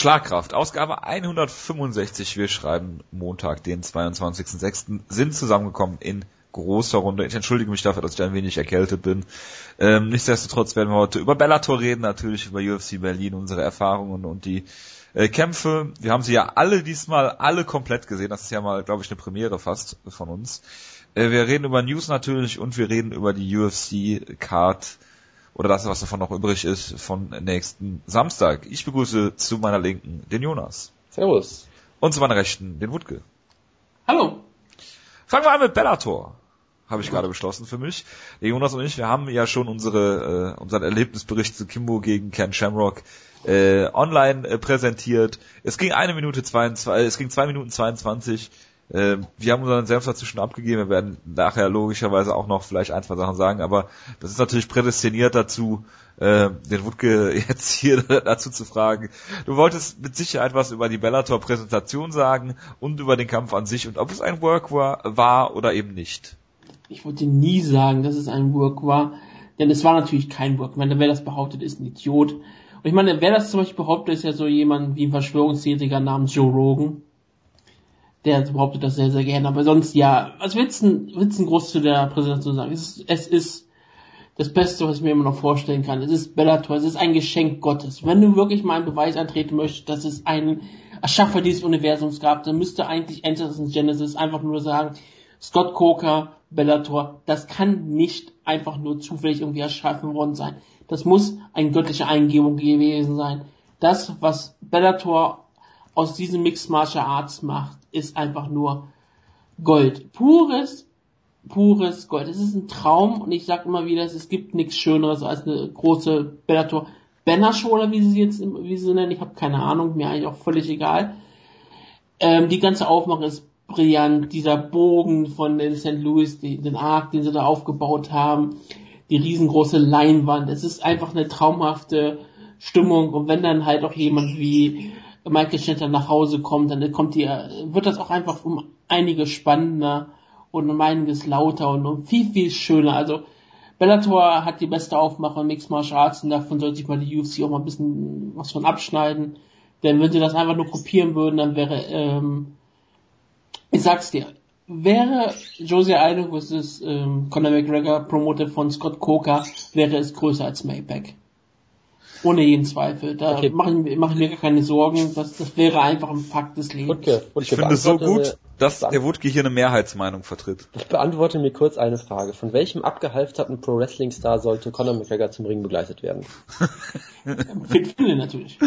Schlagkraft, Ausgabe 165. Wir schreiben Montag, den 22.06. sind zusammengekommen in großer Runde. Ich entschuldige mich dafür, dass ich ein wenig erkältet bin. Ähm, nichtsdestotrotz werden wir heute über Bellator reden, natürlich über UFC Berlin, unsere Erfahrungen und die äh, Kämpfe. Wir haben sie ja alle diesmal alle komplett gesehen. Das ist ja mal, glaube ich, eine Premiere fast von uns. Äh, wir reden über News natürlich und wir reden über die UFC Card oder das, was davon noch übrig ist, von nächsten Samstag. Ich begrüße zu meiner Linken den Jonas. Servus. Und zu meiner Rechten den Wutke. Hallo. Fangen wir an mit Bellator habe ich gerade beschlossen für mich. Der Jonas und ich, wir haben ja schon unsere äh, unseren Erlebnisbericht zu Kimbo gegen Ken Shamrock äh, online äh, präsentiert. Es ging eine Minute 22, äh, es ging zwei Minuten 22. Äh, wir haben unseren Senf dazwischen abgegeben. Wir werden nachher logischerweise auch noch vielleicht ein, zwei Sachen sagen, aber das ist natürlich prädestiniert dazu, äh, den Wutke jetzt hier dazu zu fragen. Du wolltest mit Sicherheit was über die Bellator-Präsentation sagen und über den Kampf an sich und ob es ein Work war, war oder eben nicht ich wollte nie sagen, dass es ein Work war, denn es war natürlich kein Work. Ich meine, wer das behauptet, ist ein Idiot. Und ich meine, wer das zum Beispiel behauptet, ist ja so jemand wie ein Verschwörungstheoretiker namens Joe Rogan. Der behauptet das sehr, sehr gerne. Aber sonst, ja, was willst du, willst du groß zu der Präsentation sagen? Es ist, es ist das Beste, was ich mir immer noch vorstellen kann. Es ist Bellator, es ist ein Geschenk Gottes. Wenn du wirklich mal einen Beweis antreten möchtest, dass es einen Erschaffer dieses Universums gab, dann müsste eigentlich Enter Genesis einfach nur sagen, Scott Coker, Bellator, das kann nicht einfach nur zufällig irgendwie erschaffen worden sein. Das muss eine göttliche Eingebung gewesen sein. Das, was Bellator aus diesem Mixed Martial Arts macht, ist einfach nur Gold. Pures, pures Gold. Es ist ein Traum und ich sage immer wieder, es gibt nichts Schöneres als eine große Bellator Banner Show oder wie sie jetzt wie sie nennen. Ich habe keine Ahnung, mir eigentlich auch völlig egal. Ähm, die ganze Aufmachung ist brillant, dieser Bogen von den St. Louis, die, den Arc, den sie da aufgebaut haben, die riesengroße Leinwand. Es ist einfach eine traumhafte Stimmung und wenn dann halt auch jemand wie Michael Schenter nach Hause kommt, dann kommt die, wird das auch einfach um einiges spannender und um einiges lauter und um viel, viel schöner. Also Bellator hat die beste Aufmache Mixed Martial Arts und davon sollte sich mal die UFC auch mal ein bisschen was von abschneiden. Denn wenn sie das einfach nur kopieren würden, dann wäre ähm, ich sag's dir, wäre Josie Aldo vs. Ähm, Conor McGregor promotet von Scott Coker, wäre es größer als Mayback. Ohne jeden Zweifel. Da okay. mache ich, mach ich mir gar keine Sorgen. Das, das wäre einfach ein Fakt des Lebens. Okay. Ich finde es so gut, dass der Wutke hier eine Mehrheitsmeinung vertritt. Ich beantworte mir kurz eine Frage. Von welchem abgehalfterten Pro-Wrestling-Star sollte Conor McGregor zum Ring begleitet werden? Fit natürlich.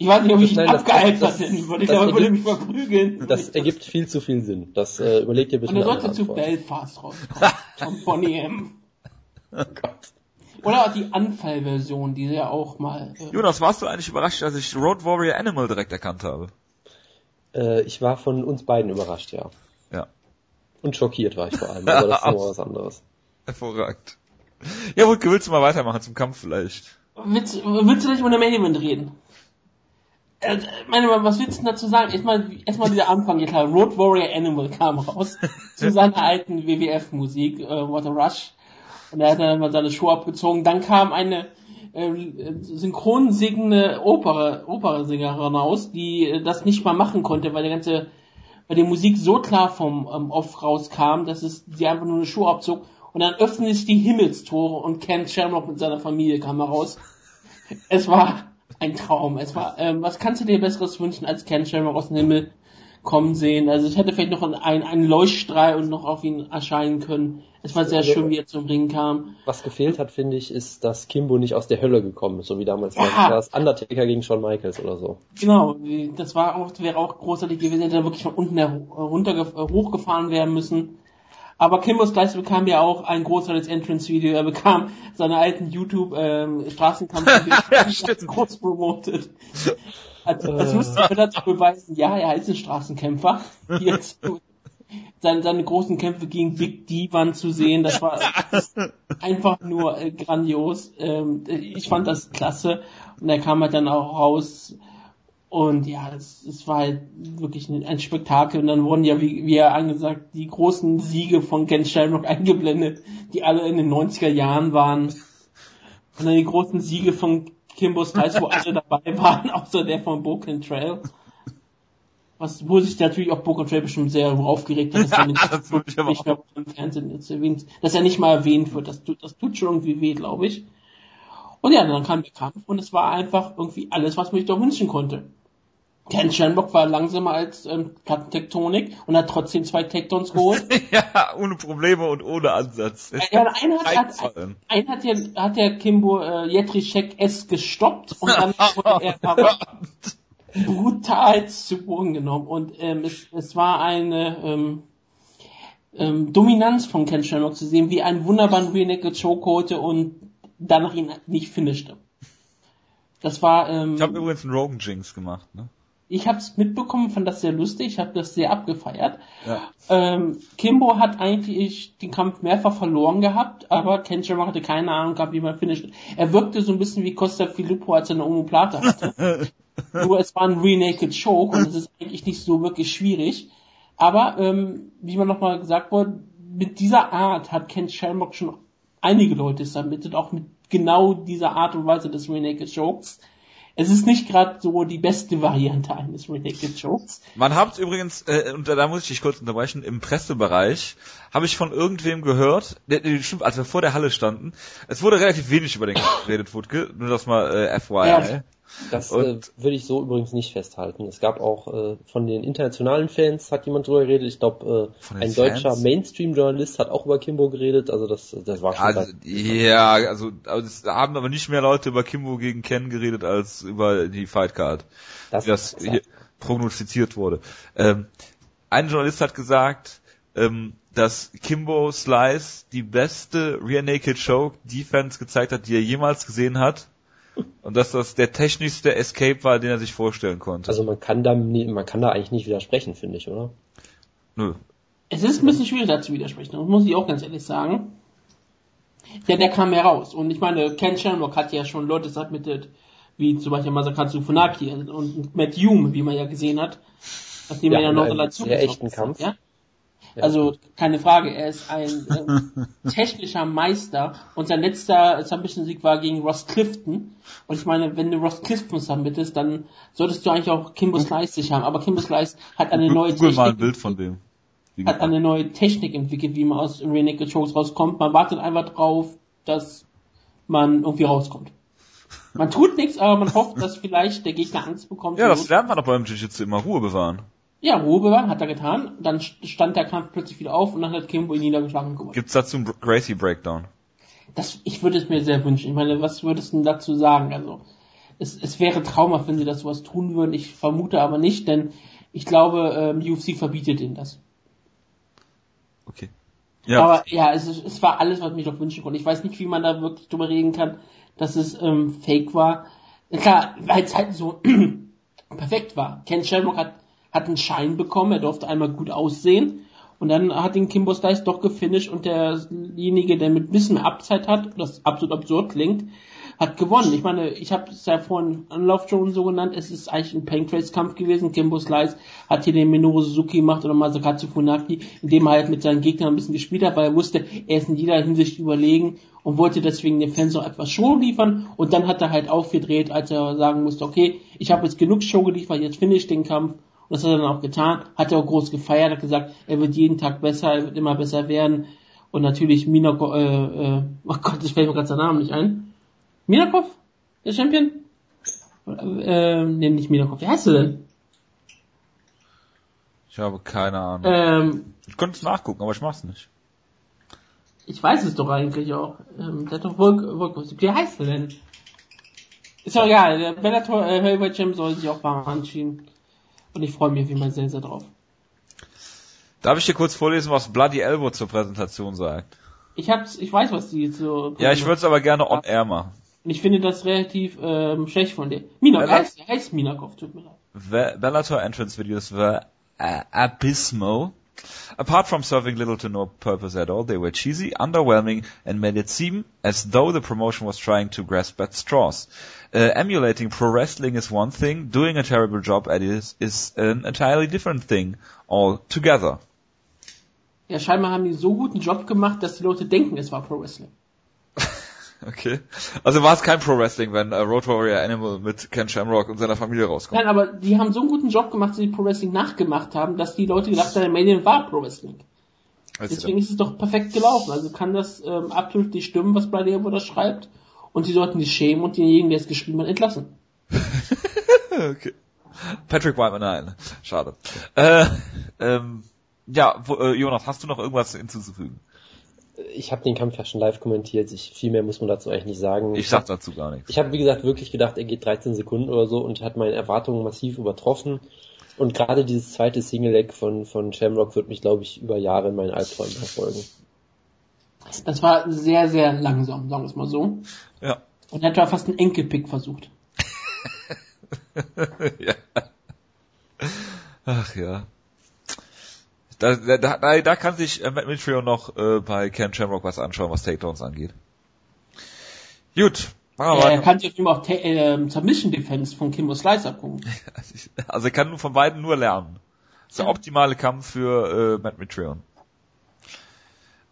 Ich weiß nicht, ob ich ihn abgehalten nennen würde. Ich glaube, würde mich verprügeln. Das ergibt viel zu viel Sinn. Das äh, überlegt ihr bitte. Und er sollte zu Belfast rauskommen. Von Bonnie M. Oh Gott. Oder auch die Anfallversion, die ja auch mal. Äh Jonas, warst du eigentlich überrascht, dass ich Road Warrior Animal direkt erkannt habe? Äh, ich war von uns beiden überrascht, ja. Ja. Und schockiert war ich vor allem, aber das ist noch was anderes. Hervorragend. Ja, gut, willst du mal weitermachen zum Kampf vielleicht? Willst, willst du nicht über eine Main Event reden? äh, meine, was willst du dazu sagen? Erstmal, erstmal dieser Anfang, ja klar, Road Warrior Animal kam raus zu seiner alten WWF-Musik, äh, What a Rush. Und er hat dann mal seine Show abgezogen. Dann kam eine äh, synchronsingende Opera, Operasängerin raus, die äh, das nicht mal machen konnte, weil der ganze, weil die Musik so klar vom ähm, Off rauskam, dass es sie einfach nur eine Show abzog. Und dann öffnen sich die Himmelstore und Ken Shamrock mit seiner Familie kam raus. Es war ein Traum. Es war, ähm, was kannst du dir besseres wünschen, als Ken Shamrock aus dem Himmel kommen sehen? Also ich hätte vielleicht noch einen, einen Leuchtstrahl und noch auf ihn erscheinen können. Es war sehr schön, wie er zum Ring kam. Was gefehlt hat, finde ich, ist, dass Kimbo nicht aus der Hölle gekommen ist, so wie damals ja. das Undertaker gegen Shawn Michaels oder so. Genau, das war auch, wäre auch großartig gewesen, hätte er wirklich von unten herunter hochgefahren werden müssen. Aber Kimbos Geist bekam ja auch ein großartiges Entrance-Video. Er bekam seine alten YouTube-Straßenkampf ähm, kurz promotet. Also, das musste er dazu beweisen, ja, er ist ein Straßenkämpfer. Jetzt seine, seine großen Kämpfe gegen Big D waren zu sehen. Das war einfach nur äh, grandios. Ähm, ich fand das klasse. Und er kam halt dann auch raus und ja, es, es war halt wirklich ein, ein, Spektakel. Und dann wurden ja, wie, wie er angesagt, die großen Siege von Ken Shamrock eingeblendet, die alle in den 90er Jahren waren. Und dann die großen Siege von Kimbo Slice, wo alle dabei waren, außer der von Broken Trail. Was, wo sich natürlich auch Broken Trail bestimmt sehr aufgeregt hat, dass er nicht, das aber nicht mehr im Fernsehen jetzt erwähnt, dass er nicht mal erwähnt wird. Das tut, das tut schon irgendwie weh, glaube ich. Und ja, dann kam der Kampf und es war einfach irgendwie alles, was man sich doch wünschen konnte. Ken Shamrock war langsamer als ähm, Plattentektonik und hat trotzdem zwei Tektons geholt. ja, ohne Probleme und ohne Ansatz. Ja, einer hat, hat, ein hat, ja, hat der Kimbo äh, Jetrischek S gestoppt und dann wurde er aber brutal zu Boden genommen. Und ähm, es, es war eine ähm, ähm, Dominanz von Ken Shamrock zu sehen, wie ein wunderbaren Rear Choke holte und danach ihn nicht finishte. Das war ähm, Ich habe übrigens einen Rogan Jinx gemacht, ne? Ich habe es mitbekommen, fand das sehr lustig, ich habe das sehr abgefeiert. Ja. Ähm, Kimbo hat eigentlich den Kampf mehrfach verloren gehabt, aber Ken Shamrock hatte keine Ahnung gehabt, wie man finisht. Er wirkte so ein bisschen wie Costa Filippo, als er eine Omoplate hatte. Nur es war ein Re-Naked Choke und es ist eigentlich nicht so wirklich schwierig. Aber ähm, wie man nochmal gesagt wurde, mit dieser Art hat Ken Shamrock schon einige Leute submitted, auch mit genau dieser Art und Weise des Re-Naked Chokes. Es ist nicht gerade so die beste Variante eines Re-Naked Chokes. Man hat übrigens, äh, und da, muss ich dich kurz unterbrechen, im Pressebereich habe ich von irgendwem gehört, der, der, stimmt, als wir vor der Halle standen, es wurde relativ wenig über den geredet, Wutke, nur das mal äh, FYI. Ja. Das äh, würde ich so übrigens nicht festhalten. Es gab auch äh, von den internationalen Fans hat jemand drüber geredet. Ich glaube, äh, ein deutscher Fans? Mainstream-Journalist hat auch über Kimbo geredet. Also das, das war schon Also, ja, also aber es haben aber nicht mehr Leute über Kimbo gegen Ken geredet als über die Fightcard, Das wie das hier prognostiziert wurde. Ähm, ein Journalist hat gesagt, ähm, dass Kimbo Slice die beste Rear Naked Choke Defense gezeigt hat, die er jemals gesehen hat. Und dass das der technischste Escape war, den er sich vorstellen konnte. Also man kann da nie, man kann da eigentlich nicht widersprechen, finde ich, oder? Nö. Es ist ein bisschen schwierig da zu widersprechen, das muss ich auch ganz ehrlich sagen. Ja, der kam heraus. Und ich meine, Ken Shamrock hat ja schon Leute submitted, wie zum Beispiel Masakatsu Funaki und Matt Hume, wie man ja gesehen hat, nachdem Ja, er ja noch dazu gekommen echten Kampf. Ja? Also keine Frage, er ist ein ähm, technischer Meister und sein letzter Submission-Sieg war gegen Ross Clifton. Und ich meine, wenn du Ross Clifton submittest, dann solltest du eigentlich auch Kimbo Slice sich haben. Aber Kimbo Slice hat eine neue Google mal ein Technik Bild von dem. Hat eine neue Technik entwickelt, wie man aus Naked Chokes rauskommt. Man wartet einfach drauf, dass man irgendwie rauskommt. Man tut nichts, aber man hofft, dass vielleicht der Gegner Angst bekommt. Ja, das lernt man doch beim Jiu-Jitsu immer, Ruhe bewahren. Ja, Ruhe bewahren, hat er getan. Dann stand der Kampf plötzlich wieder auf und dann hat Kimbo ihn niedergeschlagen und gewonnen. Gibt's dazu einen Gracie Breakdown? Das, ich würde es mir sehr wünschen. Ich meine, was würdest du denn dazu sagen? Also, es, es wäre traumhaft, wenn sie das sowas tun würden. Ich vermute aber nicht, denn ich glaube, ähm, UFC verbietet ihnen das. Okay. Ja, Aber ja, es, es war alles, was ich mir doch wünschen konnte. Ich weiß nicht, wie man da wirklich drüber reden kann, dass es ähm, fake war. Klar, weil es halt so perfekt war. Ken Shamrock hat, hat einen Schein bekommen, er durfte einmal gut aussehen. Und dann hat ihn Kimbo Slice doch gefinisht und derjenige, der mit ein bisschen Upside hat, das absolut absurd klingt, hat gewonnen. Ich meine, ich habe es ja vorhin Anlauf schon so genannt, es ist eigentlich ein Pancrase-Kampf gewesen. Kimbo Slice hat hier den Minoru Suzuki gemacht oder Masakatsu Funaki, indem er halt mit seinen Gegnern ein bisschen gespielt hat, weil er wusste, er ist in jeder Hinsicht überlegen und wollte deswegen den Fans auch etwas Show liefern. Und dann hat er halt aufgedreht, als er sagen musste, okay, ich habe jetzt genug Show geliefert, jetzt finde ich den Kampf. Und das hat er dann auch getan, hat er auch groß gefeiert, hat gesagt, er wird jeden Tag besser, er wird immer besser werden. Und natürlich Minako, äh, äh, oh Gott, ich fällt mir gerade sein Name nicht ein. Minakov? Der Champion? Äh, nee, nicht Minakov. Wie heißt er denn? ich habe keine Ahnung. Ähm, Ich könnte es nachgucken, aber ich mach's nicht. ich weiß es doch eigentlich auch. Ähm, der hat doch Volk, Volk, wie heißt er denn? Ist doch egal, der Bellator äh, Heavyweight Champ soll sich auch verabschieden. Und ich freue mich wie immer sehr, sehr drauf. Darf ich dir kurz vorlesen, was Bloody Elbow zur Präsentation sagt? Ich hab's, ich weiß, was die so. Ja, ich würde es aber gerne on air machen. Und ich finde das relativ ähm, schlecht von dir. Minakov, Bella- heißt, heißt Minakov, tut mir leid. Bellator entrance videos were uh, abysmal. Apart from serving little to no purpose at all, they were cheesy, underwhelming, and made it seem as though the promotion was trying to grasp at straws. Uh, emulating pro wrestling is one thing, doing a terrible job at it is, an entirely different thing altogether. Ja, scheinbar haben die so guten Job gemacht, dass die Leute denken, es war Pro Wrestling. Okay. Also war es kein Pro Wrestling, wenn äh, Road Warrior Animal mit Ken Shamrock und seiner Familie rauskommt. Nein, aber die haben so einen guten Job gemacht, dass sie Pro Wrestling nachgemacht haben, dass die Leute gedacht haben, Mania war Pro Wrestling. Weißt Deswegen ist es doch perfekt gelaufen. Also kann das ähm, absolut nicht stimmen, was Brian Ebo da schreibt. Und sie sollten sich schämen und denjenigen, der es geschrieben hat, entlassen. okay. Patrick Whiteman, nein. Schade. Äh, ähm, ja, wo, äh, Jonas, hast du noch irgendwas hinzuzufügen? Ich habe den Kampf ja schon live kommentiert. Ich, viel mehr muss man dazu eigentlich nicht sagen. Ich sag dazu gar nichts. Ich habe, wie gesagt, wirklich gedacht, er geht 13 Sekunden oder so und hat meine Erwartungen massiv übertroffen. Und gerade dieses zweite Single-Leg von, von Shamrock wird mich, glaube ich, über Jahre in meinen Albträumen verfolgen. Das war sehr, sehr langsam, sagen wir es mal so. Ja. Und er hat fast einen Enkelpick versucht. ja. Ach ja. Da, da, da, da kann sich äh, Matt Mitchell noch äh, bei Ken Shamrock was anschauen, was Takedowns angeht. Gut, machen wir Er weiter. kann sich Fall auf Ta- ähm, Submission Defense von Kimbo Slicer gucken. Also er kann von beiden nur lernen. Das ist der optimale Kampf für äh, Matt Mitrion.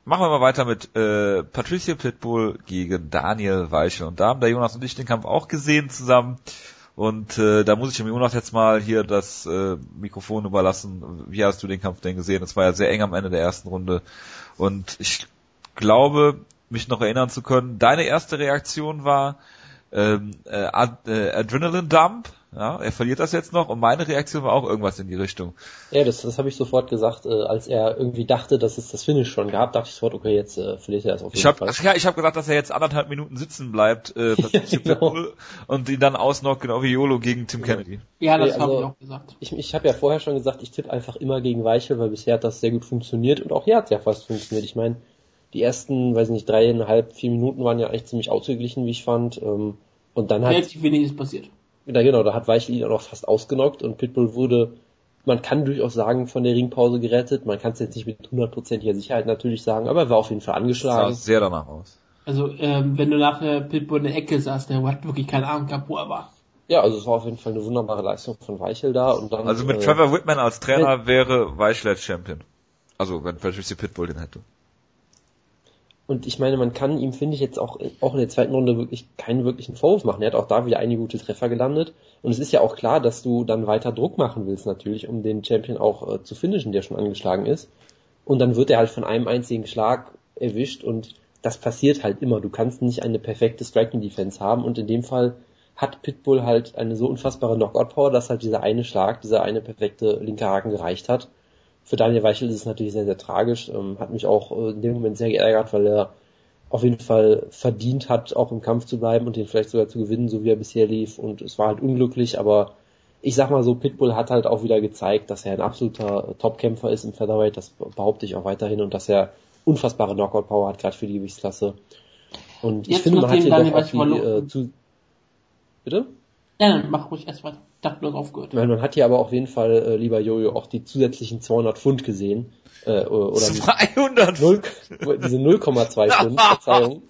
Machen wir mal weiter mit äh, Patricia Pitbull gegen Daniel Weichel. Und da haben der Jonas und ich den Kampf auch gesehen zusammen. Und äh, da muss ich dem Jonas jetzt mal hier das äh, Mikrofon überlassen. Wie hast du den Kampf denn gesehen? Es war ja sehr eng am Ende der ersten Runde. Und ich glaube, mich noch erinnern zu können, deine erste Reaktion war ähm, äh, Ad, äh, Adrenaline Dump. Ja, er verliert das jetzt noch und meine Reaktion war auch irgendwas in die Richtung. Ja, das, das habe ich sofort gesagt, äh, als er irgendwie dachte, dass es das Finish schon gab, dachte ich sofort, okay, jetzt äh, verliert er das auf jeden Ich habe Fall. ja, ich habe gesagt, dass er jetzt anderthalb Minuten sitzen bleibt äh, Ja, genau. und ihn dann ausnockt, genau wie YOLO gegen Tim Kennedy. Ja, das Nee, habe also- ich auch gesagt. Ich, ich habe ja vorher schon gesagt, ich tippe einfach immer gegen Weichel, weil bisher hat das sehr gut funktioniert und auch hier hat es ja fast funktioniert. Ich meine, die ersten, weiß nicht, dreieinhalb, vier Minuten waren ja eigentlich ziemlich ausgeglichen, wie ich fand. Ähm, und dann hat, Relativ wenig ist passiert. Ja genau, da hat Weichel ihn auch noch fast ausgenockt und Pitbull wurde, man kann durchaus sagen, von der Ringpause gerettet. Man kann es jetzt nicht mit hundertprozentiger Sicherheit natürlich sagen, aber er war auf jeden Fall Sah angeschlagen. sehr danach aus. Also, ähm, wenn du nachher Pitbull in der Ecke saß, der hat wirklich keine Ahnung gehabt, wo er war. Ja, also es war auf jeden Fall eine wunderbare Leistung von Weichel da und dann. Also mit äh, Trevor Whitman als Trainer wäre Weichel jetzt Champion. Also wenn Patricia Pitbull den hätte. Und ich meine, man kann ihm, finde ich, jetzt auch, auch in der zweiten Runde wirklich keinen wirklichen Vorwurf machen. Er hat auch da wieder einige gute Treffer gelandet. Und es ist ja auch klar, dass du dann weiter Druck machen willst, natürlich, um den Champion auch äh, zu finishen, der schon angeschlagen ist. Und dann wird er halt von einem einzigen Schlag erwischt und das passiert halt immer. Du kannst nicht eine perfekte Striking Defense haben und in dem Fall hat Pitbull halt eine so unfassbare Knockout Power, dass halt dieser eine Schlag, dieser eine perfekte linke Haken gereicht hat. Für Daniel Weichel ist es natürlich sehr, sehr tragisch. Ähm, hat mich auch äh, in dem Moment sehr geärgert, weil er auf jeden Fall verdient hat, auch im Kampf zu bleiben und den vielleicht sogar zu gewinnen, so wie er bisher lief. Und es war halt unglücklich, aber ich sag mal so, Pitbull hat halt auch wieder gezeigt, dass er ein absoluter Topkämpfer ist im Featherweight. Das behaupte ich auch weiterhin und dass er unfassbare Knockout-Power hat, gerade für die Gewichtsklasse. Und ich Jetzt finde, man hat hier doch auch die, äh, zu... Bitte? Ja, dann mach ruhig erst weiter. Bloß aufgehört. Meine, man hat hier aber auf jeden Fall, äh, lieber Jojo, auch die zusätzlichen 200 Pfund gesehen. Äh, oder die 200! 0, diese 0,2 Pfund, Verzeihung,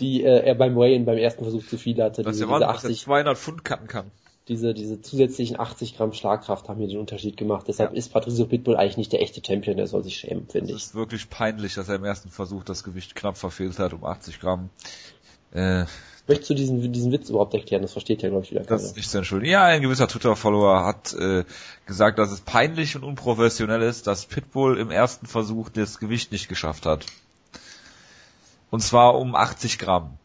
die äh, er beim Weigh-In beim ersten Versuch zu viel hatte. Diese, diese, Wahnsinn, dass er 80, 200 Pfund cutten kann. diese, diese zusätzlichen 80 Gramm Schlagkraft haben hier den Unterschied gemacht. Deshalb Ja. ist Patricio Pitbull eigentlich nicht der echte Champion, der soll sich schämen, finde Es ich. ist wirklich peinlich, dass er im ersten Versuch das Gewicht knapp verfehlt hat um 80 Gramm. Äh, Möchtest du diesen, diesen Witz überhaupt erklären? Das versteht ja, glaube ich, wieder Das keiner. ist nicht zu entschuldigen. Ja, ein gewisser Twitter-Follower hat äh, gesagt, dass es peinlich und unprofessionell ist, dass Pitbull im ersten Versuch das Gewicht nicht geschafft hat. Und zwar um 80 Gramm.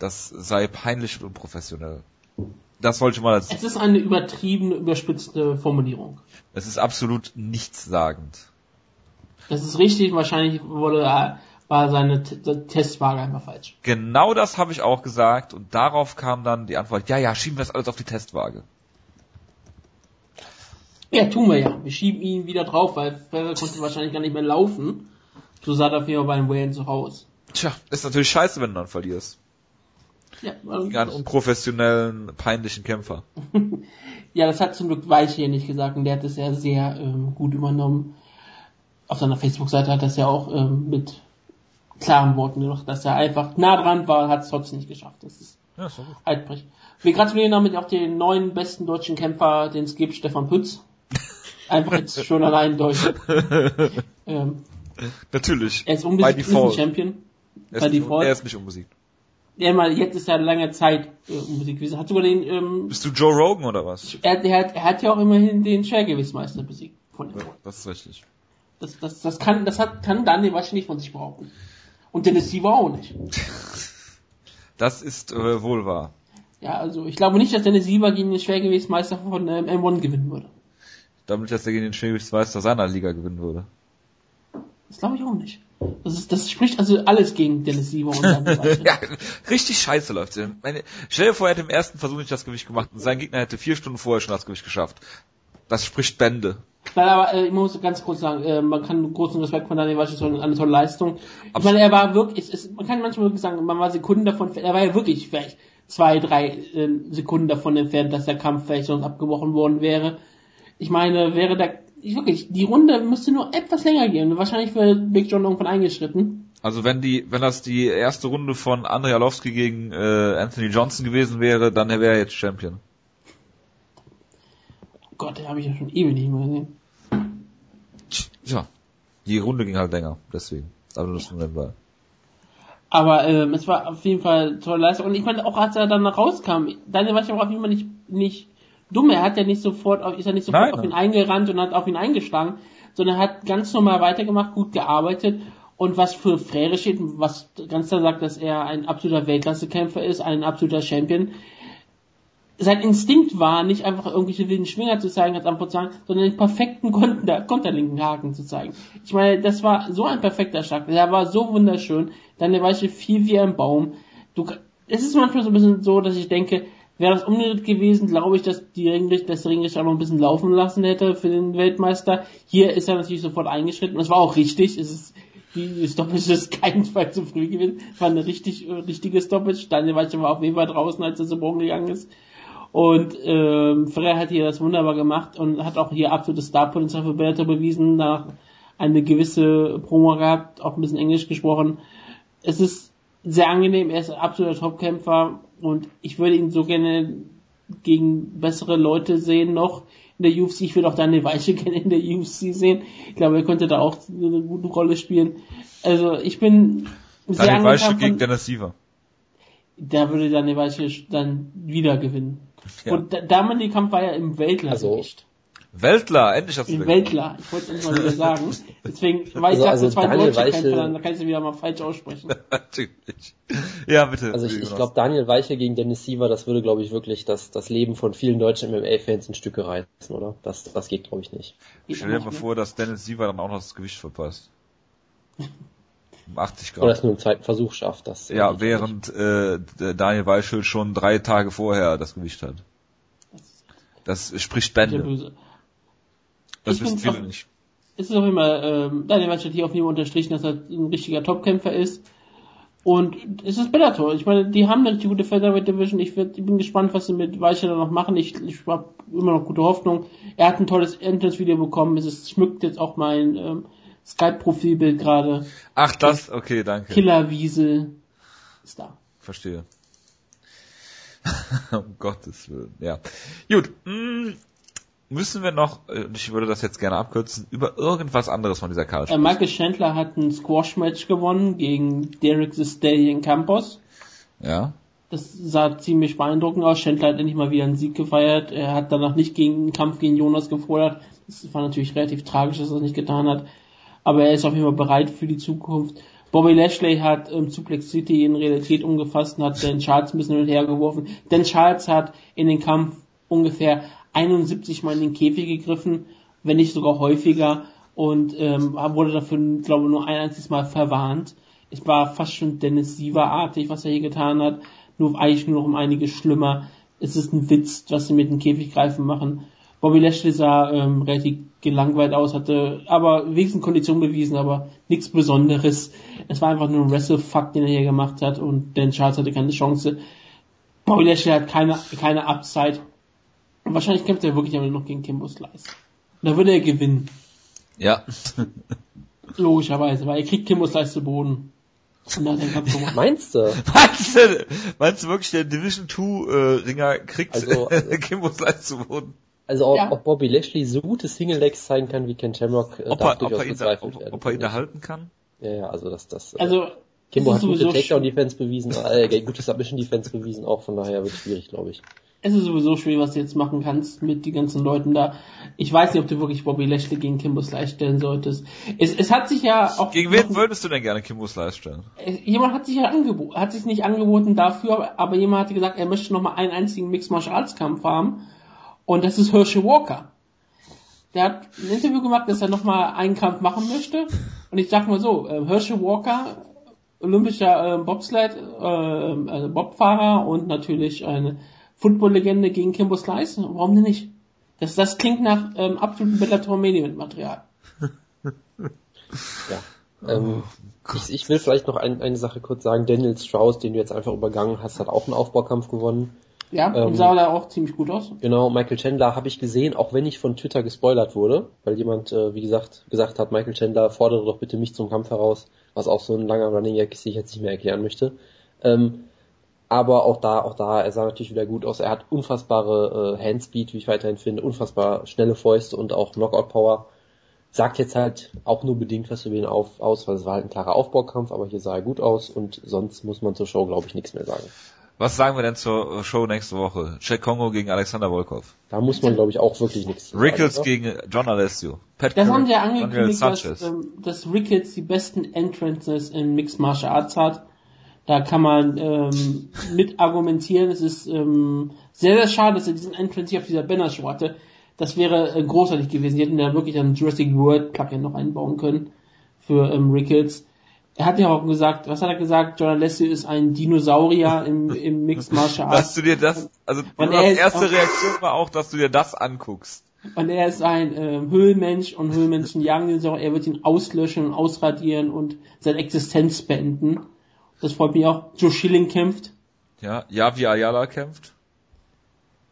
Das sei peinlich und unprofessionell. Das wollte ich mal als, Es ist eine übertriebene, überspitzte Formulierung. es ist absolut nichtssagend. Das ist richtig, wahrscheinlich wurde, äh, war seine T Testwaage einfach falsch. Genau das habe ich auch gesagt und darauf kam dann die Antwort, ja, ja, schieben wir das alles auf die Testwaage. Ja, tun wir ja. Wir schieben ihn wieder drauf, weil Ferrer konnte wahrscheinlich gar nicht mehr laufen. So sah das hier beim Wayne zu Hause. Tja, ist natürlich scheiße, wenn du dann verlierst. Ja, Gegen einen unprofessionellen, peinlichen Kämpfer. ja, das hat zum Glück Weich hier nicht gesagt und der hat es ja sehr ähm, gut übernommen. Auf seiner Facebook-Seite hat er es ja auch ähm, mit klaren Worten gesagt, dass er einfach nah dran war, hat es trotzdem nicht geschafft. Das ist Ja, doch gut. Altbrich. Wir gratulieren damit auch den neuen besten deutschen Kämpfer, den es gibt, Stefan Pütz. Einfach jetzt schon allein Deutsch. ähm, Natürlich. er ist unbesiegt, ist ein default. Champion. Er ist, default. er ist nicht unbesiegt. Ja, mal, jetzt ist er lange Zeit äh, unbedingt gewesen. Hat sogar den, ähm, Bist du Joe Rogan oder was? er, er, hat, er hat ja auch immerhin den Schwergewichtsmeister besiegt. Von ihm. Das ist richtig. Das, das, das kann, das hat, kann Daniel Weiche nicht von sich behaupten. Und Dennis Siever auch nicht. Das ist äh, wohl wahr. Ja, also ich glaube nicht, dass Dennis Siever gegen den Schwergewichtsmeister von ähm, M1 gewinnen würde. Damit, dass er gegen den Schwergewichtsmeister seiner Liga gewinnen würde. Das glaube ich auch nicht. Das, ist, das spricht also alles gegen Dennis Siever und ja, richtig scheiße läuft. Meine, stell dir vor, er hätte im ersten Versuch nicht das Gewicht gemacht und sein Gegner hätte vier Stunden vorher schon das Gewicht geschafft. Das spricht Bände. Nein, aber äh, ich muss ganz kurz sagen, äh, man kann großen Respekt von Daniel so eine tolle Leistung. Ich Absolut. meine, er war wirklich, es, man kann manchmal wirklich sagen, man war Sekunden davon, er war ja wirklich vielleicht zwei, drei äh, Sekunden davon entfernt, dass der Kampf vielleicht sonst abgebrochen worden wäre. Ich meine, wäre da, ich wirklich, die Runde müsste nur etwas länger gehen. Wahrscheinlich wäre Big John irgendwann eingeschritten. Also wenn die, wenn das die erste Runde von Andrei Arlovski gegen äh, Anthony Johnson gewesen wäre, dann wäre er jetzt Champion. Gott, den habe ich ja schon ewig nicht mehr gesehen. Ja. Die Runde ging halt länger, deswegen. Aber das nur nebenbei. Aber ähm, es war auf jeden Fall eine tolle Leistung. Und ich meine, auch als er dann rauskam, Daniel war auf jeden Fall nicht, nicht dumm. Er hat ja nicht sofort, auf- ist ja nicht sofort Nein, auf nein. ihn eingerannt und hat auf ihn eingeschlagen, sondern hat ganz normal weitergemacht, gut gearbeitet. Und was für Frere steht, was ganz klar sagt, dass er ein absoluter Weltklassekämpfer ist, ein absoluter Champion. Sein Instinkt war, nicht einfach irgendwelche wilden Schwinger zu zeigen, als sagen, sondern den perfekten Konter, konterlinken Haken zu zeigen. Ich meine, das war so ein perfekter Schlag. Der war so wunderschön. Deine Weiche fiel wie ein Baum. Du, es ist manchmal so ein bisschen so, dass ich denke, wäre das umgedreht gewesen, glaube ich, dass die Ringrichter, das Ringrichter auch noch ein bisschen laufen lassen hätte für den Weltmeister. Hier ist er natürlich sofort eingeschritten. Es war auch richtig. Es ist, die Stoppage ist keinesfalls zu früh gewesen. Es war eine richtig, äh, richtige Stoppage. Daniel Weiche war auf jeden Fall draußen, als er zu Boden gegangen ist. Und ähm, Ferrer hat hier das wunderbar gemacht und hat auch hier absolutes Starpotenzial für Bellator bewiesen, nach eine gewisse Promo gehabt, auch ein bisschen Englisch gesprochen. Es ist sehr angenehm, er ist ein absoluter Topkämpfer und ich würde ihn so gerne gegen bessere Leute sehen noch in der UFC. Ich würde auch Daniel Weiche gerne in der UFC sehen. Ich glaube, er könnte da auch eine gute Rolle spielen. Also ich bin sehr Daniel Weiche gegen Dennis Siever. da würde Daniel Weiche dann wieder gewinnen. Ja. Und der Damenkampf war ja im Weltlergewicht. Weltler, endlich hast du Im Weltler. Ich wollte es nicht mal wieder sagen. Deswegen, weil ich Also- dachte, also zwei Daniel Deutsche Weiche- Kämpfer, dann kannst du wieder mal falsch aussprechen. Natürlich. Ja, bitte. Also ich, ich glaube, Daniel Weiche gegen Dennis Siever, das würde, glaube ich, wirklich das, das Leben von vielen deutschen MMA-Fans in Stücke reißen, oder? Das, das geht, glaube ich, nicht. Stell dir mal nicht, vor, dass Dennis Siever dann auch noch das Gewicht verpasst. Um 80 Oder es Grad. nur im zweiten Versuch schafft. Das Ja, während äh, Daniel Weichel schon drei Tage vorher das Gewicht hat. Das spricht Bände. Das Ich wissen viele auch- nicht. Es ist auf jeden Fall, ähm, Daniel Weiche hat hier auf jeden Fall unterstrichen, dass er ein richtiger Topkämpfer ist. Und es ist Bellator. Ich meine, die haben eine richtig gute Featherweight Division. Ich, werd, ich bin gespannt, was sie mit Weiche da noch machen. Ich, ich habe immer noch gute Hoffnung. Er hat ein tolles Entrance-Video bekommen. Es ist, schmückt jetzt auch mein ähm, Skype-Profilbild gerade. Ach, das, okay, danke. Killerwiese ist da. Verstehe. um Gottes Willen, ja. Gut, mh, müssen wir noch, äh, ich würde das jetzt gerne abkürzen, über irgendwas anderes von dieser Karte Äh, Michael Chandler hat ein Squash-Match gewonnen gegen Derek the Stallion Campos. Ja. Das sah ziemlich beeindruckend aus. Chandler hat endlich mal wieder einen Sieg gefeiert. Er hat danach nicht gegen einen Kampf gegen Jonas gefordert. Das war natürlich relativ tragisch, dass er das nicht getan hat. Aber er ist auf jeden Fall bereit für die Zukunft. Bobby Lashley hat ähm, Suplex City in Realität umgefasst und hat Dan Charles ein bisschen hin und. Dan Charles hat in den Kampf ungefähr 71 Mal in den Käfig gegriffen, wenn nicht sogar häufiger und ähm, wurde dafür, glaube ich, nur ein einziges Mal verwarnt. Es war fast schon Dennis Siever-artig, was er hier getan hat, nur eigentlich nur noch um einiges schlimmer. Es ist ein Witz, was sie mit dem Käfiggreifen machen. Bobby Lashley sah ähm, relativ gelangweilt aus, hatte aber wenigstens Kondition bewiesen, aber nichts Besonderes. Es war einfach nur ein Wrestle-Fuck, den er hier gemacht hat und Dan Charles hatte keine Chance. Bobby Lashley hat keine, keine Upside. Und wahrscheinlich kämpft er wirklich aber noch gegen Kimbo Slice. Da würde er gewinnen. Ja. Logischerweise, weil er kriegt Kimbo Slice zu Boden. Und dann hat er den Kampf gemacht. Meinst du? meinst, du, meinst du wirklich, der Division 2 äh, Ringer kriegt Also- Kimbo Slice zu Boden? Also ob, Ja. ob Bobby Lashley so gute Single Legs zeigen kann wie Ken Shamrock, äh, Ob darf er, ob er bezweifelt werden. ob er ihn da halten kann? Ja, ja, also das, das. äh, Also, Kimbo hat gute Takedown-Defense bewiesen, äh, gute Submission-Defense bewiesen auch, von daher wird es schwierig, glaube ich. Es ist sowieso schwer, was du jetzt machen kannst mit den ganzen Leuten da. Ich weiß nicht, ob du wirklich Bobby Lashley gegen Kimbo Slice stellen solltest. Es, es hat sich ja auch... Gegen wen würdest du denn gerne Kimbo Slice stellen? Jemand hat sich ja angeboten, hat sich nicht angeboten dafür, aber jemand hatte gesagt, er möchte noch mal einen einzigen Mixed Martial Arts Kampf haben. Und das ist Herschel Walker. Der hat ein Interview gemacht, dass er noch mal einen Kampf machen möchte. Und ich sag mal so, äh, Herschel Walker, olympischer äh, Bobsled, äh, also Bobfahrer und natürlich eine Football-Legende gegen Kimbo Slice. Warum denn nicht? Das, das klingt nach ähm, absolutem Bellator Main Event Material. Ja. Ähm, ich, ich will vielleicht noch ein, eine Sache kurz sagen. Daniel Strauss, den du jetzt einfach übergangen hast, hat auch einen Aufbaukampf gewonnen. Ja, Ähm, und sah da auch ziemlich gut aus. Genau, Michael Chandler habe ich gesehen, auch wenn ich von Twitter gespoilert wurde, weil jemand, äh, wie gesagt, gesagt hat, Michael Chandler fordere doch bitte mich zum Kampf heraus, was auch so ein langer Running Gag ist, den ich jetzt nicht mehr erklären möchte. Ähm, aber auch da, auch da, er sah natürlich wieder gut aus. Er hat unfassbare äh, Handspeed, wie ich weiterhin finde, unfassbar schnelle Fäuste und auch Knockout Power. Sagt jetzt halt auch nur bedingt was über ihn auf, aus, weil es war halt ein klarer Aufbaukampf, aber hier sah er gut aus und sonst muss man zur Show, glaube ich, nichts mehr sagen. Was sagen wir denn zur Show nächste Woche? Jack Kongo gegen Alexander Volkov. Da muss man, glaube ich, auch wirklich nichts sagen, Rickles oder? gegen John Alessio. Pat Das Curry, haben sie ja angekündigt, dass, ähm, dass Ricketts die besten Entrances in Mixed Martial Arts hat. Da kann man ähm, mit argumentieren. Es ist ähm, sehr, sehr schade, dass er diesen Entrance nicht auf dieser Banner-Show hatte. Das wäre äh, großartig gewesen. Die hätten da wirklich einen Jurassic World Plugin noch einbauen können für ähm, Ricketts. Er hat ja auch gesagt, was hat er gesagt? John Alessio ist ein Dinosaurier im, im Mixed Martial dass Arts. du dir das, also er ist erste Reaktion war auch, dass du dir das anguckst. Und er ist ein ähm, Höhlenmensch und Höhlenmenschen jagen ihn so. Er wird ihn auslöschen und ausradieren und seine Existenz beenden. Das freut mich auch. Joe Schilling kämpft. Ja, Yavi Ayala kämpft.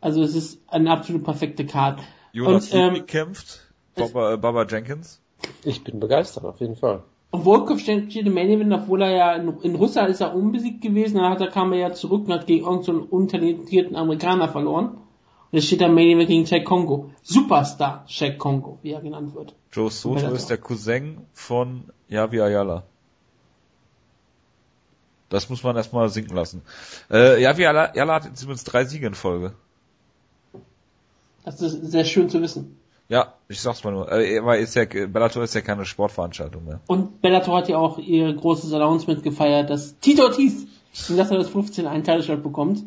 Also es ist eine absolut perfekte Card. Jonas Und, ähm, kämpft. Baba, äh, Baba Jenkins. Ich bin begeistert, auf jeden Fall. Und Volkov steht im Main Event, obwohl er ja in, in Russland ist er unbesiegt gewesen, dann hat er, kam er ja zurück und hat gegen irgendeinen so untalentierten Amerikaner verloren. Und jetzt steht er im Main Event gegen Jack Kongo. Superstar Jack Kongo, wie er genannt wird. Joe Soto ist der Cousin von Yavi Ayala. Das muss man erstmal sinken lassen. Äh, Yavi Ayala hat jetzt übrigens drei Siege in Folge. Das ist sehr schön zu wissen. Ich sag's mal nur. Äh, aber ist ja, Bellator ist ja keine Sportveranstaltung mehr. Und Bellator hat ja auch ihr großes Announcement gefeiert, dass Tito Ortiz, er das 15 einen Titelshot bekommt,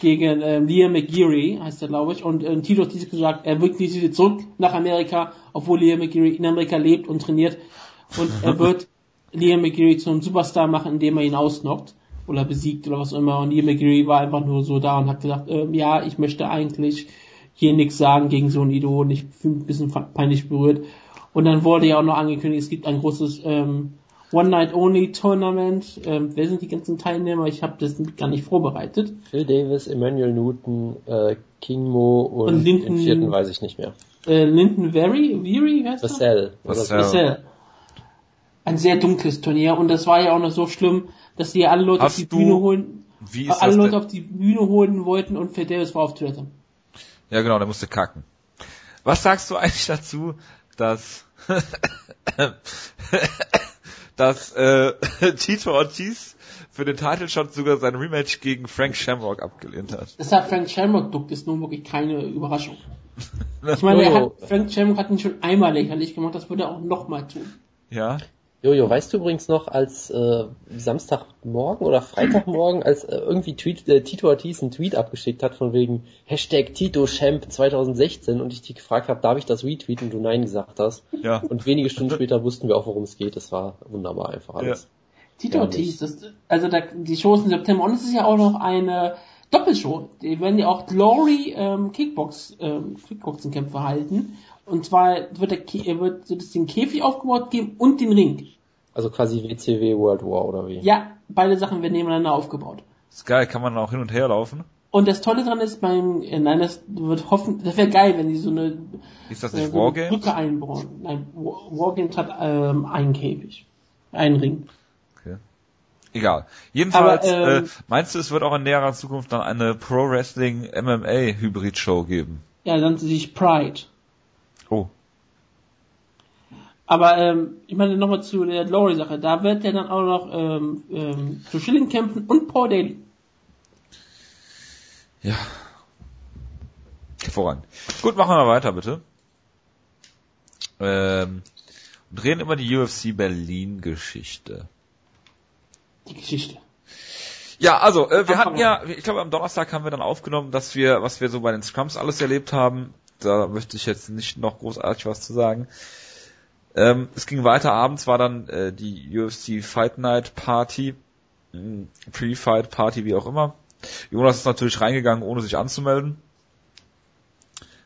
gegen ähm, Liam McGeary, heißt er glaube ich, und ähm, Tito Ortiz hat gesagt, er wird nicht wieder zurück nach Amerika, obwohl Liam McGeary in Amerika lebt und trainiert, und er wird Liam McGeary zu einem Superstar machen, indem er ihn ausnockt oder besiegt oder was auch immer, und Liam McGeary war einfach nur so da und hat gesagt, ähm, ja, ich möchte eigentlich hier nichts sagen gegen so ein Idol und ich fühle mich ein bisschen peinlich berührt. Und dann wurde ja auch noch angekündigt, es gibt ein großes ähm, One-Night-Only-Tournament. Ähm, wer sind die ganzen Teilnehmer? Ich habe das gar nicht vorbereitet. Phil Davis, Emmanuel Newton, äh, King Mo und, Und Linden- den vierten weiß ich nicht mehr. Äh, Lyndon Very, Very heißt? Vassell. Vassell. Marcel. Ein sehr dunkles Turnier und das war ja auch noch so schlimm, dass die alle Leute Hast auf die du- Bühne holen, alle Leute denn? auf die Bühne holen wollten und Phil Davis war auf Toilette. Ja, genau, der musste kacken. Was sagst du eigentlich dazu, dass dass äh, Tito Ortiz für den Title Shot sogar sein Rematch gegen Frank Shamrock abgelehnt hat? Deshalb Frank Shamrock duckt ist nun wirklich keine Überraschung. Ich meine, er hat, Frank Shamrock hat ihn schon einmal lächerlich gemacht, das würde er auch nochmal tun. Ja, Jojo, weißt du übrigens noch, als äh, Samstagmorgen oder Freitagmorgen, als äh, irgendwie Tweet, äh, Tito Ortiz einen Tweet abgeschickt hat von wegen Hashtag Tito Champ 2016 und ich dich gefragt habe, darf ich das retweeten und du Nein gesagt hast. ja. Und wenige Stunden später wussten wir auch, worum es geht. Das war wunderbar einfach alles. Tito Ja, Ortiz, das, also da, die Show ist im September und es ist ja auch noch eine Doppelshow. Die werden ja auch Glory ähm, Kickbox, ähm, Kickboxenkämpfe halten. Und zwar wird, der, Ke- äh, wird es den Käfig aufgebaut geben und den Ring. Also quasi WCW World War oder wie? Ja, beide Sachen werden nebeneinander aufgebaut. Ist geil, kann man auch hin und her laufen. Und das Tolle dran ist beim, äh, nein, das wird hoffen, das wäre geil, wenn die so eine, Ist das äh, nicht so eine Wargames? Brücke einbauen. Nein, War- Wargames hat ähm, einen Käfig. Einen Ring. Okay. Egal. Jedenfalls, Aber, ähm, äh, meinst du, es wird auch in näherer Zukunft dann eine Pro Wrestling MMA Hybrid Show geben? Ja, dann nennt sie sich Pride. Oh. Aber ähm, ich meine nochmal zu der Glory-Sache. Da wird ja dann auch noch ähm, ähm, zu Schilling kämpfen und Paul Daly. Ja. Hervorragend. Gut, machen wir weiter, bitte. Ähm, und reden über die UFC Berlin Geschichte. Die Geschichte. Ja, also äh, wir hatten ja, ich glaube am Donnerstag haben wir dann aufgenommen, dass wir, was wir so bei den Scrums alles erlebt haben. Da möchte ich jetzt nicht noch großartig was zu sagen. Ähm, es ging weiter, abends war dann äh, die UFC Fight Night Party, mm, Pre-Fight Party, wie auch immer. Jonas ist natürlich reingegangen, ohne sich anzumelden.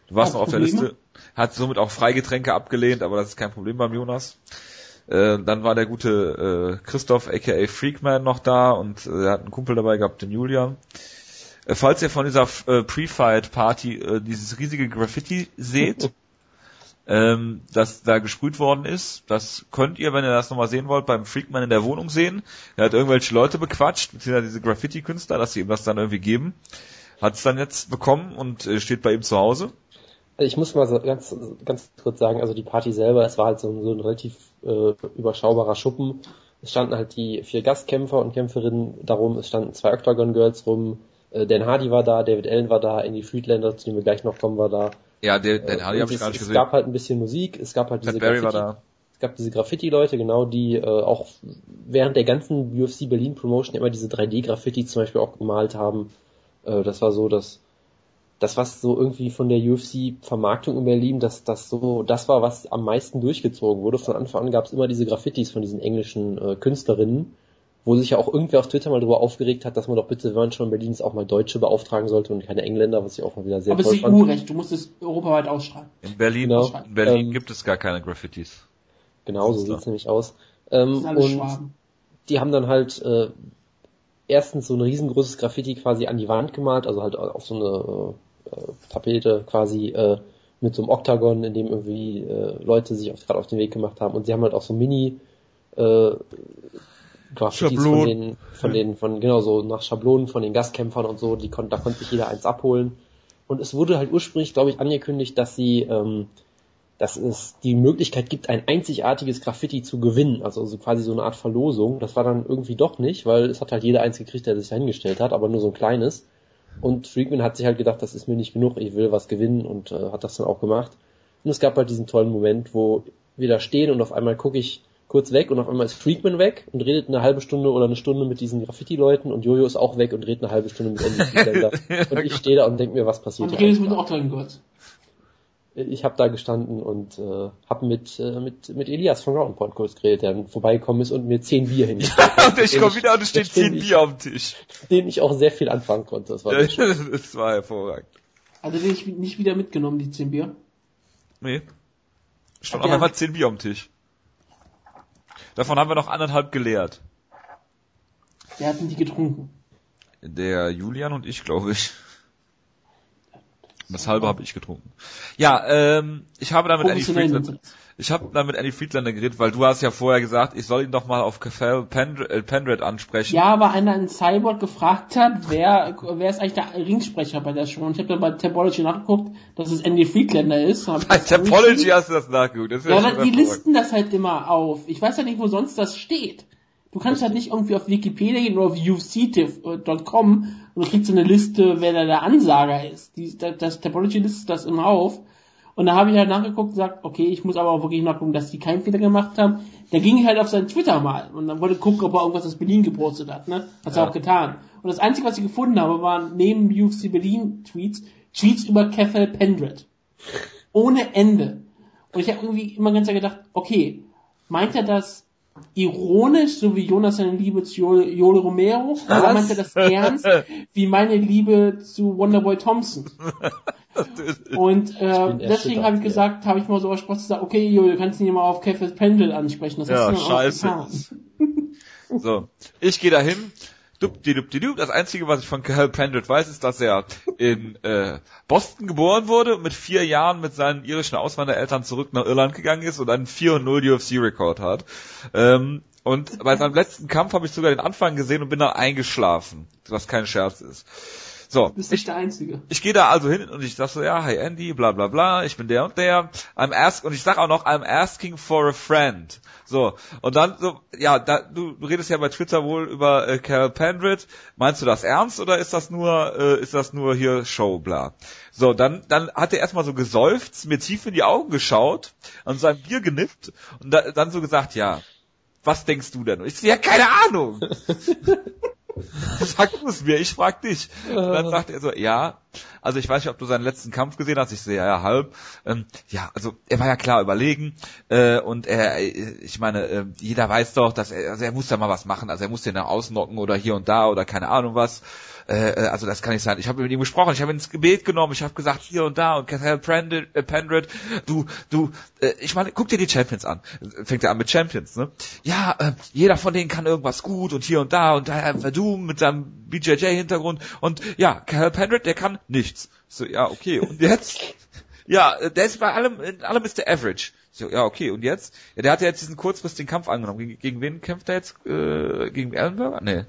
Du warst Auch noch auf der Probleme? Liste, hat somit auch Freigetränke abgelehnt, aber das ist kein Problem beim Jonas. Äh, dann war der gute äh, Christoph aka Freakman noch da und äh, er hat einen Kumpel dabei gehabt, den Julian. Äh, falls ihr von dieser äh, Pre-Fight Party äh, dieses riesige Graffiti seht, ähm, das da gesprüht worden ist. Das könnt ihr, wenn ihr das nochmal sehen wollt, beim Freakman in der Wohnung sehen. Er hat irgendwelche Leute bequatscht, beziehungsweise diese Graffiti-Künstler, dass sie ihm das dann irgendwie geben. Hat es dann jetzt bekommen und äh, steht bei ihm zu Hause. Also Ich muss mal so ganz, ganz kurz sagen, also die Party selber, es war halt so, ein- so ein relativ äh, überschaubarer Schuppen. Es standen halt die vier Gastkämpfer und Kämpferinnen darum, es standen zwei Octagon Girls rum, äh, Dan Hardy war da, David Allen war da, Andy Friedlander, zu dem wir gleich noch kommen, war da. Ja, den, den Äh, Hardy habe ich es, gar nicht es gesehen. gab halt ein bisschen Musik, es gab halt diese Barry war Graffiti, da. es gab diese Graffiti-Leute, genau, die äh, auch während der ganzen UFC Berlin Promotion immer diese 3D-Graffiti zum Beispiel auch gemalt haben. Äh, das war so, dass das, was so irgendwie von der UFC-Vermarktung in Berlin, dass das so, das war, was am meisten durchgezogen wurde. Von Anfang an gab es immer diese Graffitis von diesen englischen äh, Künstlerinnen, wo sich ja auch irgendwer auf Twitter mal drüber aufgeregt hat, dass man doch bitte, wenn man schon in Berlin ist, auch mal Deutsche beauftragen sollte und keine Engländer, was ich auch mal wieder sehr Aber es toll ist fand. EU-Recht, du musst es europaweit ausstrahlen. In Berlin, Genau. in Berlin Ähm, gibt es gar keine Graffitis. Genau, so Ist da. sieht's nämlich aus. Ähm, und Schwaben. die haben dann halt äh, erstens so ein riesengroßes Graffiti quasi an die Wand gemalt, also halt auf so eine äh, Tapete quasi äh, mit so einem Oktagon, in dem irgendwie äh, Leute sich gerade auf den Weg gemacht haben. Und sie haben halt auch so Mini äh, Graffitis von den, von den, von genau so nach Schablonen von den Gastkämpfern und so, die kon da konnte sich jeder eins abholen. Und es wurde halt ursprünglich, glaube ich, angekündigt, dass sie ähm, dass es die Möglichkeit gibt, ein einzigartiges Graffiti zu gewinnen, also so quasi so eine Art Verlosung. Das war dann irgendwie doch nicht, weil es hat halt jeder eins gekriegt, der sich da hingestellt hat, aber nur so ein kleines. Und Freakman hat sich halt gedacht, das ist mir nicht genug, ich will was gewinnen und äh, hat das dann auch gemacht. Und es gab halt diesen tollen Moment, wo wir da stehen und auf einmal gucke ich kurz weg und auf einmal ist Freakman weg und redet eine halbe Stunde oder eine Stunde mit diesen Graffiti-Leuten und Jojo ist auch weg und redet eine halbe Stunde mit Andy Friedlander. und ich stehe da und denke mir, was passiert Und hier redest eigentlich mit Girls. ich habe da gestanden und äh, habe mit, äh, mit, mit Elias von Round Point kurz geredet, der dann vorbeigekommen ist und mir zehn Bier hingestellt hat, und ich komme wieder und es steht zehn Bier auf dem Tisch. mit dem ich auch sehr viel anfangen konnte. Das war schön. das war hervorragend. Also den ich nicht wieder mitgenommen, die 10 Bier. Nee. Stand der- einmal zehn Bier auf dem Tisch. Davon haben wir noch anderthalb geleert. Der hatten die getrunken. Der Julian und ich, glaube ich. Das halbe habe ich getrunken. Ja, ähm, ich habe damit sind ich habe damit Andy Friedlander geredet, weil du hast ja vorher gesagt, ich soll ihn doch mal auf Cafel Pendred, äh, Pendred ansprechen. Ja, weil einer in Cyborg gefragt hat, wer, wer ist eigentlich der Ringsprecher bei der Show. Und ich habe dann bei Tapology nachgeguckt, dass es Andy Friedlander ist. Bei Tapology hast du das nachgeguckt. Das ist ja, aber die listen das halt immer auf. Ich weiß ja nicht, wo sonst das steht. Du kannst halt nicht irgendwie auf Wikipedia gehen oder auf ufc.com und du kriegst so eine Liste, wer da der Ansager ist. Die, das, das Tapology listet das immer auf. Und da habe ich halt nachgeguckt und gesagt, okay, ich muss aber auch wirklich nachgucken, dass die keinen Fehler gemacht haben. Da ging ich halt auf sein Twitter mal und dann wollte gucken, ob er irgendwas aus Berlin gepostet hat, ne? Hat's Ja. er auch getan. Und das Einzige, was ich gefunden habe, waren neben UFC Berlin Tweets, Tweets über Keffel Pendred. Ohne Ende. Und ich habe irgendwie immer ganz gedacht, okay, meint er das ironisch, so wie Jonas seine Liebe zu Jo- Joel Romero? Oder Was? meint er das ernst, wie meine Liebe zu Wonderboy Thompson? Und äh, deswegen habe ich ja. gesagt, habe ich mal so aus Spaß gesagt, okay, Jo, du kannst ihn ja mal auf Keffels Pendel ansprechen. Das Ja, scheiße. So, ich gehe dahin. Das Einzige, was ich von Cal Pendred weiß, ist, dass er in äh, Boston geboren wurde und mit vier Jahren mit seinen irischen Auswandereltern zurück nach Irland gegangen ist und einen 4-0 UFC-Rekord hat. Ähm, und bei seinem letzten Kampf habe ich sogar den Anfang gesehen und bin dann eingeschlafen, was kein Scherz ist. So, Du bist ich, nicht der Einzige. ich gehe da also hin und ich sag so, ja, hi Andy, bla bla bla, ich bin der und der. I'm ask und ich sag auch noch, I'm asking for a friend. So, und dann so, ja, da, du, du redest ja bei Twitter wohl über äh, Carol Pendrit. Meinst du das ernst oder ist das nur, äh, ist das nur hier Show, bla? So, dann, dann hat er erstmal so geseufzt, mir tief in die Augen geschaut, an sein Bier genippt und da, dann so gesagt, ja, was denkst du denn? Und ich so, ja, keine Ahnung. Sag du es mir, ich frag dich. Und dann sagt er so, ja, also ich weiß nicht, ob du seinen letzten Kampf gesehen hast. Ich sehe ja, ja halb. Ähm, ja, also er war ja klar überlegen äh, und er, äh, ich meine, äh, jeder weiß doch, dass er, also er muss da mal was machen. Also er muss den da ausnocken oder hier und da oder keine Ahnung was. Äh, äh, also das kann nicht sein. Ich habe mit ihm gesprochen, ich habe ihn ins Gebet genommen, ich habe gesagt hier und da und Cathal äh, Pendrit du, du, äh, ich meine, guck dir die Champions an. Fängt er an mit Champions, ne? Ja, äh, jeder von denen kann irgendwas gut und hier und da und da Verdum mit seinem BJJ-Hintergrund und ja, Cathal Pendrit, der kann nichts. So, ja, okay. Und jetzt? Ja, äh, der ist bei allem, in allem ist der Average. So, ja, okay, und jetzt? Ja, der hat ja jetzt diesen kurzfristigen Kampf angenommen. Gegen, gegen wen kämpft er jetzt? Äh, gegen Ellenberger? Nee.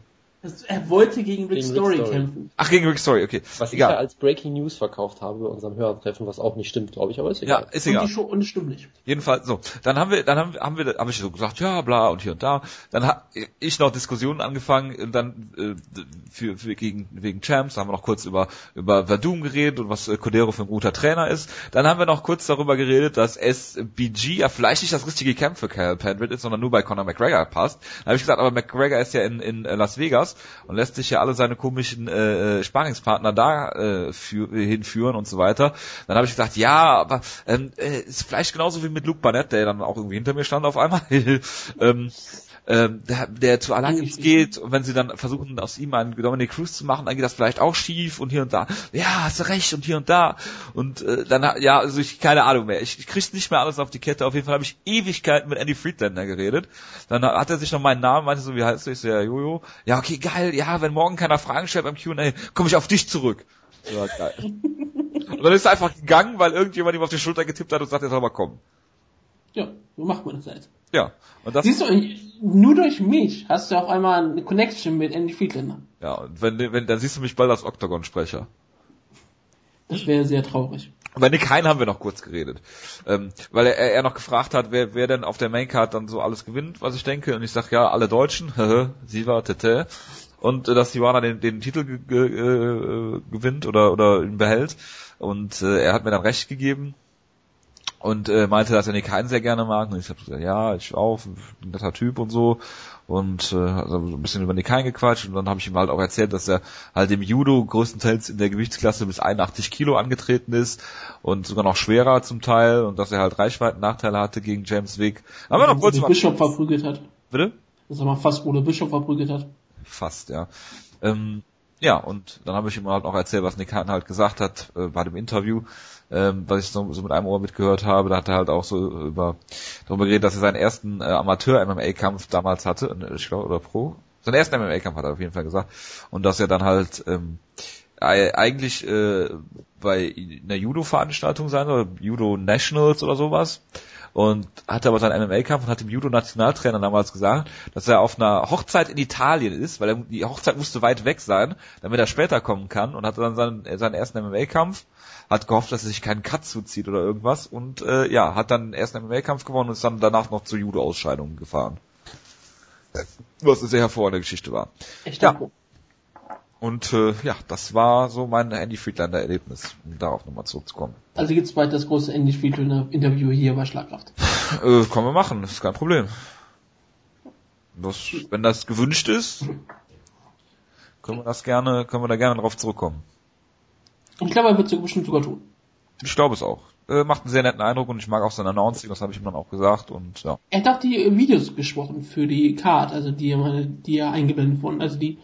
Er wollte gegen Rick Gegen Rick Story Story. kämpfen. Ach, gegen Rick Story, okay. Was ich ja egal. als Breaking News verkauft habe bei unserem Hörertreffen, was auch nicht stimmt, glaube ich, aber ist Ja, egal. ist Und, egal. die Show, und es stimmt nicht. Jedenfalls so. Dann haben wir, dann haben, wir- haben wir, habe ich so gesagt, ja, bla und hier und da. Dann habe ich noch Diskussionen angefangen und dann äh, für, für gegen wegen Champs. Da haben wir noch kurz über über Verdum geredet und was äh, Cordero für ein guter Trainer ist. Dann haben wir noch kurz darüber geredet, dass SBG ja vielleicht nicht das richtige Camp für Cal Pendrit ist, sondern nur bei Conor McGregor passt. Dann habe ich gesagt, aber McGregor ist ja in, in äh, Las Vegas und lässt sich ja alle seine komischen äh, äh, Sparingspartner da äh, für, hinführen und so weiter. Dann habe ich gesagt, ja, aber ähm, äh, ist vielleicht genauso wie mit Luke Barnett, der dann auch irgendwie hinter mir stand auf einmal. ähm, ähm, der, der zu Alliance geht und wenn sie dann versuchen aus ihm einen Dominic Cruz zu machen, dann geht das vielleicht auch schief und hier und da. Ja, hast du recht und hier und da und äh, dann ja, also ich keine Ahnung mehr. Ich, ich krieg's nicht mehr alles auf die Kette. Auf jeden Fall habe ich Ewigkeiten mit Andy Friedlander geredet. Dann hat er sich noch meinen Namen, meinte so, wie heißt du? Ich so, ja, Jojo. Ja, okay, geil. Ja, wenn morgen keiner Fragen stellt beim Q&A, komme ich auf dich zurück. Ja, geil. und dann ist er einfach gegangen, weil irgendjemand ihm auf die Schulter getippt hat und sagt, er soll mal kommen. Ja, so macht man das halt. Ja. Und das Siehst du, nur durch mich hast du auf einmal eine Connection mit Andy Friedlander. Ja, und wenn, wenn, dann siehst du mich bald als Octagon-Sprecher. Das wäre sehr traurig. Über Nick Hein haben wir noch kurz geredet. Ähm, weil er, er noch gefragt hat, wer, wer denn auf der Maincard dann so alles gewinnt, was ich denke. Und ich sag ja, alle Deutschen, Siva, Tete. Und äh, dass Johanna den, den Titel ge, ge, äh, gewinnt oder, oder ihn behält. Und äh, er hat mir dann recht gegeben. Und äh, meinte, dass er Nick Hein sehr gerne mag. Und ich habe gesagt, ja, ich auch, ein netter Typ und so. Und äh, also so ein bisschen über Nick Hein gequatscht. Und dann habe ich ihm halt auch erzählt, dass er halt im Judo größtenteils in der Gewichtsklasse bis 81 Kilo angetreten ist. Und sogar noch schwerer zum Teil. Und dass er halt Reichweitennachteile hatte gegen James Wick. Haben wir noch kurz den mal... Bischof verprügelt hat. Bitte? Das ist mal fast, der Bischof verprügelt hat. Fast, ja. Ähm, ja, und dann habe ich ihm halt auch erzählt, was Nick Hein halt gesagt hat äh, bei dem Interview, ähm, was ich so, so mit einem Ohr mitgehört habe. Da hat er halt auch so über darüber geredet, dass er seinen ersten äh, Amateur-MMA-Kampf damals hatte, äh, ich glaube, oder Pro. Seinen ersten MMA-Kampf hat er auf jeden Fall gesagt. Und dass er dann halt ähm, ei- eigentlich äh, bei einer Judo-Veranstaltung sein soll, Judo Nationals oder sowas. Und hatte aber seinen MMA-Kampf und hat dem Judo-Nationaltrainer damals gesagt, dass er auf einer Hochzeit in Italien ist, weil er, die Hochzeit musste weit weg sein, damit er später kommen kann und hatte dann seinen, äh, seinen ersten MMA-Kampf, hat gehofft, dass er sich keinen Cut zuzieht oder irgendwas und äh, ja, hat dann den ersten MMA-Kampf gewonnen und ist dann danach noch zur Judo-Ausscheidung gefahren. Was eine sehr hervorragende Geschichte war. Echt Ja. Und äh, ja, das war so mein Andy Friedlander Erlebnis, um darauf nochmal zurückzukommen. Also gibt's bald das große Andy Friedlander Interview hier bei Schlagkraft. Äh, können wir machen, das ist kein Problem. Das, wenn das gewünscht ist, können wir das gerne, können wir da gerne drauf zurückkommen. Und ich glaube, er wird es bestimmt sogar tun. Ich glaube es auch. Äh, macht einen sehr netten Eindruck und ich mag auch sein Announcing, das habe ich ihm dann auch gesagt und ja. Er hat auch die äh, Videos gesprochen für die Card, also die, er meine, die ja eingeblendet wurden, also die.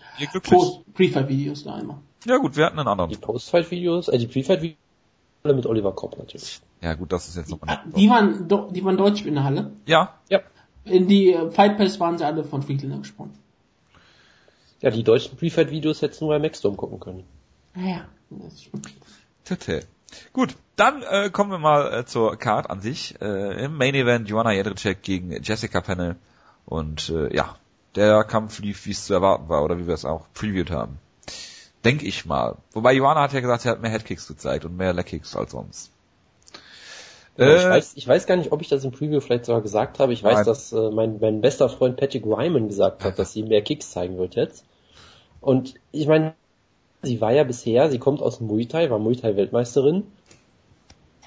Post-Pre-Fight-Videos da einmal. Ja gut, wir hatten einen anderen. Die Post-Fight-Videos, äh, die Pre-Fight-Videos alle mit Oliver Kopp natürlich. Ja gut, das ist jetzt noch Ah, Die waren, do- die waren deutsch in der Halle. Ja, Ja. In die äh, Fight Pass waren sie alle von Friedlander gesprochen. Ja, die deutschen Pre-Fight-Videos hättest du nur bei Maxdome gucken können. Naja, das ist schon- Tete. Gut, dann äh, kommen wir mal äh, zur Card an sich. Äh, Im Main Event Joanna Jedrzejczyk gegen Jessica Pennell. Und äh, ja, der Kampf lief, wie es zu erwarten war, oder wie wir es auch previewed haben. Denk ich mal. Wobei Johanna hat ja gesagt, sie hat mehr Headkicks gezeigt und mehr Leckkicks als sonst. Ich, weiß, ich weiß gar nicht, ob ich das im Preview vielleicht sogar gesagt habe. Ich weiß, Nein. dass äh, mein, mein bester Freund Patrick Ryman gesagt hat, dass sie mehr Kicks zeigen wird jetzt. Und ich meine, sie war ja bisher, sie kommt aus Muay Thai, war Muay Thai Weltmeisterin.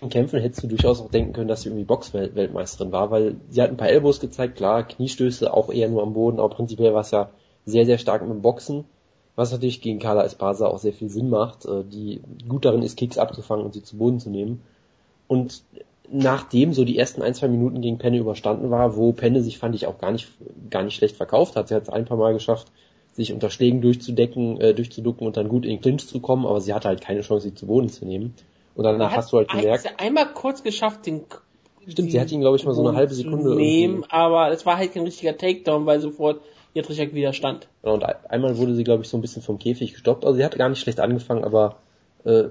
In Kämpfen hättest du durchaus auch denken können, dass sie irgendwie Box-Weltmeisterin war, weil sie hat ein paar Elbows gezeigt, klar, Kniestöße auch eher nur am Boden, aber prinzipiell war es ja sehr, sehr stark mit dem Boxen, was natürlich gegen Carla Espasa auch sehr viel Sinn macht, äh, die gut darin ist, Kicks abzufangen und sie zu Boden zu nehmen. Und nachdem so die ersten ein, zwei Minuten gegen Penne überstanden war, wo Penne sich, fand ich, auch gar nicht, gar nicht schlecht verkauft hat. Sie hat es ein paar Mal geschafft, sich unter Schlägen durchzudecken, äh, durchzuducken und dann gut in den Clinch zu kommen, aber sie hatte halt keine Chance, sie zu Boden zu nehmen. Und danach hast du halt gemerkt, Hat einmal kurz geschafft, den stimmt, sie hat ihn, glaube ich, mal so eine halbe Sekunde nehmen, aber es war halt kein richtiger Takedown, weil sofort Jędrzejczyk wieder stand. Genau, Und einmal wurde sie, glaube ich, so ein bisschen vom Käfig gestoppt. Also sie hatte gar nicht schlecht angefangen, aber äh,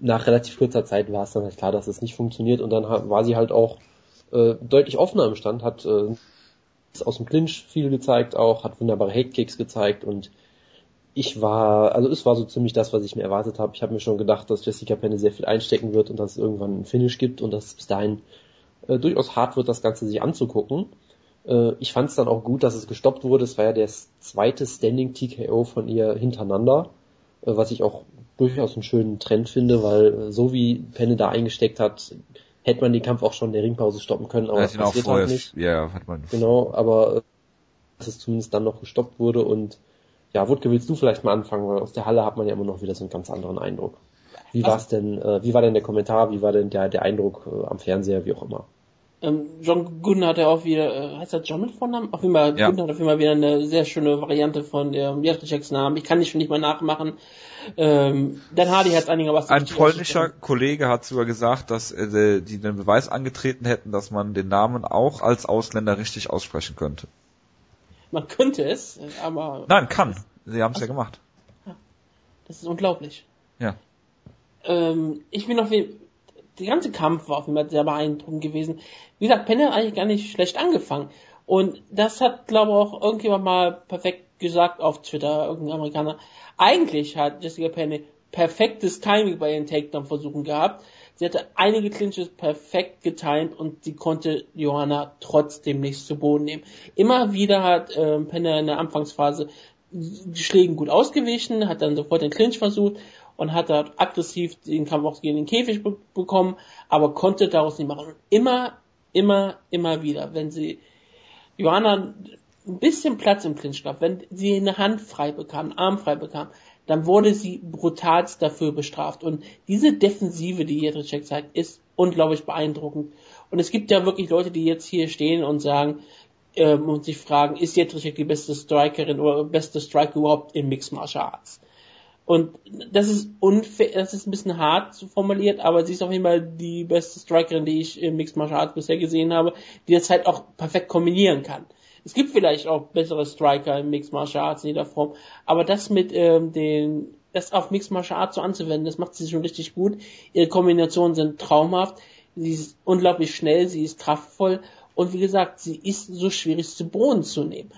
nach relativ kurzer Zeit war es dann halt klar, dass es nicht funktioniert und dann war sie halt auch äh, deutlich offener im Stand, hat äh, aus dem Clinch viel gezeigt auch, hat wunderbare Hate-Kicks gezeigt und ich war, also es war so ziemlich das, was ich mir erwartet habe. Ich habe mir schon gedacht, dass Jessica Penne sehr viel einstecken wird und dass es irgendwann einen Finish gibt und dass es bis dahin äh, durchaus hart wird, das Ganze sich anzugucken. Äh, ich fand es dann auch gut, dass es gestoppt wurde. Es war ja das zweite Standing TKO von ihr hintereinander, äh, was ich auch durchaus einen schönen Trend finde, weil äh, so wie Penne da eingesteckt hat, hätte man den Kampf auch schon in der Ringpause stoppen können, aber Er das auch passiert vorher, halt nicht. ja, hat man. Genau, aber äh, dass es zumindest dann noch gestoppt wurde und ja, Wutke, willst du vielleicht mal anfangen, weil aus der Halle hat man ja immer noch wieder so einen ganz anderen Eindruck. Wie Also- war's denn, äh, wie war denn der Kommentar, wie war denn der, der Eindruck äh, am Fernseher, wie auch immer? Ähm, John Gooden hatte auch wieder, äh, heißt er John mit Vornamen? Auf jeden Fall, Ja. Gooden hat auf jeden Fall wieder eine sehr schöne Variante von ähm, Jędrzejczyks Namen. Ich kann die schon nicht mal nachmachen. Ähm, Dan Hardy hat einigermaßen Ein richtig polnischer. Kollege hat sogar gesagt, dass äh, die den Beweis angetreten hätten, dass man den Namen auch als Ausländer richtig aussprechen könnte. Man könnte es, äh, aber Nein, kann. Sie haben es ja gemacht. das ist unglaublich. Ja. Ähm, ich bin noch wie, der ganze Kampf war auf jeden Fall sehr beeindruckend gewesen. Wie gesagt, Penne hat eigentlich gar nicht schlecht angefangen. Und das hat, glaube ich, auch irgendjemand mal perfekt gesagt auf Twitter, irgendein Amerikaner. Eigentlich hat Jessica Penne perfektes Timing bei ihren Takedown-Versuchen gehabt. Sie hatte einige Clinches perfekt getimed und sie konnte Johanna trotzdem nicht zu Boden nehmen. Immer wieder hat ähm, Penne in der Anfangsphase die Schlägen gut ausgewichen, hat dann sofort den Clinch versucht und hat dort aggressiv den Kampf auch gegen den Käfig be bekommen, aber konnte daraus nicht machen. Und immer, immer, immer wieder, wenn sie Johanna ein bisschen Platz im Clinch gab, wenn sie eine Hand frei bekam, einen Arm frei bekam, dann wurde sie brutalst dafür bestraft. Und diese Defensive, die Jedrzejczyk zeigt, ist unglaublich beeindruckend. Und es gibt ja wirklich Leute, die jetzt hier stehen und sagen, ähm, und sich fragen, ist Jedrzejczyk die beste Strikerin oder beste Striker überhaupt im Mixed Martial Arts? Und das ist unfair, das ist ein bisschen hart formuliert, aber sie ist auf jeden Fall die beste Strikerin, die ich im Mixed Martial Arts bisher gesehen habe, die das halt auch perfekt kombinieren kann. Es gibt vielleicht auch bessere Striker im Mixed Martial Arts in jeder Form, aber das mit ähm, den, das auf Mixed Martial Arts so anzuwenden, das macht sie schon richtig gut. Ihre Kombinationen sind traumhaft. Sie ist unglaublich schnell, sie ist kraftvoll und wie gesagt, sie ist so schwierig zu Boden zu nehmen.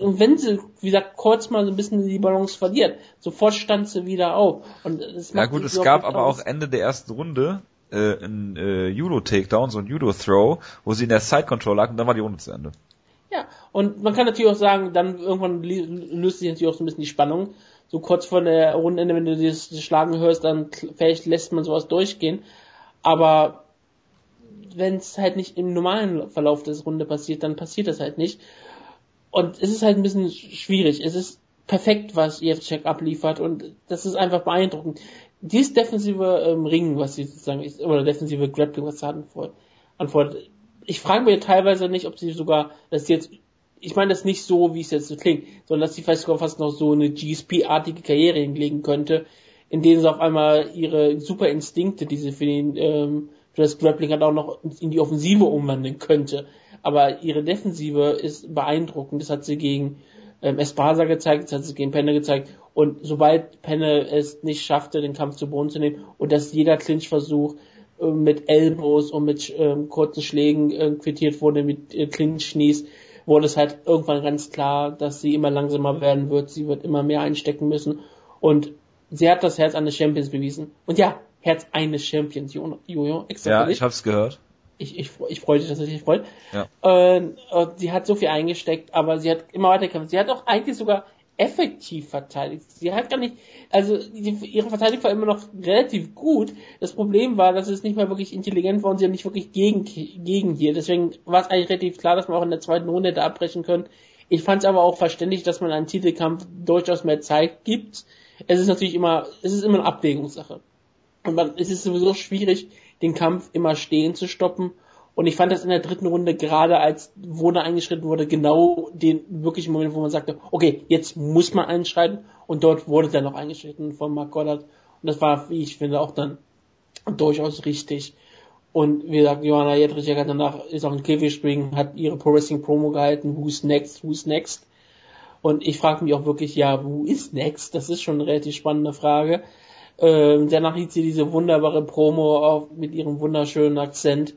Und wenn sie, wie gesagt, kurz mal so ein bisschen die Balance verliert, sofort stand sie wieder auf. Und Ja gut, es gab aber auch Ende der ersten Runde äh, ein äh, Judo-Takedown, so ein Judo-Throw, wo sie in der Side-Control lag und dann war die Runde zu Ende. Ja, und man kann natürlich auch sagen, dann irgendwann löst sich natürlich auch so ein bisschen die Spannung. So kurz vor der Rundenende, wenn du das Schlagen hörst, dann vielleicht lässt man sowas durchgehen. Aber wenn es halt nicht im normalen Verlauf des Runde passiert, dann passiert das halt nicht. Und es ist halt ein bisschen schwierig. Es ist perfekt, was Jevcek abliefert und das ist einfach beeindruckend. Dieses defensive ähm, Ringen, was sie sozusagen ist, oder defensive Grappling, was sie antwortet. Ich frage mir teilweise nicht, ob sie sogar, dass sie jetzt, ich meine das nicht so, wie es jetzt so klingt, sondern dass sie vielleicht sogar fast noch so eine GSP-artige Karriere hinlegen könnte, in denen sie auf einmal ihre super Instinkte, die sie für den, ähm, für das Grappling hat, auch noch in die Offensive umwandeln könnte. Aber ihre Defensive ist beeindruckend. Das hat sie gegen ähm, Espasa gezeigt, das hat sie gegen Penne gezeigt. Und sobald Penne es nicht schaffte, den Kampf zu Boden zu nehmen und dass jeder Clinch-Versuch äh, mit Elbows und mit ähm, kurzen Schlägen äh, quittiert wurde, mit äh, Clinch-Knees, wurde es halt irgendwann ganz klar, dass sie immer langsamer werden wird. Sie wird immer mehr einstecken müssen. Und sie hat das Herz eines Champions bewiesen. Und ja, Herz eines Champions, Jojo, extra Ja, ich hab's gehört. Ich, ich, ich freue dich, dass es dich freut. Ja. Und, und sie hat so viel eingesteckt, aber sie hat immer weiter gekämpft. Sie hat auch eigentlich sogar effektiv verteidigt. Sie hat gar nicht, also die, ihre Verteidigung war immer noch relativ gut. Das Problem war, dass es nicht mehr wirklich intelligent war und sie haben nicht wirklich gegen, gegen hier. Deswegen war es eigentlich relativ klar, dass man auch in der zweiten Runde hätte abbrechen können. Ich fand es aber auch verständlich, dass man einen Titelkampf durchaus mehr Zeit gibt. Es ist natürlich immer, es ist immer eine Abwägungssache. Und man, es ist sowieso schwierig, den Kampf immer stehen zu stoppen und ich fand das in der dritten Runde, gerade als Wona eingeschritten wurde, genau den wirklichen Moment, wo man sagte, okay, jetzt muss man einschreiten. Und dort wurde dann noch eingeschritten von Mark Goddard. Und das war, wie ich finde, auch dann durchaus richtig. Und wie gesagt, Johanna Jedrzejczyk hat danach, ist auch in Käfig springen, hat ihre Pro Wrestling Promo gehalten, who's next, who's next. Und ich frage mich auch wirklich, ja, who is next? Das ist schon eine relativ spannende Frage. Ähm, danach hielt sie diese wunderbare Promo auf, mit ihrem wunderschönen Akzent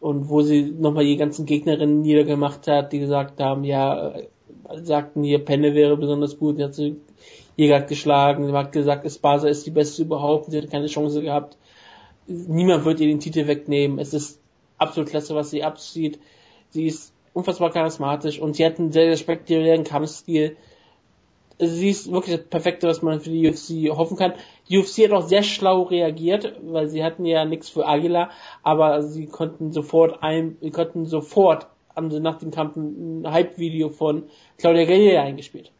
und wo sie nochmal die ganzen Gegnerinnen niedergemacht hat, die gesagt haben, ja, äh, sagten hier, Penne wäre besonders gut, sie hat sie Jäger geschlagen, sie hat gesagt, Espasa ist die beste überhaupt, sie hat keine Chance gehabt. Niemand wird ihr den Titel wegnehmen. Es ist absolut klasse, was sie abzieht. Sie ist unfassbar charismatisch und sie hat einen sehr, sehr spektakulären Kampfstil sie ist wirklich das Perfekte, was man für die UFC hoffen kann. Die UFC hat auch sehr schlau reagiert, weil sie hatten ja nichts für Aguila, aber sie konnten sofort ein, sie konnten sofort, haben sie nach dem Kampf ein Hype-Video von Claudia Gagliardi eingespielt.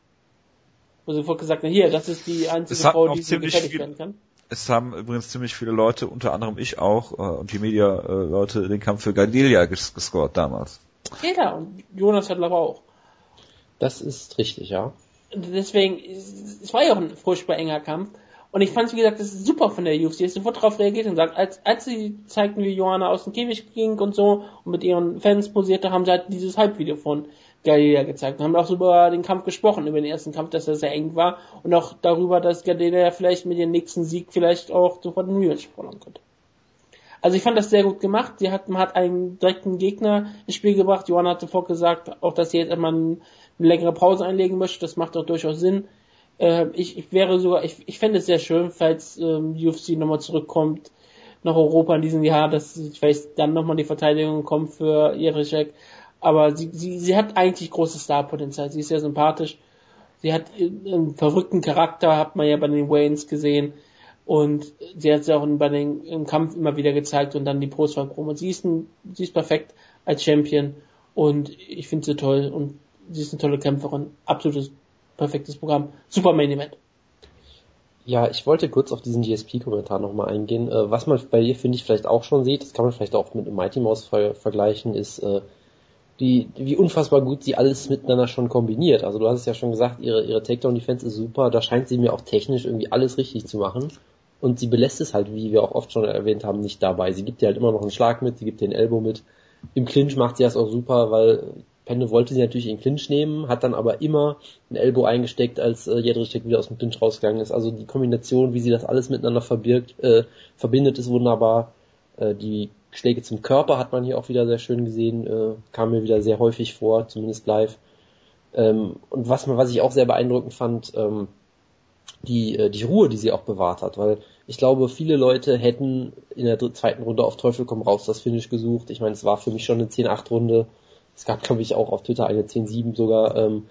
Wo sie sofort gesagt haben, hier, das ist die einzige Frau, die so gefällig werden kann. Es haben übrigens ziemlich viele Leute, unter anderem ich auch, äh, und die Media-Leute, den Kampf für Gadelia ges gescored damals. Ja, und Jonas hat aber auch. Das ist richtig, ja deswegen, es war ja auch ein furchtbar enger Kampf. Und ich fand, wie gesagt, das ist super von der UFC, dass sofort darauf reagiert und sagt, als, als sie zeigten, wie Johanna aus dem Käfig ging und so und mit ihren Fans posierte, haben sie halt dieses Halbvideo von Galilea gezeigt und haben auch so über den Kampf gesprochen, über den ersten Kampf, dass er sehr eng war und auch darüber, dass Galilea vielleicht mit ihrem nächsten Sieg vielleicht auch sofort einen Rematch fordern könnte. Also ich fand das sehr gut gemacht. Sie hat, man hat einen direkten Gegner ins Spiel gebracht. Johanna hat sofort gesagt, auch dass sie jetzt einmal eine längere Pause einlegen möchte, das macht auch durchaus Sinn. Äh, ich, ich wäre sogar, ich, ich fände es sehr schön, falls ähm, UFC nochmal zurückkommt nach Europa in diesem Jahr, dass ich weiß, dann nochmal die Verteidigung kommt für Jerichek. Aber sie, sie, sie hat eigentlich großes Starpotenzial. Sie ist sehr sympathisch. Sie hat einen verrückten Charakter, hat man ja bei den Waynes gesehen. Und sie hat es auch bei den, im Kampf immer wieder gezeigt und dann die Postwahl-Promo. Sie ist, ein, sie ist perfekt als Champion und ich finde sie toll und sie ist eine tolle Kämpferin, absolutes perfektes Programm, super Main Event. Ja, ich wollte kurz auf diesen GSP-Kommentar nochmal eingehen. Äh, was man bei ihr, finde ich, vielleicht auch schon sieht, das kann man vielleicht auch mit Mighty Mouse ver vergleichen, ist, äh, die, wie unfassbar gut sie alles miteinander schon kombiniert. Also du hast es ja schon gesagt, ihre, ihre Takedown-Defense ist super, da scheint sie mir auch technisch irgendwie alles richtig zu machen. Und sie belässt es halt, wie wir auch oft schon erwähnt haben, nicht dabei. Sie gibt dir halt immer noch einen Schlag mit, sie gibt dir einen Elbow mit. Im Clinch macht sie das auch super, weil Penne wollte sie natürlich in Clinch nehmen, hat dann aber immer ein Elbow eingesteckt, als äh, Jedrzejczyk wieder aus dem Clinch rausgegangen ist. Also die Kombination, wie sie das alles miteinander verbirgt, äh, verbindet, ist wunderbar. Äh, die Schläge zum Körper hat man hier auch wieder sehr schön gesehen, äh, kam mir wieder sehr häufig vor, zumindest live. Ähm, und was, was ich auch sehr beeindruckend fand, ähm, die, äh, die Ruhe, die sie auch bewahrt hat, weil ich glaube, viele Leute hätten in der zweiten Runde auf Teufel komm raus das Finish gesucht. Ich meine, es war für mich schon eine 10-8-Runde es gab, glaube ich, auch auf Twitter eine 10-7 sogar. Ähm,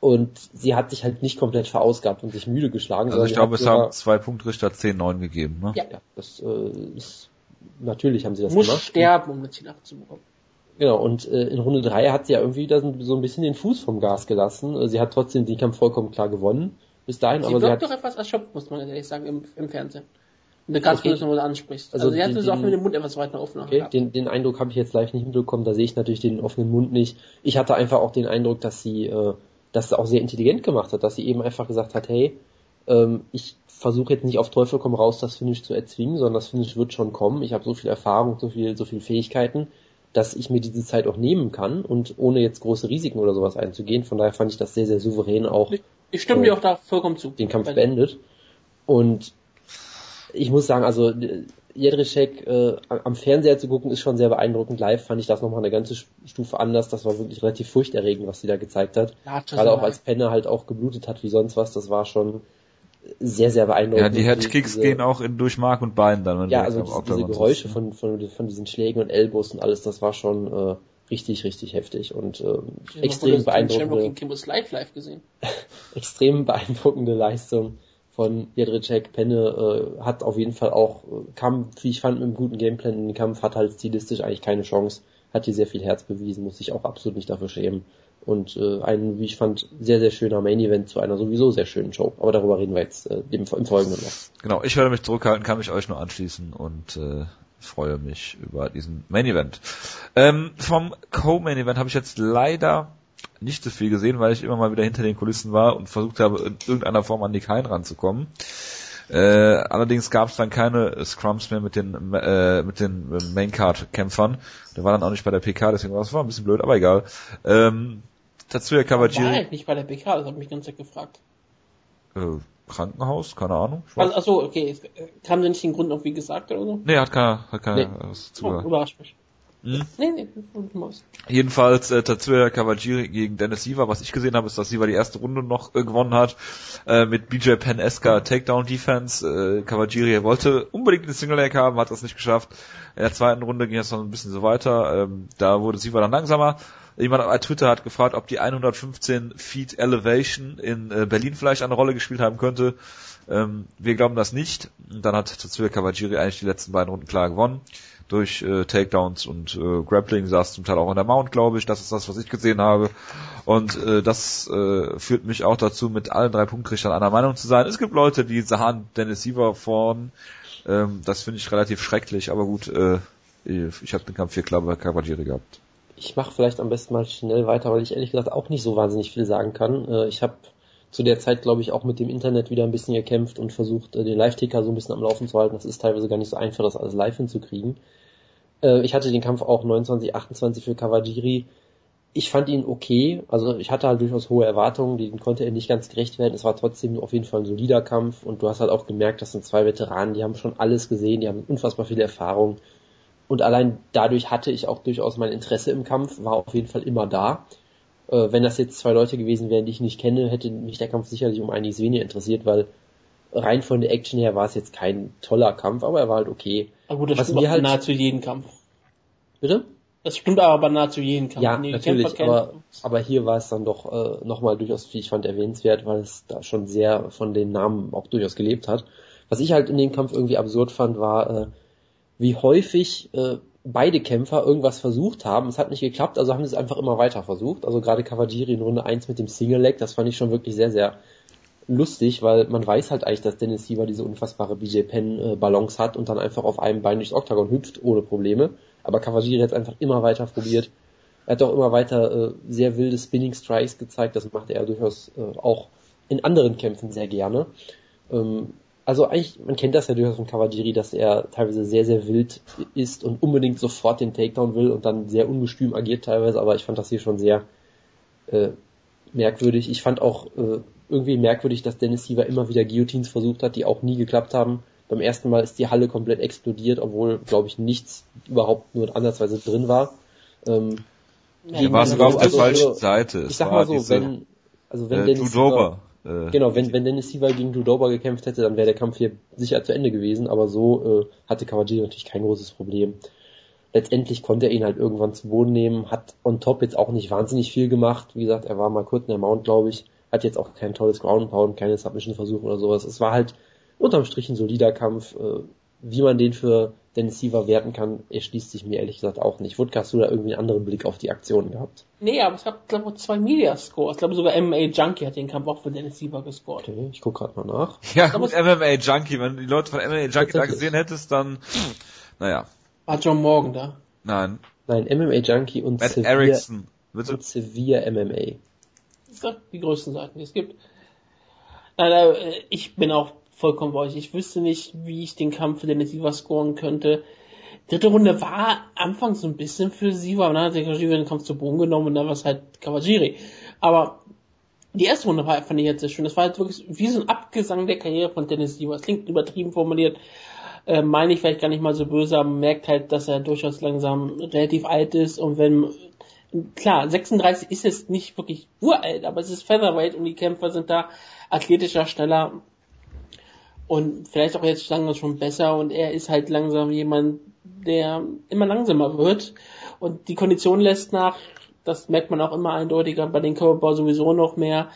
und sie hat sich halt nicht komplett verausgabt und sich müde geschlagen. Also ich glaube, es haben zwei Punktrichter 10-9 gegeben. Ne? Ja, ja das äh, ist, natürlich haben sie das Muss gemacht. Muss sterben, um eine 10-8 zu bekommen. Genau, und äh, in Runde 3 hat sie ja irgendwie da so ein bisschen den Fuß vom Gas gelassen. Sie hat trotzdem den Kampf vollkommen klar gewonnen. Bis dahin, sie aber sie hat doch etwas erschöpft, muss man ehrlich sagen, im, im Fernsehen. Und ganz okay. du ansprichst. Also, also sie hatte so auch mit dem Mund etwas weiter offen. Okay, den, den Eindruck habe ich jetzt live nicht mitbekommen, da sehe ich natürlich den offenen Mund nicht. Ich hatte einfach auch den Eindruck, dass sie äh, das auch sehr intelligent gemacht hat, dass sie eben einfach gesagt hat, hey, ähm, ich versuche jetzt nicht auf Teufel komm raus, das Finish zu erzwingen, sondern das Finish wird schon kommen. Ich habe so viel Erfahrung, so viel, so viel Fähigkeiten, dass ich mir diese Zeit auch nehmen kann und ohne jetzt große Risiken oder sowas einzugehen. Von daher fand ich das sehr, sehr souverän auch. Ich stimme äh, dir auch da vollkommen zu. Den Kampf beendet. Und ich muss sagen, also Jedrzejczyk äh, am Fernseher zu gucken ist schon sehr beeindruckend. Live fand ich das nochmal eine ganze Stufe anders. Das war wirklich relativ furchterregend, was sie da gezeigt hat. Ja, Gerade auch als Penner halt auch geblutet hat wie sonst was. Das war schon sehr, sehr beeindruckend. Ja, die Headkicks diese, gehen auch in, durch Mark und Bein dann. Ja, also diese, diese Geräusche ist, von, von, von diesen Schlägen und Elbows und alles, das war schon äh, richtig, richtig heftig und äh, extrem beeindruckende. Live live gesehen. extrem beeindruckende Leistung von Jedrzejczyk. Penne äh, hat auf jeden Fall auch, äh, kam, wie ich fand, mit einem guten Gameplan in den Kampf, hat halt stilistisch eigentlich keine Chance, hat hier sehr viel Herz bewiesen, muss sich auch absolut nicht dafür schämen. Und äh, ein, wie ich fand, sehr, sehr schöner Main Event zu einer sowieso sehr schönen Show. Aber darüber reden wir jetzt äh, im, im Folgenden noch. Genau, ich werde mich zurückhalten, kann mich euch nur anschließen und äh, freue mich über diesen Main Event. Ähm, vom Co-Main Event habe ich jetzt leider nicht so viel gesehen, weil ich immer mal wieder hinter den Kulissen war und versucht habe, in irgendeiner Form an die Kain ranzukommen. Äh, allerdings gab es dann keine Scrums mehr mit den äh, mit den Maincard-Kämpfern. Der war dann auch nicht bei der PK, deswegen war es ein bisschen blöd, aber egal. Ähm, Tatsuya Kawajiri. War halt nicht bei der PK, das ich mich ganz gefragt. Äh, Krankenhaus, keine Ahnung. Also, achso, okay. Kam denn nicht den Grund irgendwie gesagt oder so? Nee, hat keiner, hat keiner nee. was zugehört. Oh, überrascht mich. Hm? Nee, nee, Maus. Jedenfalls äh, Tatsuya Kawajiri gegen Dennis Siva. Was ich gesehen habe, ist, dass Siva die erste Runde noch äh, gewonnen hat äh, mit BJ Penn-esker Takedown Defense. Äh, Kawajiri wollte unbedingt den Single Leg haben, hat das nicht geschafft. In der zweiten Runde ging es noch ein bisschen so weiter. Ähm, da wurde Siva dann langsamer. Jemand auf Twitter hat gefragt, ob die 115 Feet Elevation in äh, Berlin vielleicht eine Rolle gespielt haben könnte. Ähm, wir glauben das nicht. Und dann hat Tatsuya Kawajiri eigentlich die letzten beiden Runden klar gewonnen durch äh, Takedowns und äh, Grappling saß zum Teil auch in der Mount, glaube ich. Das ist das, was ich gesehen habe. Und äh, das äh, führt mich auch dazu, mit allen drei Punktrichtern einer Meinung zu sein. Es gibt Leute, die sahen Dennis Siever vorn. Ähm, das finde ich relativ schrecklich, aber gut, äh, ich habe den Kampf hier klar bei Cavalieri gehabt. Ich mache vielleicht am besten mal schnell weiter, weil ich ehrlich gesagt auch nicht so wahnsinnig viel sagen kann. Äh, ich habe zu der Zeit, glaube ich, auch mit dem Internet wieder ein bisschen gekämpft und versucht, äh, den Live-Ticker so ein bisschen am Laufen zu halten. Das ist teilweise gar nicht so einfach, das alles live hinzukriegen. Äh, ich hatte den Kampf auch 29, 28 für Kawajiri. Ich fand ihn okay. Also ich hatte halt durchaus hohe Erwartungen, denen konnte er nicht ganz gerecht werden. Es war trotzdem auf jeden Fall ein solider Kampf und du hast halt auch gemerkt, das sind zwei Veteranen, die haben schon alles gesehen, die haben unfassbar viel Erfahrung. Und allein dadurch hatte ich auch durchaus mein Interesse im Kampf, war auf jeden Fall immer da. Äh, wenn das jetzt zwei Leute gewesen wären, die ich nicht kenne, hätte mich der Kampf sicherlich um einiges weniger interessiert, weil rein von der Action her war es jetzt kein toller Kampf, aber er war halt okay. Aber gut, das Was stimmt halt nahezu jeden Kampf. Bitte? Das stimmt aber bei nahezu jeden Kampf. Ja, natürlich, aber, aber hier war es dann doch äh, nochmal durchaus, wie ich fand, erwähnenswert, weil es da schon sehr von den Namen auch durchaus gelebt hat. Was ich halt in dem Kampf irgendwie absurd fand, war, äh, wie häufig äh, beide Kämpfer irgendwas versucht haben. Es hat nicht geklappt, also haben sie es einfach immer weiter versucht. Also gerade Kawajiri in Runde 1 mit dem Single Leg, das fand ich schon wirklich sehr, sehr lustig, weil man weiß halt eigentlich, dass Dennis Siever diese unfassbare BJ Penn äh, Balance hat und dann einfach auf einem Bein durchs Octagon hüpft ohne Probleme. Aber Kawajiri hat einfach immer weiter probiert. Er hat auch immer weiter äh, sehr wilde Spinning Strikes gezeigt. Das macht er durchaus äh, auch in anderen Kämpfen sehr gerne. Ähm, also eigentlich, man kennt das ja durchaus von Kawajiri, dass er teilweise sehr, sehr wild ist und unbedingt sofort den Takedown will und dann sehr ungestüm agiert teilweise. Aber ich fand das hier schon sehr äh, merkwürdig. Ich fand auch äh, irgendwie merkwürdig, dass Dennis Siever immer wieder Guillotines versucht hat, die auch nie geklappt haben. Beim ersten Mal ist die Halle komplett explodiert, obwohl, glaube ich, nichts überhaupt nur andersweise drin war. Ähm, ja, war sogar auf der also, falschen Seite. Ich sag mal so, diese, wenn, also wenn äh, Dennis Siever, äh, genau, wenn, wenn Dennis Siever gegen Judoba gekämpft hätte, dann wäre der Kampf hier sicher zu Ende gewesen, aber so äh, hatte Kawajiri natürlich kein großes Problem. Letztendlich konnte er ihn halt irgendwann zu Boden nehmen, hat on top jetzt auch nicht wahnsinnig viel gemacht. Wie gesagt, er war mal kurz in der Mount, glaube ich, hat jetzt auch kein tolles Ground Pound, keine Submission Versuch oder sowas. Es war halt unterm Strich ein solider Kampf. Äh, wie man den für Dennis Siever werten kann, erschließt sich mir ehrlich gesagt auch nicht. Wutke, hast du da irgendwie einen anderen Blick auf die Aktion gehabt? Nee, aber es gab, glaube ich, zwei Media-Scores. Ich glaube sogar MMA Junkie hat den Kampf auch für Dennis Siever gescored. Okay, ich guck gerade mal nach. Ja, gut, MMA Junkie. Wenn du die Leute von MMA Junkie da gesehen hättest, dann, naja. War John Morgan da? Nein. Nein, MMA Junkie und Matt Severe, Erickson. Bitte? Und Severe MMA. Das die größten Seiten, die es gibt. Nein, äh, ich bin auch vollkommen bei euch. Ich wüsste nicht, wie ich den Kampf für den Siva scoren könnte. Dritte Runde war anfangs so ein bisschen für Siva, aber dann hat der Kawajiri den Kampf zu Boden genommen und dann war es halt Kawajiri. Aber die erste Runde war, fand ich jetzt sehr schön. Das war halt wirklich wie so ein Abgesang der Karriere von Dennis Siva. Es klingt übertrieben formuliert, äh, meine ich vielleicht gar nicht mal so böse, aber man merkt halt, dass er durchaus langsam relativ alt ist und wenn klar, 36 ist jetzt nicht wirklich uralt, aber es ist Featherweight und die Kämpfer sind da athletischer, schneller Und vielleicht auch jetzt langsam schon besser und er ist halt langsam jemand, der immer langsamer wird und die Kondition lässt nach, das merkt man auch immer eindeutiger, bei den Körperbau sowieso noch mehr.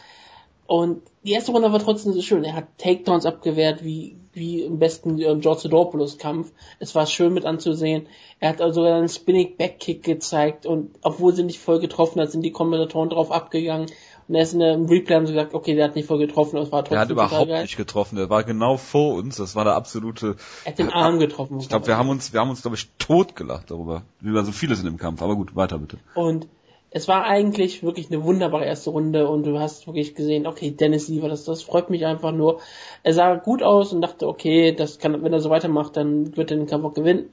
Und die erste Runde war trotzdem so schön. Er hat Takedowns abgewehrt, wie, wie im besten äh, George Sidopoulos Kampf. Es war schön mit anzusehen. Er hat also einen Spinning Backkick gezeigt und obwohl sie nicht voll getroffen hat, sind die Kommentatoren drauf abgegangen. Und er ist in der Replay haben sie gesagt, okay, der hat nicht voll getroffen, aber es war trotzdem Der hat überhaupt nicht getroffen. Der war genau vor uns. Das war der absolute. Er hat den Arm getroffen. Ich glaube, wir haben uns, wir haben uns, glaube ich, totgelacht darüber. Wie wir so viele sind im Kampf. Aber gut, weiter bitte. Und es war eigentlich wirklich eine wunderbare erste Runde und du hast wirklich gesehen, okay, Dennis Lieber, das, das freut mich einfach nur. Er sah gut aus und dachte, okay, das kann, wenn er so weitermacht, dann wird er den Kampf auch gewinnen.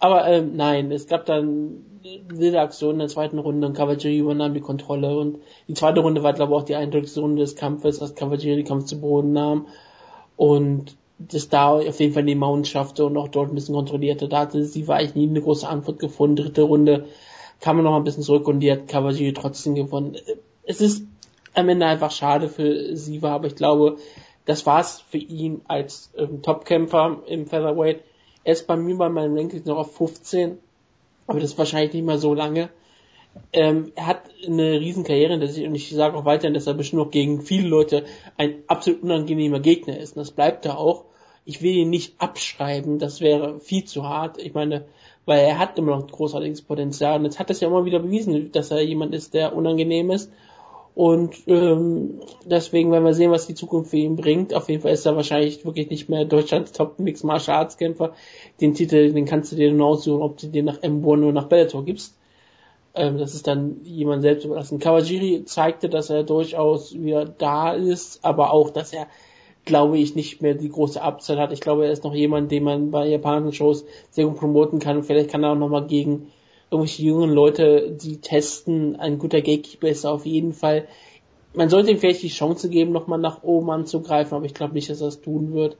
Aber ähm, nein, es gab dann wilde Aktionen in der zweiten Runde und Cavalieri übernahm die Kontrolle und die zweite Runde war, glaube ich, auch die eindrücklichste Runde des Kampfes, als Cavalieri den Kampf zu Boden nahm und das da auf jeden Fall die Mount schaffte und auch dort ein bisschen kontrollierte. Da hatte sie war eigentlich nie eine große Antwort gefunden. Dritte Runde kam er noch ein bisschen zurück und die hat Cavalieri trotzdem gewonnen. Es ist am Ende einfach schade für sie war, aber ich glaube, das war's für ihn als ähm, Topkämpfer im Featherweight. Er ist bei mir bei meinem Ranking noch auf 15 aber das ist wahrscheinlich nicht mehr so lange. Ähm, er hat eine riesen Karriere und ich sage auch weiterhin, dass er bestimmt noch gegen viele Leute ein absolut unangenehmer Gegner ist. Und das bleibt er auch. Ich will ihn nicht abschreiben, das wäre viel zu hart. Ich meine, weil er hat immer noch großartiges Potenzial und jetzt hat das ja immer wieder bewiesen, dass er jemand ist, der unangenehm ist. Und ähm, deswegen werden wir sehen, was die Zukunft für ihn bringt. Auf jeden Fall ist er wahrscheinlich wirklich nicht mehr Deutschlands Top Mixed Martial Arts Kämpfer. Den Titel, den kannst du dir nur aussuchen, ob du den nach M1 oder nach Bellator gibst. Ähm, das ist dann jemand selbst überlassen. Kawajiri zeigte, dass er durchaus wieder da ist, aber auch, dass er, glaube ich, nicht mehr die große Upside hat. Ich glaube, er ist noch jemand, den man bei japanischen Shows sehr gut promoten kann. Vielleicht kann er auch nochmal gegen irgendwelche jungen Leute, die testen, ein guter Gatekeeper ist auf jeden Fall. Man sollte ihm vielleicht die Chance geben, nochmal nach oben anzugreifen, aber ich glaube nicht, dass er das tun wird.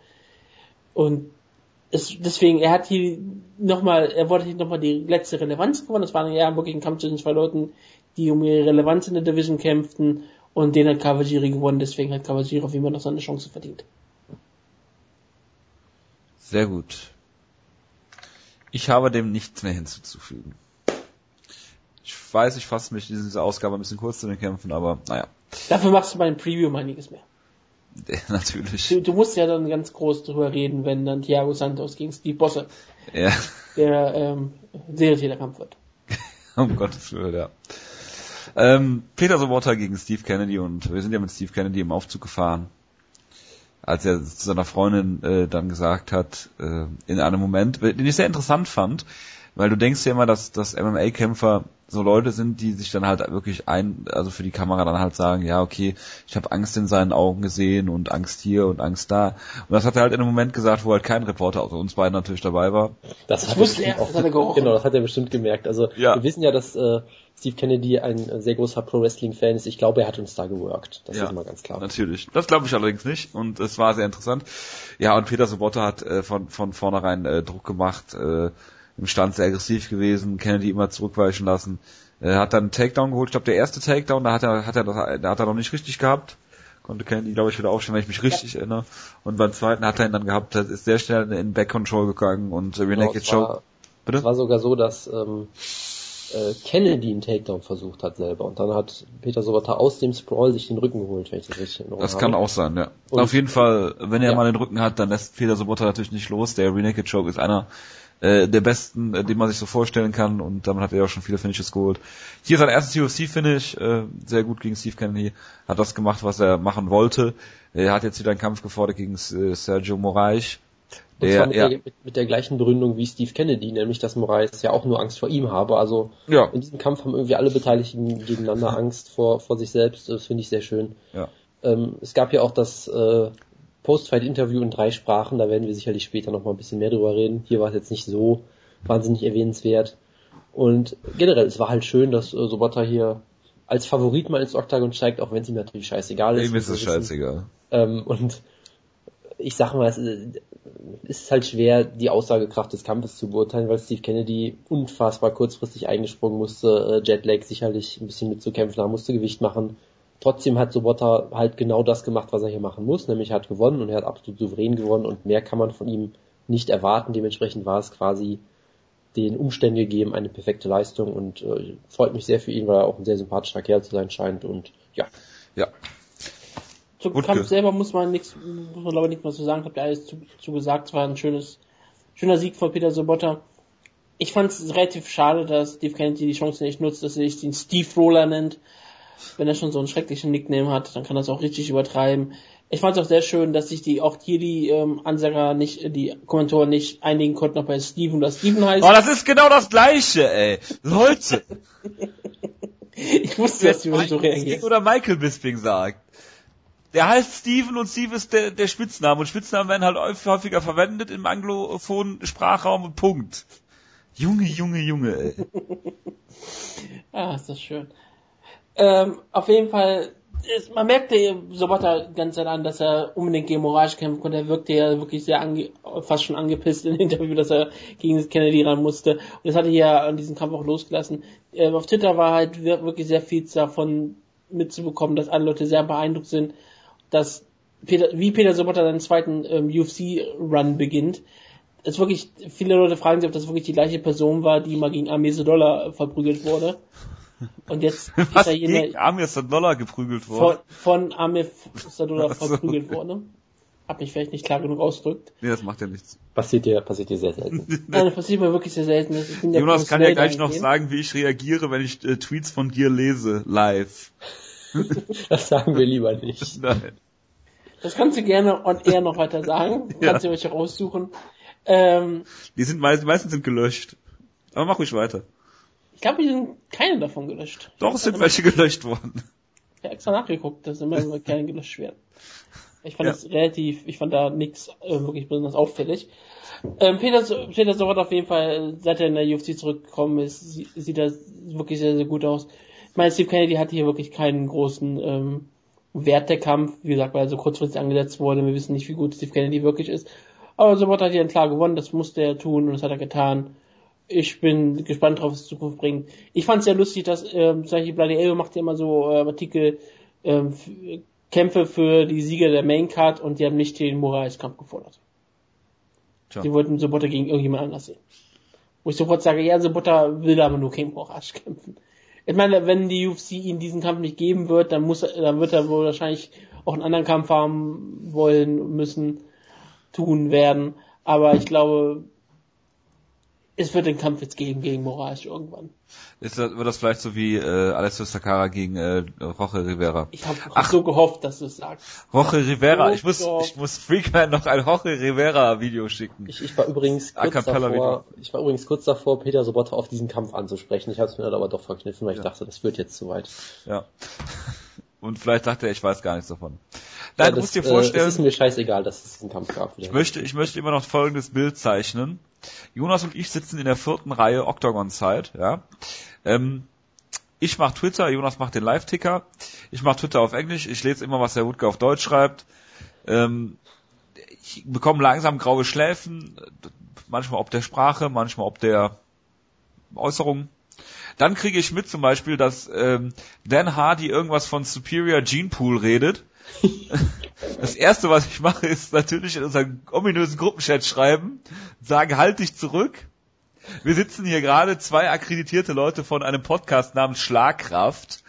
Und es, deswegen, er hat hier nochmal, er wollte hier nochmal die letzte Relevanz gewonnen. Das war ja wirklich ein Kampf zwischen zwei Leuten, die um ihre Relevanz in der Division kämpften und den hat Kawajiri gewonnen, deswegen hat Kawajiri auf jeden Fall noch seine Chance verdient. Sehr gut. Ich habe dem nichts mehr hinzuzufügen. Ich weiß, ich fasse mich in dieser Ausgabe ein bisschen kurz zu den Kämpfen, aber naja. Dafür machst du bei dem Preview um einiges mehr. Natürlich. Du, du, musst ja dann ganz groß drüber reden, wenn dann Thiago Santos gegen Steve Bosse ja. der ähm, Serientäterkampf wird. um Gottes Willen, ja. Ähm, Peter Sobotta gegen Steve Kennedy und wir sind ja mit Steve Kennedy im Aufzug gefahren, als er zu seiner Freundin äh, dann gesagt hat, äh, in einem Moment, den ich sehr interessant fand, weil du denkst ja immer, dass, dass MMA-Kämpfer so Leute sind, die sich dann halt wirklich ein, also für die Kamera dann halt sagen, ja, okay, ich habe Angst in seinen Augen gesehen und Angst hier und Angst da. Und das hat er halt in einem Moment gesagt, wo halt kein Reporter außer uns beiden natürlich dabei war. Das hat wusste er, auch, das hat er Genau, das hat er bestimmt gemerkt. Also ja. wir wissen ja, dass äh, Steve Kennedy ein sehr großer Pro-Wrestling-Fan ist. Ich glaube, er hat uns da geworkt. Das ja, ist mal ganz klar. Natürlich. Das glaube ich allerdings nicht. Und es war sehr interessant. Ja, und Peter Sobotta hat äh, von, von vornherein äh, Druck gemacht, äh, im Stand sehr aggressiv gewesen, Kennedy immer zurückweichen lassen. Er hat dann einen Takedown geholt. Ich glaube, der erste Takedown, da hat er, hat er, das, da hat er noch nicht richtig gehabt. Konnte Kennedy, glaube ich, wieder aufstehen, wenn ich mich richtig ja. erinnere. Und beim zweiten hat er ihn dann gehabt, ist sehr schnell in Back Control gegangen und äh, genau, Renegade Choke. Bitte? Es war sogar so, dass ähm, äh, Kennedy einen Takedown versucht hat selber und dann hat Peter Sobata aus dem Sprawl sich den Rücken geholt, wenn ich das richtig erinnere. Das kann auch sein, ja. Und Auf jeden Fall, wenn er ja. mal den Rücken hat, dann lässt Peter Sobota natürlich nicht los. Der Renegade Choke ist einer äh, der besten, äh, den man sich so vorstellen kann und damit hat er auch schon viele Finishes geholt. Hier sein erstes UFC-Finish, äh, sehr gut gegen Steve Kennedy, hat das gemacht, was er machen wollte. Er hat jetzt wieder einen Kampf gefordert gegen äh, Sergio Moraes. Der, mit, ja, der, mit, mit, der gleichen Begründung wie Steve Kennedy, nämlich dass Moraes ja auch nur Angst vor ihm habe. Also ja. in diesem Kampf haben irgendwie alle Beteiligten gegeneinander Angst vor, vor sich selbst. Das finde ich sehr schön. Ja. Ähm, es gab ja auch das äh, Post-Fight-Interview in drei Sprachen, da werden wir sicherlich später noch mal ein bisschen mehr drüber reden. Hier war es jetzt nicht so wahnsinnig erwähnenswert. Und generell, es war halt schön, dass äh, Sobota hier als Favorit mal ins Octagon steigt, auch wenn es ihm natürlich scheißegal ist. Ihm ist es scheißegal. Ähm, und ich sag mal, es ist halt schwer, die Aussagekraft des Kampfes zu beurteilen, weil Steve Kennedy unfassbar kurzfristig eingesprungen musste, äh, Jetlag sicherlich ein bisschen mitzukämpfen haben, musste Gewicht machen, Trotzdem hat Sobota halt genau das gemacht, was er hier machen muss, nämlich er hat gewonnen und er hat absolut souverän gewonnen und mehr kann man von ihm nicht erwarten. Dementsprechend war es quasi den Umständen gegeben, eine perfekte Leistung und äh, freut mich sehr für ihn, weil er auch ein sehr sympathischer Kerl zu sein scheint und ja. Ja. Zum Gut Kampf selber muss man nichts, muss man glaube ich nicht mehr zu sagen, habt ihr alles zu, zu gesagt, es war ein schönes, schöner Sieg von Peter Sobotta. Ich fand es relativ schade, dass Steve Kennedy die Chance nicht nutzt, dass er sich den Steve Roller nennt. Wenn er schon so einen schrecklichen Nickname hat, dann kann er es auch richtig übertreiben. Ich fand es auch sehr schön, dass sich die auch hier die ähm, Ansager nicht, äh, die Kommentatoren nicht einigen konnten, ob er Steven oder Steven heißt. Oh, das ist genau das Gleiche, ey. Leute. ich wusste, dass du so reagierst. Oder Michael Bisping sagt. Der heißt Steven und Steve ist der, der Spitzname und Spitznamen werden halt häufiger verwendet im anglophonen Sprachraum Punkt. Junge, Junge, Junge, ey. Ah, ist das schön. Ähm, auf jeden Fall, ist, man merkte Sobota ganz an, dass er unbedingt gegen Morage kämpfen konnte. Er wirkte ja wirklich sehr ange, fast schon angepisst im Interview, dass er gegen Kennedy ran musste. Und das hatte er ja an diesem Kampf auch losgelassen. Ähm, auf Twitter war halt wir- wirklich sehr viel davon mitzubekommen, dass alle Leute sehr beeindruckt sind, dass Peter, wie Peter Sobota seinen zweiten ähm, UFC-Run beginnt. Es wirklich, viele Leute fragen sich, ob das wirklich die gleiche Person war, die mal gegen Amese Dollar verprügelt wurde. Und jetzt ist Was er hier gegen Amir Dollar geprügelt von, worden? von Amir Sadullah Ach so, verprügelt okay. worden. Hab mich vielleicht nicht klar genug ausgedrückt. Nee, das macht ja nichts. Passiert dir, passiert dir sehr selten. Nein, das passiert mir wirklich sehr selten. Ich bin ja Jonas kann ja gleich noch sagen, wie ich reagiere, wenn ich äh, Tweets von dir lese, live. Das sagen wir lieber nicht. Nein. Das kannst du gerne on air noch weiter sagen. Ja. Kannst du euch auch aussuchen. Ähm, Die sind meist, die meisten sind gelöscht. Aber mach ruhig weiter. Ich glaube, hier sind keine davon gelöscht. Doch, es sind welche gelöscht worden. Ich habe extra nachgeguckt, dass immer immer keine gelöscht werden. Ich fand Ja. das relativ, ich fand da nichts äh, wirklich besonders auffällig. Ähm, Peter, Peter Sorot auf jeden Fall, seit er in der UFC zurückgekommen ist, sie- sieht er wirklich sehr, sehr gut aus. Ich meine, Steve Kennedy hatte hier wirklich keinen großen ähm, Wert der Kampf, wie gesagt, weil er so kurzfristig angesetzt wurde. Wir wissen nicht, wie gut Steve Kennedy wirklich ist. Aber Sorot hat hier klar gewonnen, das musste er tun und das hat er getan. Ich bin gespannt drauf, was die Zukunft bringt. Ich fand es sehr lustig, dass ähm, zum Beispiel Elbow macht ja immer so ähm, Artikel, ähm, Kämpfe für die Sieger der Main Card und die haben nicht den Moraes-Kampf gefordert. Tja. Die wollten Sobota gegen irgendjemand anders sehen. Wo ich sofort sage, ja, Sobota will aber nur gegen Moraes kämpfen. Ich meine, wenn die UFC ihm diesen Kampf nicht geben wird, dann muss er, dann wird er wohl wahrscheinlich auch einen anderen Kampf haben wollen, müssen, tun werden. Aber ich glaube, es wird den Kampf jetzt geben gegen Moraes irgendwann. Ist das, wird das vielleicht so wie äh, Alessio Sakara gegen äh, Roche Rivera? Ich habe Ach. so gehofft, dass du es sagst. Roche Rivera, Oh ich muss, Gott. ich muss Freakman noch ein Roche Rivera Video schicken. Ich, ich war übrigens kurz davor, ich war übrigens kurz davor, Peter Sobotta auf diesen Kampf anzusprechen. Ich habe es mir dann aber doch verkniffen, weil ich dachte, das wird jetzt zu weit. Ja. Und vielleicht dachte er, ich weiß gar nichts davon. Ja, Nein, du das, musst dir Äh, vorstellen, es ist mir scheißegal, dass es diesen Kampf gab. ich möchte, ich möchte immer noch folgendes Bild zeichnen. Jonas und ich sitzen in der vierten Reihe Octagon-Zeit, ja. Ähm, ich mache Twitter, Jonas macht den Live-Ticker. Ich mache Twitter auf Englisch, ich lese immer, was der Wutke auf Deutsch schreibt. Ähm, ich bekomme langsam graue Schläfen, manchmal ob der Sprache, manchmal ob der Äußerung. Dann kriege ich mit zum Beispiel, dass ähm, Dan Hardy irgendwas von Superior Gene Pool redet. Das erste, was ich mache, ist natürlich in unseren ominösen Gruppenchat schreiben, sagen, halt dich zurück. Wir sitzen hier gerade zwei akkreditierte Leute von einem Podcast namens Schlagkraft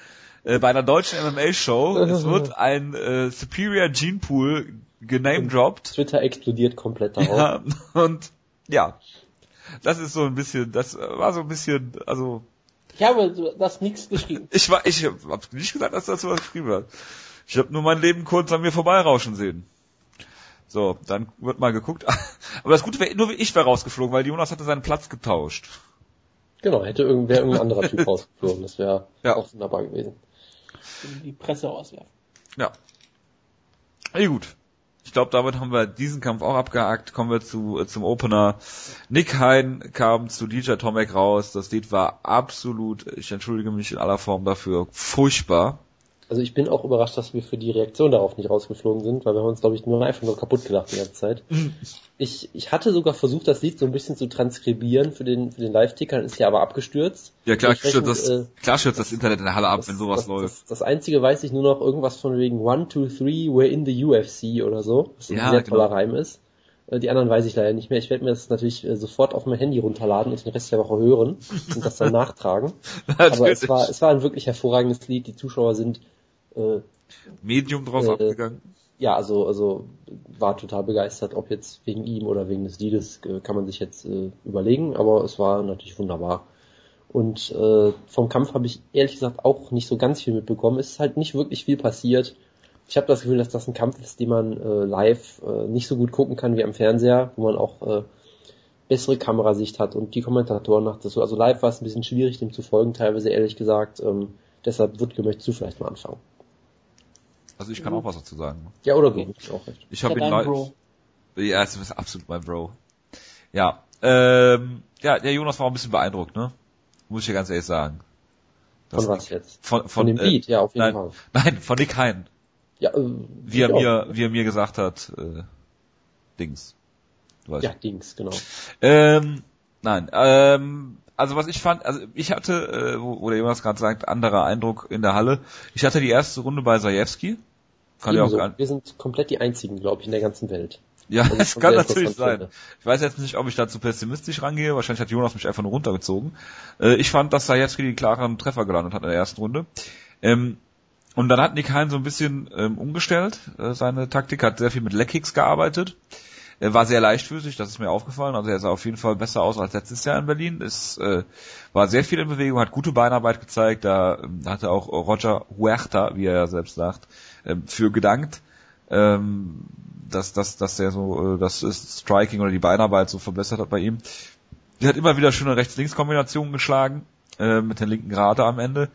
äh, bei einer deutschen MMA-Show. Es wird ein äh, Superior Gene Pool genamedropped. Twitter explodiert komplett darauf. Ja, und ja, das ist so ein bisschen, das war so ein bisschen, also Ich habe das nichts geschrieben. ich war, ich hab nicht gesagt, dass das so was geschrieben hat. Ich habe nur mein Leben kurz an mir vorbeirauschen sehen. So, dann wird mal geguckt. Aber das Gute wäre, nur ich wäre rausgeflogen, weil Jonas hatte seinen Platz getauscht. Genau, hätte irgendwer irgendein anderer Typ rausgeflogen. Das wäre Ja. auch wunderbar gewesen. Die Presse auswerfen. Ja. Eh gut. Ich glaube, damit haben wir diesen Kampf auch abgehakt. Kommen wir zu, äh, zum Opener. Nick Hein kam zu DJ Tomek raus. Das Lied war absolut, ich entschuldige mich in aller Form dafür, furchtbar. Also ich bin auch überrascht, dass wir für die Reaktion darauf nicht rausgeflogen sind, weil wir haben uns, glaube ich, nur einfach nur kaputt gelacht die ganze Zeit. ich, ich hatte sogar versucht, das Lied so ein bisschen zu transkribieren für den, für den Live-Ticker, ist ja aber abgestürzt. Ja, klar stürzt das, äh, klar stürzt das Internet in der Halle ab, das, wenn sowas das, läuft. Das, das, einzige weiß ich nur noch irgendwas von wegen One, Two, Three, we're in the UFC oder so, was ja, ein sehr toller genau. Reim ist. Äh, die anderen weiß ich leider nicht mehr. Ich werde mir das natürlich äh, sofort auf mein Handy runterladen und den Rest der Woche hören und das dann nachtragen. Aber es war, es war ein wirklich hervorragendes Lied. Die Zuschauer sind äh, Medium drauf äh, abgegangen. Ja, also, also war total begeistert, ob jetzt wegen ihm oder wegen des Liedes, äh, kann man sich jetzt äh, überlegen, aber es war natürlich wunderbar. Und äh, vom Kampf habe ich ehrlich gesagt auch nicht so ganz viel mitbekommen. Es ist halt nicht wirklich viel passiert. Ich habe das Gefühl, dass das ein Kampf ist, den man äh, live äh, nicht so gut gucken kann wie am Fernseher, wo man auch äh, bessere Kamerasicht hat und die Kommentatoren macht das so. Also live war es ein bisschen schwierig, dem zu folgen, teilweise ehrlich gesagt. Ähm, deshalb, Wutke, möchtest du vielleicht mal anfangen? Also ich kann auch was dazu sagen. Ja, oder du, auch recht. Ich habe ihn live. Ja, es ist absolut mein Bro. Ja, ähm, ja, der Jonas war auch ein bisschen beeindruckt, ne? Muss ich dir ganz ehrlich sagen. Das von was jetzt? Von, von, von dem Beat, äh, ja, auf jeden nein, Fall. Nein, von Nick Hein. Ja, äh, wie er mir, wie er mir gesagt hat, äh, Dings. Du weißt. Ja, Dings, genau. Ähm, nein, ähm, also was ich fand, also ich hatte, äh, wo, wo der Jonas gerade sagt, anderer Eindruck in der Halle. Ich hatte die erste Runde bei Zajewski. Kann ja auch gar Wir sind komplett die einzigen, glaube ich, in der ganzen Welt. Ja, also es kann natürlich sein. Finde. Ich weiß jetzt nicht, ob ich da zu pessimistisch rangehe. Wahrscheinlich hat Jonas mich einfach nur runtergezogen. Äh, ich fand, dass Zajewski die klaren Treffer gelandet hat in der ersten Runde. Ähm, und dann hat Nick Hein so ein bisschen ähm, umgestellt, äh, seine Taktik, hat sehr viel mit Leckkicks gearbeitet. Er war sehr leichtfüßig, das ist mir aufgefallen. Also er sah auf jeden Fall besser aus als letztes Jahr in Berlin. Es äh, war sehr viel in Bewegung, hat gute Beinarbeit gezeigt. Da ähm, hatte auch Roger Huerta, wie er ja selbst sagt, ähm, für gedankt, ähm, dass, dass, dass er so äh, das Striking oder die Beinarbeit so verbessert hat bei ihm. Er hat immer wieder schöne Rechts-Links-Kombinationen geschlagen, äh, mit den linken Gerade am Ende.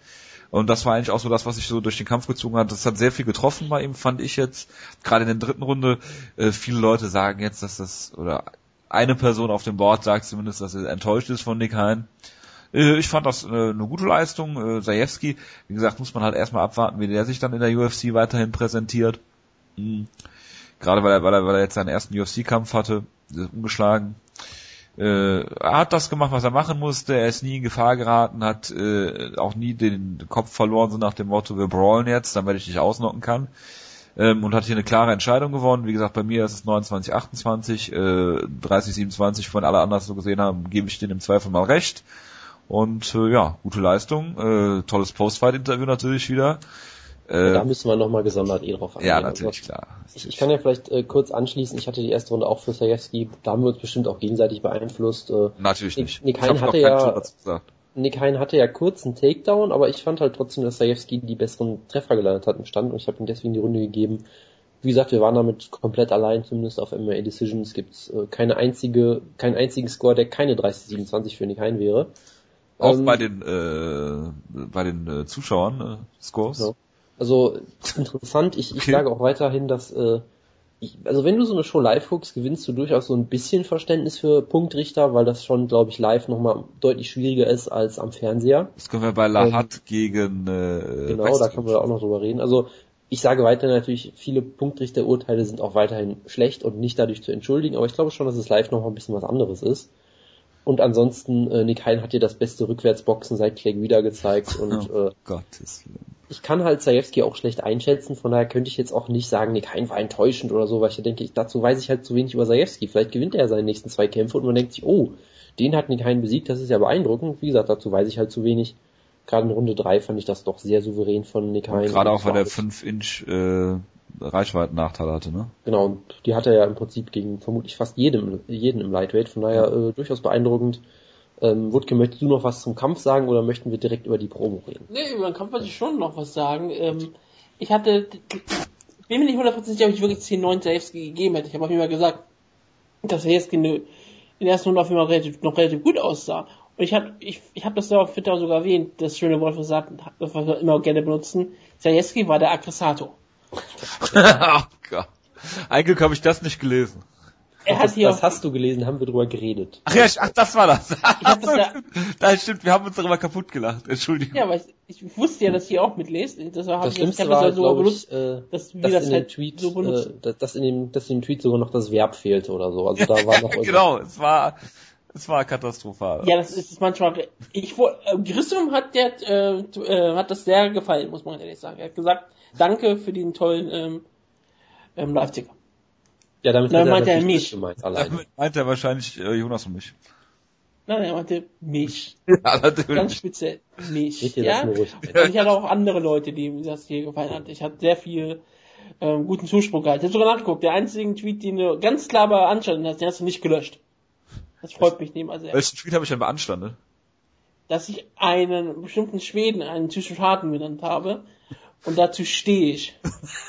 Und das war eigentlich auch so das, was sich so durch den Kampf gezogen hat. Das hat sehr viel getroffen bei ihm, fand ich jetzt. Gerade in der dritten Runde. Äh, viele Leute sagen jetzt, dass das, oder eine Person auf dem Board sagt zumindest, dass er enttäuscht ist von Nick Hein. Äh, ich fand das äh, eine gute Leistung. Äh, Zajewski, wie gesagt, muss man halt erstmal abwarten, wie der sich dann in der UFC weiterhin präsentiert. Mhm. Gerade weil er, weil er, weil er jetzt seinen ersten UFC-Kampf hatte, umgeschlagen äh, er hat das gemacht, was er machen musste, er ist nie in Gefahr geraten, hat äh, auch nie den Kopf verloren, so nach dem Motto, wir brawlen jetzt, damit ich dich ausnocken kann. Ähm, und hat hier eine klare Entscheidung gewonnen. Wie gesagt, bei mir ist es 29, 28, äh, 30, 27, von alle anderen so gesehen haben, gebe ich denen im Zweifel mal recht. Und äh, ja, gute Leistung, äh, tolles Postfight-Interview natürlich wieder. Äh, da müssen wir nochmal gesondert eh drauf eingehen. Ja, natürlich, also, klar. Ich, ich, kann ja vielleicht äh, kurz anschließen, ich hatte die erste Runde auch für Sajewski, da haben wir uns bestimmt auch gegenseitig beeinflusst. Äh, natürlich nicht. Nick Hein hatte ja, Nick Hein hatte ja kurz einen Takedown, aber ich fand halt trotzdem, dass Sajewski die besseren Treffer gelandet hat im Stand und ich habe ihm deswegen die Runde gegeben. Wie gesagt, wir waren damit komplett allein, zumindest auf MMA Decisions gibt's äh, keine einzige, keinen einzigen Score, der keine 30-27 für Nick Hein wäre. Auch ähm, bei den äh, bei den äh, Zuschauern äh, Scores. Genau. Also interessant, ich, ich okay. sage auch weiterhin, dass äh, ich, also wenn du so eine Show live guckst, gewinnst du durchaus so ein bisschen Verständnis für Punktrichter, weil das schon, glaube ich, live nochmal deutlich schwieriger ist als am Fernseher. Das können wir bei Lahat ähm, gegen äh, Genau, West da können wir auch noch drüber reden. Also ich sage weiter natürlich, viele Punktrichterurteile sind auch weiterhin schlecht und nicht dadurch zu entschuldigen, aber ich glaube schon, dass es live nochmal ein bisschen was anderes ist. Und ansonsten, äh, Nick Hein hat dir das beste Rückwärtsboxen seit Clegg wieder gezeigt und oh, äh, Gottes ich kann halt Zajewski auch schlecht einschätzen, von daher könnte ich jetzt auch nicht sagen, Nick Hein war enttäuschend oder so, weil ich denke, ich, dazu weiß ich halt zu wenig über Zajewski. Vielleicht gewinnt er seine nächsten zwei Kämpfe und man denkt sich, oh, den hat Nick Hein besiegt, das ist ja beeindruckend. Wie gesagt, dazu weiß ich halt zu wenig. Gerade in Runde drei fand ich das doch sehr souverän von Nick Hein. Gerade auch, weil der 5 Inch äh, Reichweiten-Nachteil hatte, ne? Genau, und die hat er ja im Prinzip gegen vermutlich fast jedem, jeden im Lightweight, von daher äh, durchaus beeindruckend. Ähm, Wutke, möchtest du noch was zum Kampf sagen oder möchten wir direkt über die Promo reden? Nee, über den Kampf wollte ich schon noch was sagen. Ähm, ich hatte, bin mir nicht hundertprozentig, ob ich wirklich 10-9 Zajewski gegeben hätte. Ich habe auf jeden Fall gesagt, dass Zajewski in der ersten Runde auf jeden Fall relativ, noch relativ gut aussah. Und ich habe ich, ich hab das da auf Twitter sogar erwähnt, das schöne Wort, was wir immer gerne benutzen. Zajewski war der Aggressator. oh Gott. Eigentlich habe ich das nicht gelesen. er hat das, hier das hast du gelesen, haben wir drüber geredet. Ach ja, ach, das war das. das ja- das stimmt, wir haben uns darüber kaputt gelacht. Entschuldigung. Ja, aber ich, ich wusste ja, dass ihr auch mitlest. Das Das Schlimmste das war, ja so glaube benutzt, ich, äh, dass wir dass das in dem halt Tweet, so äh, dass, dass in dem, dass in dem Tweet sogar noch das Verb fehlte oder so. Also da war noch genau, es war, es war katastrophal. Ja, das ist manchmal. Ich äh, Grissom hat der äh, äh, hat das sehr gefallen, muss man ehrlich sagen. Er hat gesagt, danke für den tollen ähm, ähm, Live-Ticker. Ja, damit Nein, meinte er mich. gemeint, alleine. Damit meint er wahrscheinlich äh, Jonas und mich. Nein, er meinte mich. Ja, Ganz natürlich. speziell mich. Ja? Und ich hatte auch andere Leute, die das hier gefallen hat. Ich hatte sehr viel ähm, guten Zuspruch gehabt. Ich habe sogar nachgeguckt. Der einzige Tweet, den du ganz klar beanstanden hast, den hast du nicht gelöscht. Das freut mich nicht mal sehr. Welchen Tweet habe ich denn beanstandet? Dass ich einen bestimmten Schweden einen Psychopathen genannt habe. Und dazu stehe ich.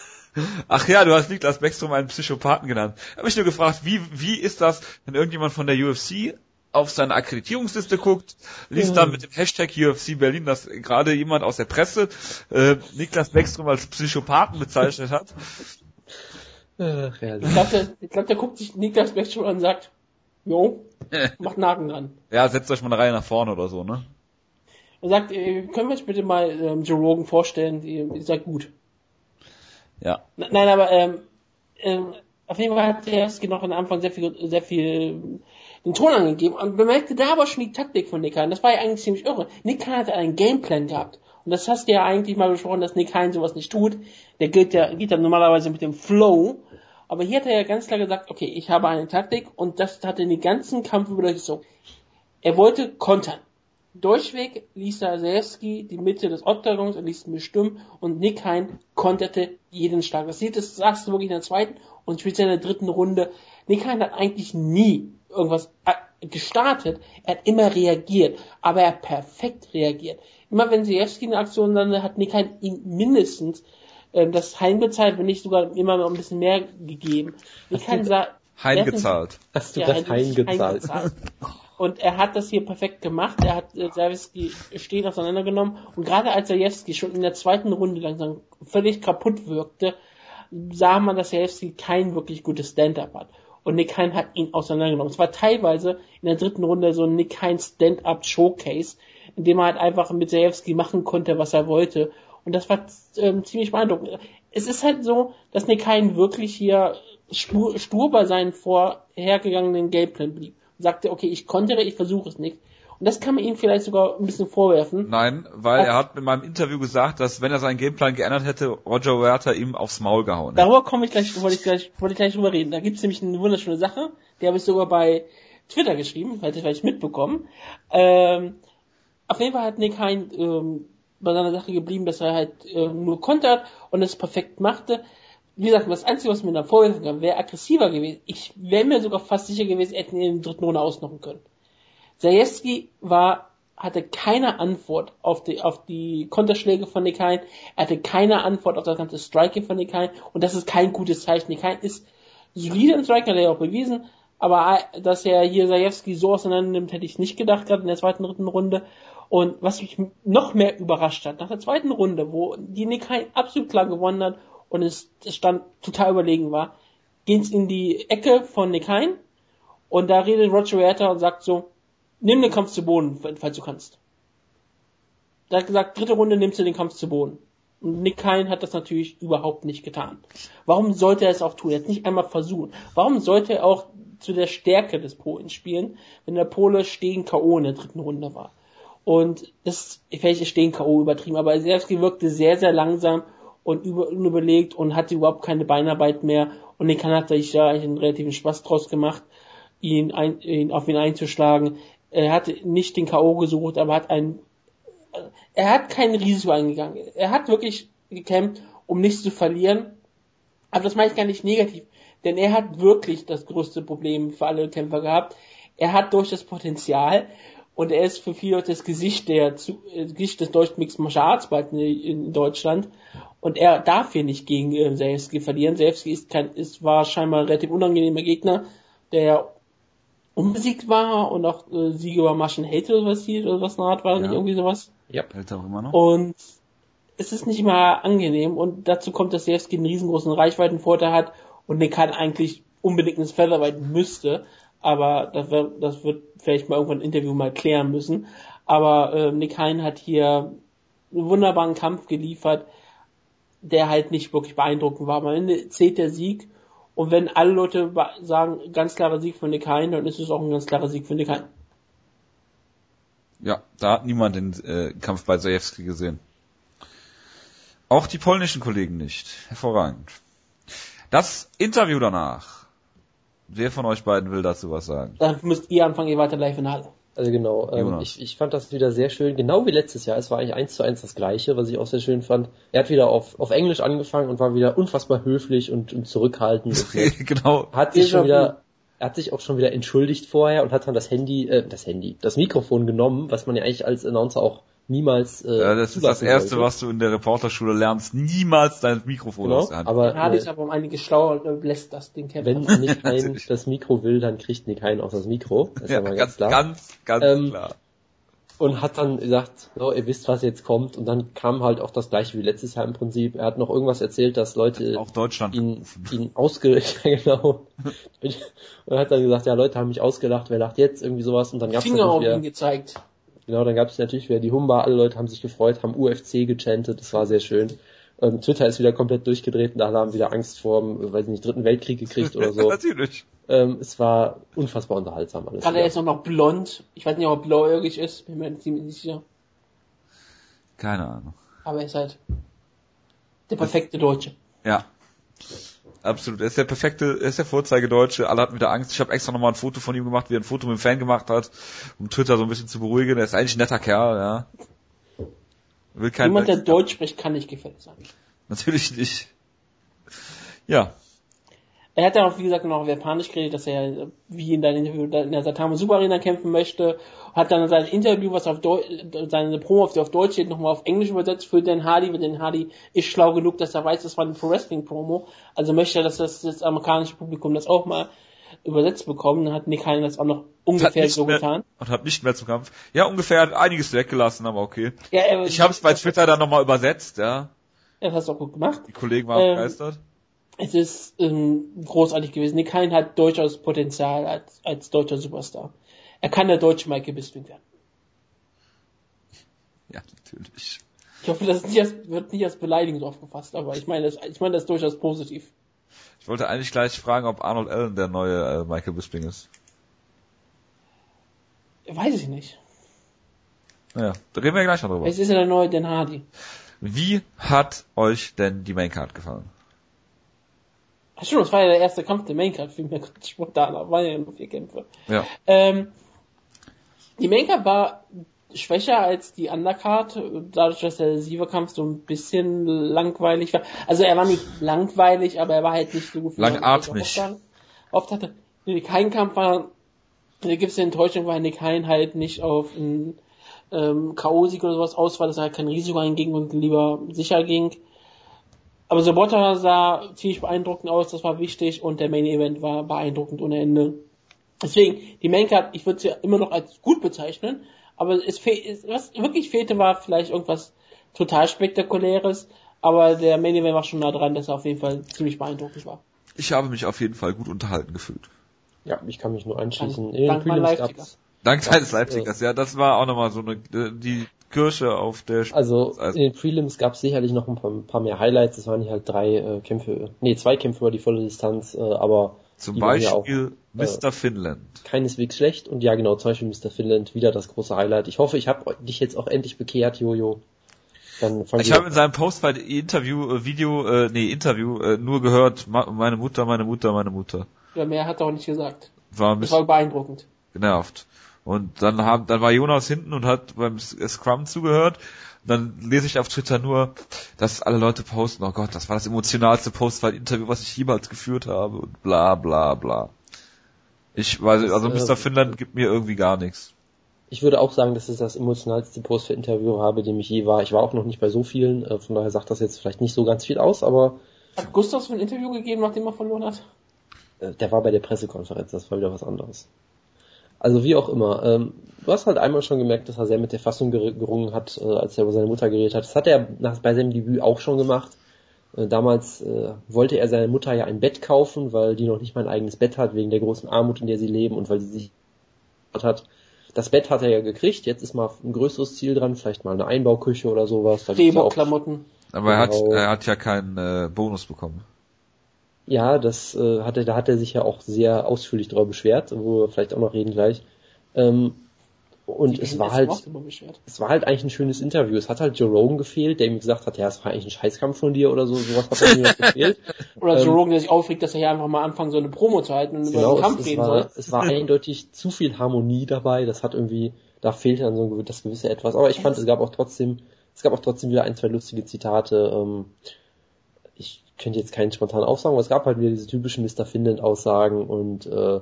Ach ja, du hast Niklas Beckstrom einen Psychopathen genannt. Hab mich nur gefragt, wie, wie ist das, wenn irgendjemand von der UFC auf seine Akkreditierungsliste guckt, liest dann mit dem Hashtag UFC Berlin, dass gerade jemand aus der Presse äh, Niklas Beckstrom als Psychopathen bezeichnet hat. Ach. Ich glaube, der, ich glaub, der guckt sich Niklas Beck schon an und sagt, jo, macht Naken dran. Ja, setzt euch mal eine Reihe nach vorne oder so, ne? Er sagt, äh, können wir uns bitte mal ähm, Joe Rogan vorstellen? Ihr seid gut. Ja. N- Nein, aber ähm, ähm, auf jeden Fall hat der Erski noch am Anfang sehr viel, sehr viel ähm, den Ton angegeben und bemerkte da aber schon die Taktik von Nick Hein. Das war ja eigentlich ziemlich irre. Nick Hein hatte einen Gameplan gehabt. Und das hast du ja eigentlich mal besprochen, dass Nick Hein sowas nicht tut. Der geht ja, geht ja normalerweise mit dem Flow. Aber hier hat er ja ganz klar gesagt, okay, ich habe eine Taktik und das hat er den ganzen Kampf über durchgezogen. Er wollte kontern. Durchweg ließ Zalewski die Mitte des Oktagons, er ließ ihn bestimmen und Nick Hein konterte jeden Schlag. Das sieht, das sagst du wirklich in der zweiten und speziell in der dritten Runde. Nick Hein hat eigentlich nie irgendwas äh, gestartet, er hat immer reagiert, aber er hat perfekt reagiert. Immer wenn Zalewski eine Aktion landete, hat Nick Hein ihm mindestens ähm, das heimgezahlt, wenn nicht sogar immer noch ein bisschen mehr gegeben. Nick Hein sah, Heimgezahlt. Hast du ja, das er heimgezahlt? heimgezahlt. Und er hat das hier perfekt gemacht. Er hat äh, Zalewski stehen auseinandergenommen. Und gerade als Zalewski schon in der zweiten Runde langsam völlig kaputt wirkte, sah man, dass Zalewski kein wirklich gutes Stand-up hat. Und Nick Hein hat ihn auseinandergenommen. Es war teilweise in der dritten Runde so ein Nick Hein Stand-up-Showcase, in dem er halt einfach mit Zalewski machen konnte, was er wollte. Und das war ähm, ziemlich beeindruckend. Es ist halt so, dass Nick Hein wirklich hier stur, stur bei seinen vorhergegangenen Gameplan blieb. Und sagte, okay, ich konnte, ich versuche es nicht. Und das kann man ihm vielleicht sogar ein bisschen vorwerfen. Nein, weil er hat in meinem Interview gesagt, dass wenn er seinen Gameplan geändert hätte, Roger Huerta ihm aufs Maul gehauen hätte. Darüber komme ich gleich, wollte ich gleich, wollte ich gleich drüber reden. Da gibt's nämlich eine wunderschöne Sache, die habe ich sogar bei Twitter geschrieben, hätte ich vielleicht mitbekommen. Ähm, auf jeden Fall hat Nick Hein ähm, bei seiner Sache geblieben, dass er halt äh, nur kontert und es perfekt machte. Wie gesagt, das Einzige, was mir da vorwerfen kann, wäre aggressiver gewesen. Ich wäre mir sogar fast sicher gewesen, er hätte ihn in der dritten Runde ausnocken können. Zajewski war, hatte keine Antwort auf die, auf die Konterschläge von Nick Hein. Er hatte keine Antwort auf das ganze Striking von Nick Hein. Und das ist kein gutes Zeichen. Nick Hein ist solide im Striking, hat er ja auch bewiesen. Aber äh, dass er hier Zajewski so auseinander nimmt, hätte ich nicht gedacht, gerade in der zweiten, dritten Runde. Und was mich noch mehr überrascht hat, nach der zweiten Runde, wo die Nick Hein absolut klar gewonnen hat und es stand total überlegen war, geht's in die Ecke von Nick Hein und da redet Roger Huerta und sagt so, nimm den Kampf zu Boden, falls du kannst. Der hat gesagt, dritte Runde nimmst du den Kampf zu Boden. Und Nick Hein hat das natürlich überhaupt nicht getan. Warum sollte er es auch tun? Er hat nicht einmal versucht. Warum sollte er auch zu der Stärke des Polen spielen, wenn der Pole stehen K.O. in der dritten Runde war? Und das, vielleicht ist stehen K.O. übertrieben, aber Zerski wirkte sehr, sehr langsam und über, unüberlegt und hatte überhaupt keine Beinarbeit mehr. Und Nick Hein hat sich ja eigentlich einen relativen Spaß draus gemacht, ihn, ein, ihn auf ihn einzuschlagen. Er hat nicht den K.O. gesucht, aber hat einen er hat kein Risiko eingegangen. Er hat wirklich gekämpft, um nichts zu verlieren. Aber das meine ich gar nicht negativ. Denn er hat wirklich das größte Problem für alle Kämpfer gehabt. Er hat durch das Potenzial und er ist für viele das Gesicht der zu, äh, Gesicht des deutschen Mixed Martial Arts in, in Deutschland. Und er darf hier nicht gegen äh, Zalewski verlieren. Zalewski ist kein, ist, war scheinbar ein relativ unangenehmer Gegner, der unbesiegt war und auch äh, Siege über Maschen Hate oder was hier oder was eine Art war, Ja. nicht irgendwie sowas. Ja. Hält auch immer noch? Und es ist nicht mal angenehm und dazu kommt, dass Zalewski einen riesengroßen Reichweitenvorteil hat und Nick Hein eigentlich unbedingt ins Featherweight müsste, aber das wird, das wird vielleicht mal irgendwann ein Interview mal klären müssen. Aber äh, Nick Hein hat hier einen wunderbaren Kampf geliefert, der halt nicht wirklich beeindruckend war. Am Ende zählt der Sieg und wenn alle Leute sagen, ganz klarer Sieg für Nick Hein, dann ist es auch ein ganz klarer Sieg für Nick Hein. Ja, da hat niemand den äh, Kampf bei Zajewski gesehen. Auch die polnischen Kollegen nicht. Hervorragend. Das Interview danach. Wer von euch beiden will dazu was sagen? Dann müsst ihr anfangen, ihr weiter live in Halle. Also genau, ähm, ich, ich fand das wieder sehr schön, genau wie letztes Jahr. Es war eigentlich eins zu eins das gleiche, was ich auch sehr schön fand. Er hat wieder auf, auf Englisch angefangen und war wieder unfassbar höflich und, und zurückhaltend. genau. Hat sich schon wieder, er hat sich auch schon wieder entschuldigt vorher und hat dann das Handy, äh, das Handy, das Mikrofon genommen, was man ja eigentlich als Announcer auch niemals. Äh, ja, das ist das Erste, sollte. was du in der Reporterschule lernst. Niemals dein Mikrofon genau, aus der Hand. Aber Hadi ist aber um einiges schlauer und lässt das Ding kämpfen. Wenn Nick Hein das Mikro will, dann kriegt Nick Hein auch das Mikro. Das ist ja, ja mal ganz, ganz klar. Ganz, ganz ähm, klar und hat dann gesagt, so, ihr wisst, was jetzt kommt. Und dann kam halt auch das gleiche wie letztes Jahr im Prinzip. Er hat noch irgendwas erzählt, dass Leute auch Deutschland ihn, ihn ausgelacht, ja, genau. und hat dann gesagt, ja, Leute haben mich ausgelacht, wer lacht jetzt? Irgendwie sowas. Und dann gab's Finger auf ihn gezeigt. Genau, dann gab es natürlich wieder die Humba, alle Leute haben sich gefreut, haben UFC gechantet, das war sehr schön. Ähm, Twitter ist wieder komplett durchgedreht und alle haben wieder Angst vor dem, weiß ich nicht, dritten Weltkrieg gekriegt oder so. Natürlich. Ähm, es war unfassbar unterhaltsam alles. Gerade er ist auch noch blond. Ich weiß nicht, ob er blauäugig ist, bin mir ziemlich nicht sicher. Keine Ahnung. Aber er ist halt der perfekte Deutsche. Ja. Absolut. Er ist der perfekte, er ist der Vorzeigedeutsche. Alle hatten wieder Angst. Ich habe extra nochmal ein Foto von ihm gemacht, wie er ein Foto mit dem Fan gemacht hat, um Twitter so ein bisschen zu beruhigen. Er ist eigentlich ein netter Kerl, ja. Will kein Jemand, der Deutsch spricht, kann nicht gefällig sein. Natürlich nicht. Ja. Er hat ja auch, wie gesagt, noch auf Japanisch geredet, dass er, wie in, der, in der Satama Super Arena kämpfen möchte. Hat dann sein Interview, was auf Deutsch, seine Promo, auf, auf Deutsch steht, nochmal auf Englisch übersetzt für Dan Hardy, weil Dan Hardy ist schlau genug, dass er weiß, das war eine Pro Wrestling Promo. Also möchte er, dass das, das amerikanische Publikum das auch mal übersetzt bekommen. Dann hat Nick Heine das auch noch ungefähr so mehr, getan. Und hat nicht mehr zum Kampf. Ja, ungefähr hat einiges weggelassen, aber okay. Ja, er, ich habe es bei Twitter dann nochmal übersetzt, ja. Ja, das hast du auch gut gemacht. Die Kollegen waren ähm, begeistert es ist ähm, großartig gewesen. Nick Hein hat durchaus Potenzial als, als deutscher Superstar. Er kann der deutsche Michael Bisping werden. Ja, natürlich. Ich hoffe, das nicht als, wird nicht als Beleidigung aufgefasst, aber ich meine das, ich meine das durchaus positiv. Ich wollte eigentlich gleich fragen, ob Arnold Allen der neue äh, Michael Bisping ist. Weiß ich nicht. Naja, da reden wir gleich noch drüber. Es ist ja der neue Den Hardy. Wie hat euch denn die Maincard gefallen? Ach schon, das war ja der erste Kampf der Maincard, viel mehr spontan, aber waren ja nur vier Kämpfe. Ja. Ähm, die Maincard war schwächer als die Undercard, dadurch, dass der Sieverkampf so ein bisschen langweilig war. Also er war nicht langweilig, aber er war halt nicht so gut. Langatmig. Oft hatte, kein Kampf war, da gibt es eine Enttäuschung, weil Nick Hein halt nicht auf einen ähm, K.O.-Sieg oder sowas aus war, dass er halt kein Risiko einging und lieber sicher ging. Aber Sobotta sah ziemlich beeindruckend aus, das war wichtig und der Main Event war beeindruckend ohne Ende. Deswegen, die Main Card, ich würde sie immer noch als gut bezeichnen, aber es fehlt, was wirklich fehlte, war vielleicht irgendwas total spektakuläres, aber der Main Event war schon nah dran, dass er auf jeden Fall ziemlich beeindruckend war. Ich habe mich auf jeden Fall gut unterhalten gefühlt. Ja, ich kann mich nur anschließen. Dank, dank Dank deines Leipzigers, ja, das war auch nochmal so eine, die Kirsche auf der Sp Also in den Prelims gab es sicherlich noch ein paar, ein paar, mehr Highlights. Es waren nicht halt drei äh, Kämpfe, nee, zwei Kämpfe über die volle Distanz, äh, aber zum Beispiel ja auch, Mr. Äh, Finland. Keineswegs schlecht und ja genau, zum Beispiel Mr. Finland, wieder das große Highlight. Ich hoffe, ich habe dich jetzt auch endlich bekehrt, Jojo. Dann ich habe in seinem Post bei Interview, äh, Video, äh, nee, Interview äh, nur gehört, meine Mutter, meine Mutter, meine Mutter. Ja, mehr hat er auch nicht gesagt. War ein das war beeindruckend. Genervt. Und dann haben, dann war Jonas hinten und hat beim Scrum zugehört. dann lese ich auf Twitter nur, dass alle Leute posten, oh Gott, das war das emotionalste Postfight-Interview, was ich jemals geführt habe und bla bla bla. Ich weiß, also Mr. Finland gibt mir irgendwie gar nichts. Ich würde auch sagen, dass es das emotionalste Post-Interview habe, dem ich je war. Ich war auch noch nicht bei so vielen, äh, von daher sagt das jetzt vielleicht nicht so ganz viel aus, aber. Hat Gustavs ein Interview gegeben, nachdem er verloren hat? Äh, der war bei der Pressekonferenz, das war wieder was anderes. Also wie auch immer. Ähm, du hast halt einmal schon gemerkt, dass er sehr mit der Fassung gerungen hat, äh, als er über seine Mutter geredet hat. Das hat er nach, bei seinem Debüt auch schon gemacht. Äh, damals äh, wollte er seiner Mutter ja ein Bett kaufen, weil die noch nicht mal ein eigenes Bett hat, wegen der großen Armut, in der sie leben und weil sie sich hat. Das Bett hat er ja gekriegt, jetzt ist mal ein größeres Ziel dran, vielleicht mal eine Einbauküche oder sowas. Demo-Klamotten. Aber er hat, Genau. er hat ja keinen äh, Bonus bekommen. Ja, das äh, hat er, da hat er sich ja auch sehr ausführlich darüber beschwert, wo wir vielleicht auch noch reden gleich. Ähm, und es war halt, es war halt eigentlich ein schönes Interview. Es hat halt Joe Rogan gefehlt, der ihm gesagt hat, ja, es war eigentlich ein Scheißkampf von dir oder so, sowas hat mir gefehlt. Oder Ähm, Rogan, der sich aufregt, dass er hier einfach mal anfangen soll, eine Promo zu halten und über Genau, den Kampf es, es, reden war, soll. es war eindeutig zu viel Harmonie dabei. Das hat irgendwie, da fehlte dann so das gewisse etwas. Aber ich fand, es gab auch trotzdem, es gab auch trotzdem wieder ein, zwei lustige Zitate. Ähm, ich könnte jetzt keinen spontan aufsagen, aber es gab halt wieder diese typischen Mr. Finland-Aussagen und äh,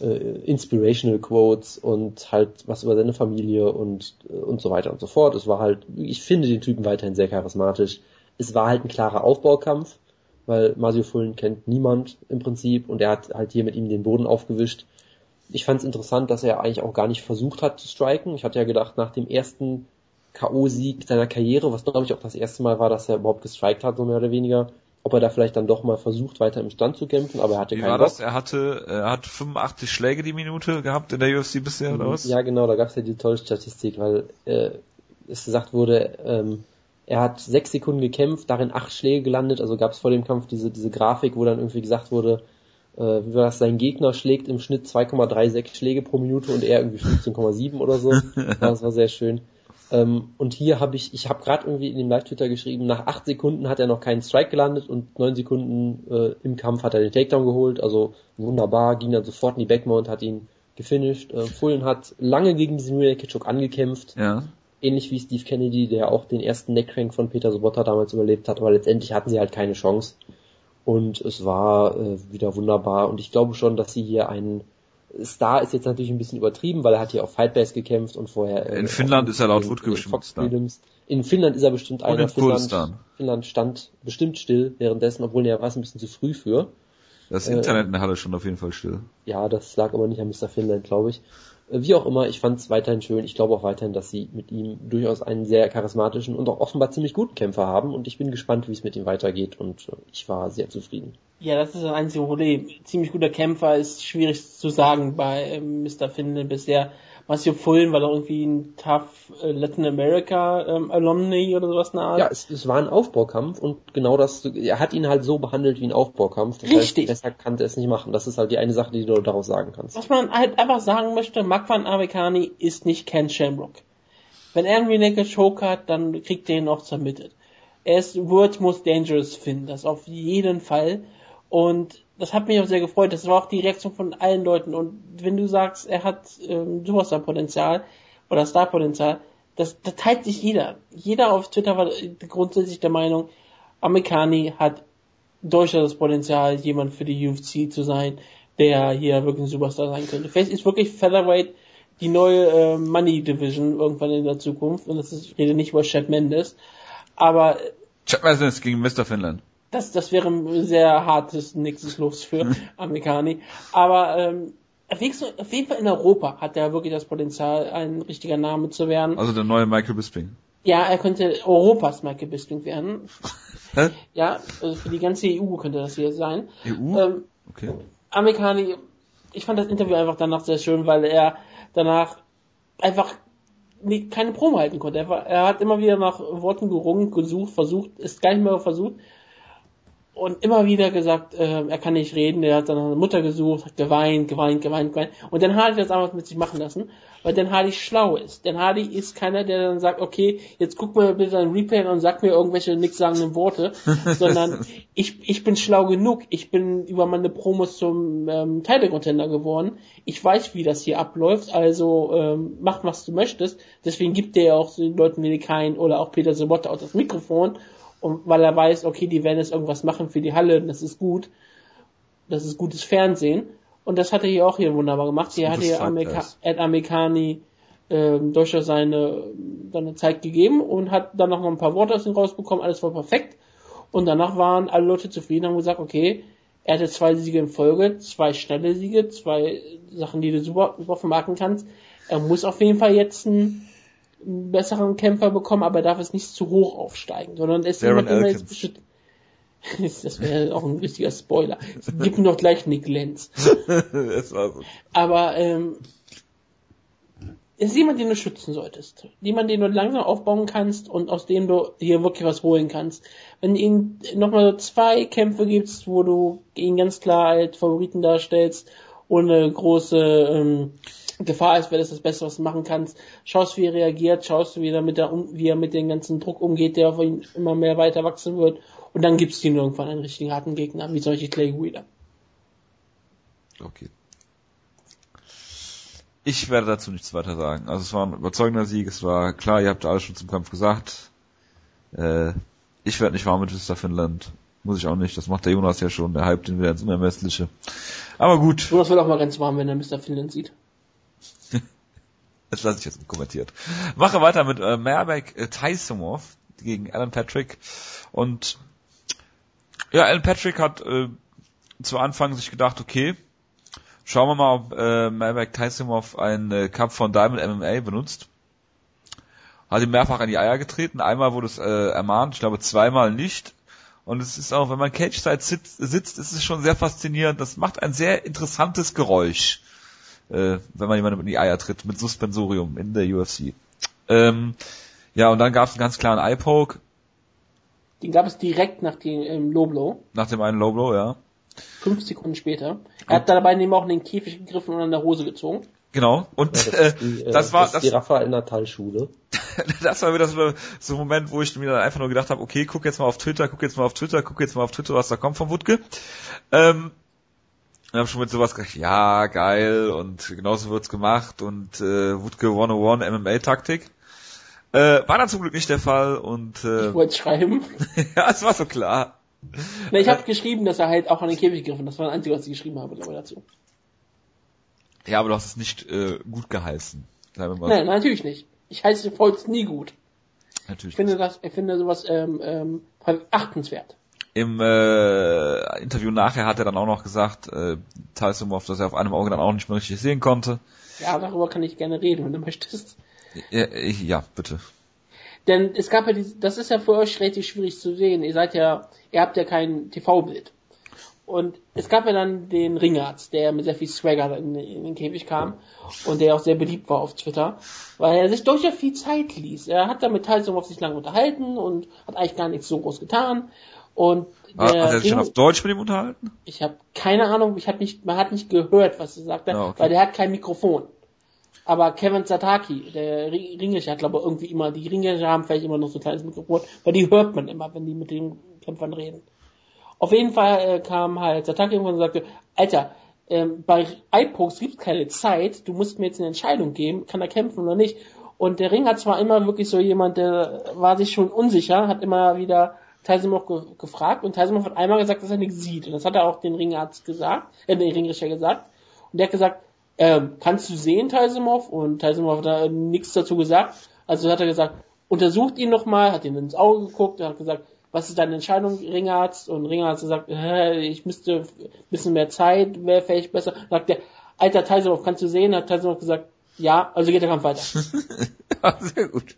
äh, Inspirational Quotes und halt was über seine Familie und, äh, und so weiter und so fort. Es war halt, ich finde den Typen weiterhin sehr charismatisch. Es war halt ein klarer Aufbaukampf, weil Masio Fullen kennt niemand im Prinzip und er hat halt hier mit ihm den Boden aufgewischt. Ich fand es interessant, dass er eigentlich auch gar nicht versucht hat zu striken. Ich hatte ja gedacht, nach dem ersten K.O.-Sieg seiner Karriere, was glaube ich auch das erste Mal war, dass er überhaupt gestrikt hat, so mehr oder weniger, ob er da vielleicht dann doch mal versucht, weiter im Stand zu kämpfen, aber er hatte Wie keinen war Bock. das? Er hatte, er hat 85 Schläge die Minute gehabt in der UFC bisher, oder was? Ja, genau, da gab es ja die tolle Statistik, weil äh, es gesagt wurde, ähm, er hat sechs Sekunden gekämpft, darin acht Schläge gelandet, also gab es vor dem Kampf diese, diese Grafik, wo dann irgendwie gesagt wurde, äh, wie war das, sein Gegner schlägt im Schnitt 2,36 Schläge pro Minute und er irgendwie 15,7 oder so. Das war sehr schön. Ähm, und hier habe ich, ich habe gerade irgendwie in dem Live-Twitter geschrieben, nach acht Sekunden hat er noch keinen Strike gelandet und neun Sekunden äh, im Kampf hat er den Takedown geholt, also wunderbar, ging dann sofort in die Backmount, hat ihn gefinisht. Äh, Fullen hat lange gegen diesen Naked Choke angekämpft, Ja. ähnlich wie Steve Kennedy, der auch den ersten Neckcrank von Peter Sobotta damals überlebt hat, aber letztendlich hatten sie halt keine Chance. Und es war äh, wieder wunderbar. Und ich glaube schon, dass sie hier einen Star ist jetzt natürlich ein bisschen übertrieben, weil er hat hier auf Fightbase gekämpft und vorher. äh, In Finnland ist er laut den bestimmt Star. In Finnland ist er bestimmt Und einer. in Finnland. Finnland stand bestimmt still währenddessen, obwohl er war es ein bisschen zu früh für. Das Äh, Internet in der Halle schon auf jeden Fall still. Ja, das lag aber nicht an Mr. Finnland, glaube ich. Äh, Wie auch immer, ich fand es weiterhin schön. Ich glaube auch weiterhin, dass sie mit ihm durchaus einen sehr charismatischen und auch offenbar ziemlich guten Kämpfer haben und ich bin gespannt, wie es mit ihm weitergeht und äh, ich war sehr zufrieden. Ja, das ist das einzige Problem. Ziemlich guter Kämpfer ist schwierig zu sagen bei ähm, Mr. Finlay bisher. Matthew Fullen war doch irgendwie ein tough äh, Latin America ähm, Alumni oder sowas in der Art. Ja, es, es war ein Aufbaukampf und genau das, er hat ihn halt so behandelt wie ein Aufbaukampf. Das Richtig. Heißt, besser kann er es nicht machen. Das ist halt die eine Sache, die du daraus sagen kannst. Was man halt einfach sagen möchte, Makwan Avekani ist nicht Ken Shamrock. Wenn er irgendwie eine Choke hat, dann kriegt er ihn auch zermittet. Er ist World's Most Dangerous Finn, das auf jeden Fall. Und das hat mich auch sehr gefreut. Das war auch die Reaktion von allen Leuten. Und wenn du sagst, er hat ähm, Superstar-Potenzial oder Star-Potenzial, das, das teilt sich jeder. Jeder auf Twitter war grundsätzlich der Meinung, Amerikani hat durchaus das Potenzial, jemand für die UFC zu sein, der hier wirklich ein Superstar sein könnte. Vielleicht ist wirklich Featherweight die neue äh, Money Division irgendwann in der Zukunft. Und das ist, ich rede nicht über Chad Mendes. Aber Chad Messens gegen Mr. Finland. Das, das wäre ein sehr hartes nächstes Los für Amerikani. Aber ähm, auf jeden Fall- in Europa hat er wirklich das Potenzial, ein richtiger Name zu werden. Also der neue Michael Bisping. Ja, er könnte Europas Michael Bisping werden. Hä? Ja, also für die ganze EU könnte das hier sein. EU? Ähm, Okay. Amerikani, ich fand das Interview einfach danach sehr schön, weil er danach einfach keine Promo halten konnte. Er, war, er hat immer wieder nach Worten gerungen, gesucht, versucht, ist gar nicht mehr versucht und immer wieder gesagt, äh, er kann nicht reden. Er hat dann seine Mutter gesucht, hat geweint, geweint, geweint, geweint. Und Dan Hardy hat das einfach mit sich machen lassen, weil Dan Hardy schlau ist. Dan Hardy ist keiner, der dann sagt, okay, jetzt guck mal bitte ein Replay und sag mir irgendwelche nichtssagenden Worte, sondern ich, ich bin schlau genug. Ich bin über meine Promos zum ähm, Title Contender geworden. Ich weiß, wie das hier abläuft, also ähm, mach, was du möchtest. Deswegen gibt der ja auch so den Leuten wie Kain oder auch Peter Sobotta auch das Mikrofon, und weil er weiß, okay, die werden jetzt irgendwas machen für die Halle, das ist gut. Das ist gutes Fernsehen. Und das hat er hier auch hier wunderbar gemacht. Hier hat hier Amerika. Ed Americani ähm, durchaus seine, seine Zeit gegeben und hat dann noch mal ein paar Worte aus ihm rausbekommen, alles war perfekt. Und danach waren alle Leute zufrieden und haben gesagt, okay, er hatte zwei Siege in Folge, zwei schnelle Siege, zwei Sachen, die du super, super vermarkten kannst. Er muss auf jeden Fall jetzt einen, einen besseren Kämpfer bekommen, aber er darf es nicht zu hoch aufsteigen, sondern es jemand, den man jetzt beschützt. das wäre auch ein richtiger Spoiler. Gib ihm doch gleich Nick Lenz. es war so. Aber ähm, es ist jemand, den du schützen solltest. Jemand, den du langsam aufbauen kannst und aus dem du hier wirklich was holen kannst. Wenn ihn nochmal so zwei Kämpfe gibst, wo du ihn ganz klar als Favoriten darstellst, ohne große ähm, Gefahr ist, wäre das das Beste, was du machen kannst. Schaust, wie er reagiert, schaust, wie er mit, der, wie er mit dem ganzen Druck umgeht, der auf ihn immer mehr weiter wachsen wird. Und dann gibst du ihm irgendwann einen richtigen harten Gegner, wie solche Clay Wheeler. Okay. Ich werde dazu nichts weiter sagen. Also es war ein überzeugender Sieg, es war klar, ihr habt alles schon zum Kampf gesagt. Äh, ich werde nicht warm mit Mr. Finland. Muss ich auch nicht. Das macht der Jonas ja schon. Der hypt ihn wieder ins Unermessliche. Aber gut. Jonas wird auch mal ganz warm, wenn er Mr. Finland sieht. Das lasse ich jetzt unkommentiert. Mache weiter mit äh, Merbek äh, Tysomov gegen Alan Patrick. Und ja, Alan Patrick hat äh, zu Anfang sich gedacht, okay, schauen wir mal, ob äh, Merbek Tysomov einen äh, Cup von Diamond MMA benutzt. Hat ihm mehrfach an die Eier getreten. Einmal wurde es äh, ermahnt, ich glaube zweimal nicht. Und es ist auch, wenn man Cage-Side sitzt, sitzt, ist es schon sehr faszinierend. Das macht ein sehr interessantes Geräusch äh, wenn man jemandem in die Eier tritt mit Suspensorium in der UFC. Ähm, ja, und dann gab es einen ganz klaren Eye-Poke. Den gab es direkt nach dem ähm, Low Nach dem einen Low Blow, ja. Fünf Sekunden später. Er hat dabei nämlich auch in den Käfig gegriffen und an der Hose gezogen. Genau. Und Ja, das, äh, die, äh, das war das die Raphael Natal Schule. das war wieder so, so ein Moment, wo ich mir dann einfach nur gedacht habe, okay, guck jetzt mal auf Twitter, guck jetzt mal auf Twitter, guck jetzt mal auf Twitter, was da kommt von Wutke. Ähm, und habe schon mit sowas gedacht, ja, geil, und genauso wird's gemacht und äh, Wutke 101 MMA-Taktik. Äh, war dann zum Glück nicht der Fall und äh, Ich wollte schreiben. ja, es war so klar. Na, ich habe geschrieben, dass er halt auch an den Käfig gegriffen. Das war das Einzige, was ich geschrieben habe, glaube ich, dazu. Ja, aber du hast es nicht äh, gut geheißen. Nein, natürlich nicht. Ich heiße Volks nie gut. Natürlich. Ich finde das, ich finde sowas ähm, ähm, verachtenswert. Im äh, Interview nachher hat er dann auch noch gesagt, äh, Tysumov, dass er auf einem Auge dann auch nicht mehr richtig sehen konnte. Ja, darüber kann ich gerne reden, wenn du möchtest. Ja, ich, ja bitte. Denn es gab ja die, das ist ja für euch relativ schwierig zu sehen. Ihr seid ja, ihr habt ja kein TV-Bild. Und es gab ja dann den Ringarzt, der mit sehr viel Swagger in, in den Käfig kam und der auch sehr beliebt war auf Twitter, weil er sich durchaus viel Zeit ließ. Er hat da mit Tyson auf sich lange unterhalten und hat eigentlich gar nichts so groß getan. Und Hat, er sich schon auf Deutsch mit ihm unterhalten? ich habe keine Ahnung, ich hab nicht, man hat nicht gehört, was er sagte, Ah, okay. weil der hat kein Mikrofon. Aber Kevin Sataki, der Ri- Ringischer, hat glaube ich irgendwie immer, die Ringischer haben vielleicht immer noch so ein kleines Mikrofon, weil die hört man immer, wenn die mit den Kämpfern reden. Auf jeden Fall äh, kam halt Sataki irgendwann und sagte, Alter, ähm, bei iPokes gibt keine Zeit, du musst mir jetzt eine Entscheidung geben, kann er kämpfen oder nicht. Und der Ring hat zwar immer wirklich so jemand, der war sich schon unsicher, hat immer wieder Tyson ge gefragt und Tyson hat einmal gesagt, dass er nichts sieht. Und das hat er auch den Ringarzt gesagt, äh, den Ringrichter gesagt. Und der hat gesagt, ähm, kannst du sehen, Tysimov? Und Tysimov hat da nichts dazu gesagt. Also hat er gesagt, untersucht ihn nochmal, hat ihn ins Auge geguckt und hat gesagt, was ist deine Entscheidung, Ringarzt? Und Ringarzt hat gesagt, äh, ich müsste ein bisschen mehr Zeit, wäre vielleicht besser. Dann sagt der, alter Tysimov, kannst du sehen? Hat Tysimov gesagt, ja, also geht der Kampf weiter. Sehr gut.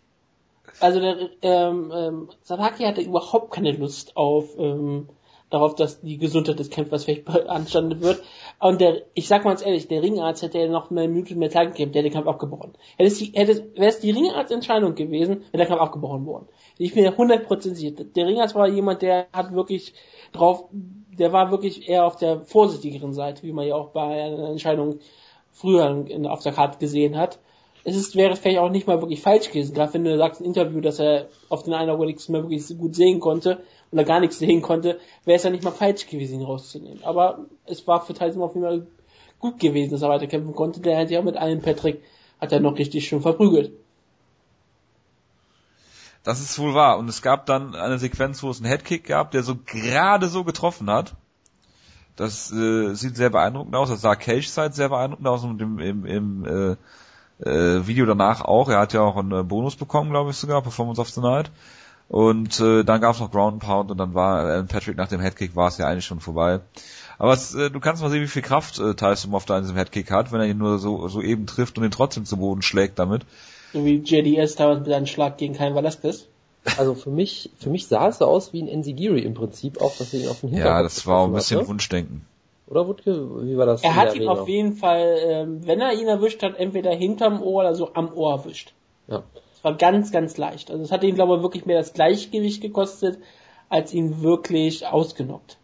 Also der ähm, ähm, Sataki hatte überhaupt keine Lust auf ähm, darauf, dass die Gesundheit des Kämpfers vielleicht beanstandet wird. Und der, ich sag mal ganz ehrlich, der Ringarzt hätte ja noch eine Minute mehr Zeit gegeben, der hätte den Kampf abgebrochen. Hätte es, die- hätte wäre es die Ringarztentscheidung gewesen, wäre der Kampf abgebrochen worden. Ich bin 100% sicher. Der Ringarzt war jemand, der hat wirklich drauf, der war wirklich eher auf der vorsichtigeren Seite, wie man ja auch bei einer Entscheidung früher auf der Karte gesehen hat es ist, wäre vielleicht auch nicht mal wirklich falsch gewesen, gerade wenn du sagst im Interview, dass er auf den einen Auge nichts mehr wirklich gut sehen konnte oder gar nichts sehen konnte, wäre es ja nicht mal falsch gewesen, ihn rauszunehmen. Aber es war für Tyson auf jeden Fall gut gewesen, dass er weiterkämpfen konnte. Der hat ja mit allen Patrick, hat er noch richtig schön verprügelt. Das ist wohl wahr. Und es gab dann eine Sequenz, wo es einen Headkick gab, der so gerade so getroffen hat. Das äh, sieht sehr beeindruckend aus. Das sah Cage-Side sehr beeindruckend aus und im, im, im äh, äh, Video danach auch. Er hat ja auch einen äh, Bonus bekommen, glaube ich sogar, Performance of the Night. Und äh, dann gab es noch Ground and Pound und dann war Alan Patrick nach dem Headkick war es ja eigentlich schon vorbei. Aber es, äh, du kannst mal sehen, wie viel Kraft äh, Tyson Moff da in diesem Headkick hat, wenn er ihn nur so, so eben trifft und ihn trotzdem zu Boden schlägt damit. So wie JDS damals mit seinem Schlag gegen Cain Velasquez. also für mich, für mich sah es so aus wie ein Enzigiri im Prinzip, auch dass er ihn auf den Hinterkopf Ja, das war auch ein bisschen hat, ne? Wunschdenken. Oder Wutke, wie war das? Er hat ihn Arena? auf jeden Fall, ähm, wenn er ihn erwischt hat, entweder hinterm Ohr oder so am Ohr erwischt. Ja. Das war ganz, ganz leicht. Also es hat ihn, glaube ich, wirklich mehr das Gleichgewicht gekostet, als ihn wirklich ausgenockt.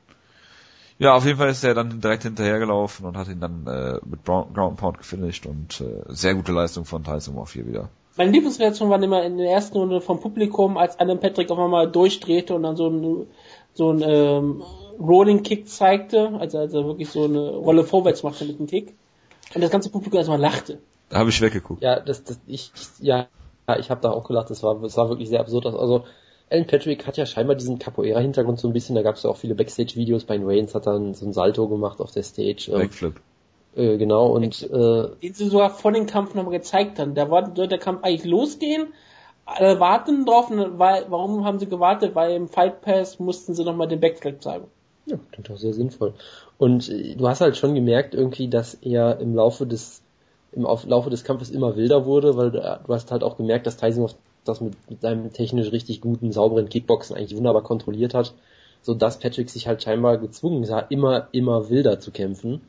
Ja, auf jeden Fall ist er dann direkt hinterhergelaufen und hat ihn dann äh, mit Brown, Ground Pound gefinisht und äh, sehr gute Leistung von Tyson Moore hier wieder. Meine Lieblingsreaktion waren immer in der ersten Runde vom Publikum, als Alan Patrick auf einmal durchdrehte und dann so ein, so ein ähm, Rolling Kick zeigte, also, also wirklich so eine Rolle vorwärts machte mit dem Kick. Und das ganze Publikum erstmal lachte. Da habe ich weggeguckt. Ja, das, das, ich, ja, ich habe da auch gelacht, das war, das war wirklich sehr absurd. Also, Alan Patrick hat ja scheinbar diesen Capoeira-Hintergrund so ein bisschen, da gab es ja auch viele Backstage-Videos, bei Reigns hat dann so ein Salto gemacht auf der Stage. Ähm, Backflip. äh, genau, und äh, Den sie sogar vor dem Kampf nochmal gezeigt haben. Da war, sollte der Kampf eigentlich losgehen. Alle warten drauf, und weil, warum haben sie gewartet? Weil im Fight Pass mussten sie nochmal den Backflip zeigen. Ja, klingt auch sehr sinnvoll. Und äh, du hast halt schon gemerkt irgendwie, dass er im Laufe des im Auf- Laufe des Kampfes immer wilder wurde, weil du, du hast halt auch gemerkt, dass Tyson das mit, mit seinem technisch richtig guten, sauberen Kickboxen eigentlich wunderbar kontrolliert hat, so dass Patrick sich halt scheinbar gezwungen sah, immer, immer wilder zu kämpfen.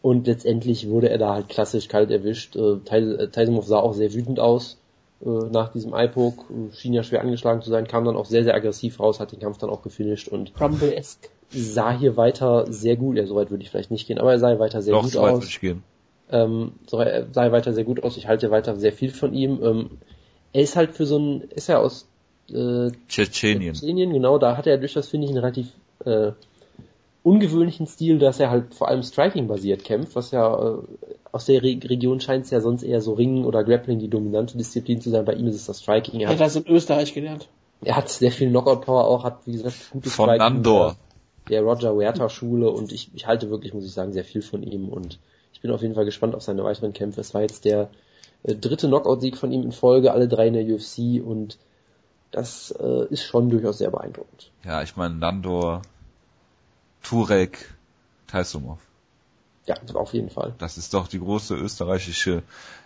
Und letztendlich wurde er da halt klassisch kalt erwischt. Äh, äh, Tyson sah auch sehr wütend aus äh, nach diesem Eye-Poke, äh, schien ja schwer angeschlagen zu sein, kam dann auch sehr, sehr aggressiv raus, hat den Kampf dann auch gefinisht und Rumble-esque. sah hier weiter sehr gut, ja, soweit würde ich vielleicht nicht gehen, aber er sah weiter sehr Doch, gut so weit aus. würde ich gehen. Ähm, so, er sah weiter sehr gut aus, ich halte weiter sehr viel von ihm. Ähm, er ist halt für so ein, ist er aus äh, Tschetschenien. Tschetschenien, genau, da hat er durchaus, finde ich, einen relativ äh, ungewöhnlichen Stil, dass er halt vor allem Striking-basiert kämpft, was ja äh, aus der Re Region scheint es ja sonst eher so Ringen oder Grappling die dominante Disziplin zu sein. Bei ihm ist es das Striking. Er hat hat, das in Österreich gelernt. er hat sehr viel Knockout-Power auch, hat wie gesagt gutes Von Striking. Andor. der Roger Huerta Schule und ich, ich halte wirklich, muss ich sagen, sehr viel von ihm und ich bin auf jeden Fall gespannt auf seine weiteren Kämpfe. Es war jetzt der äh, dritte Knockout-Sieg von ihm in Folge, alle drei in der UFC und das äh, ist schon durchaus sehr beeindruckend. Ja, ich meine Nandor, Turek, Taisumov. Ja, auf jeden Fall. Das ist doch die große österreichische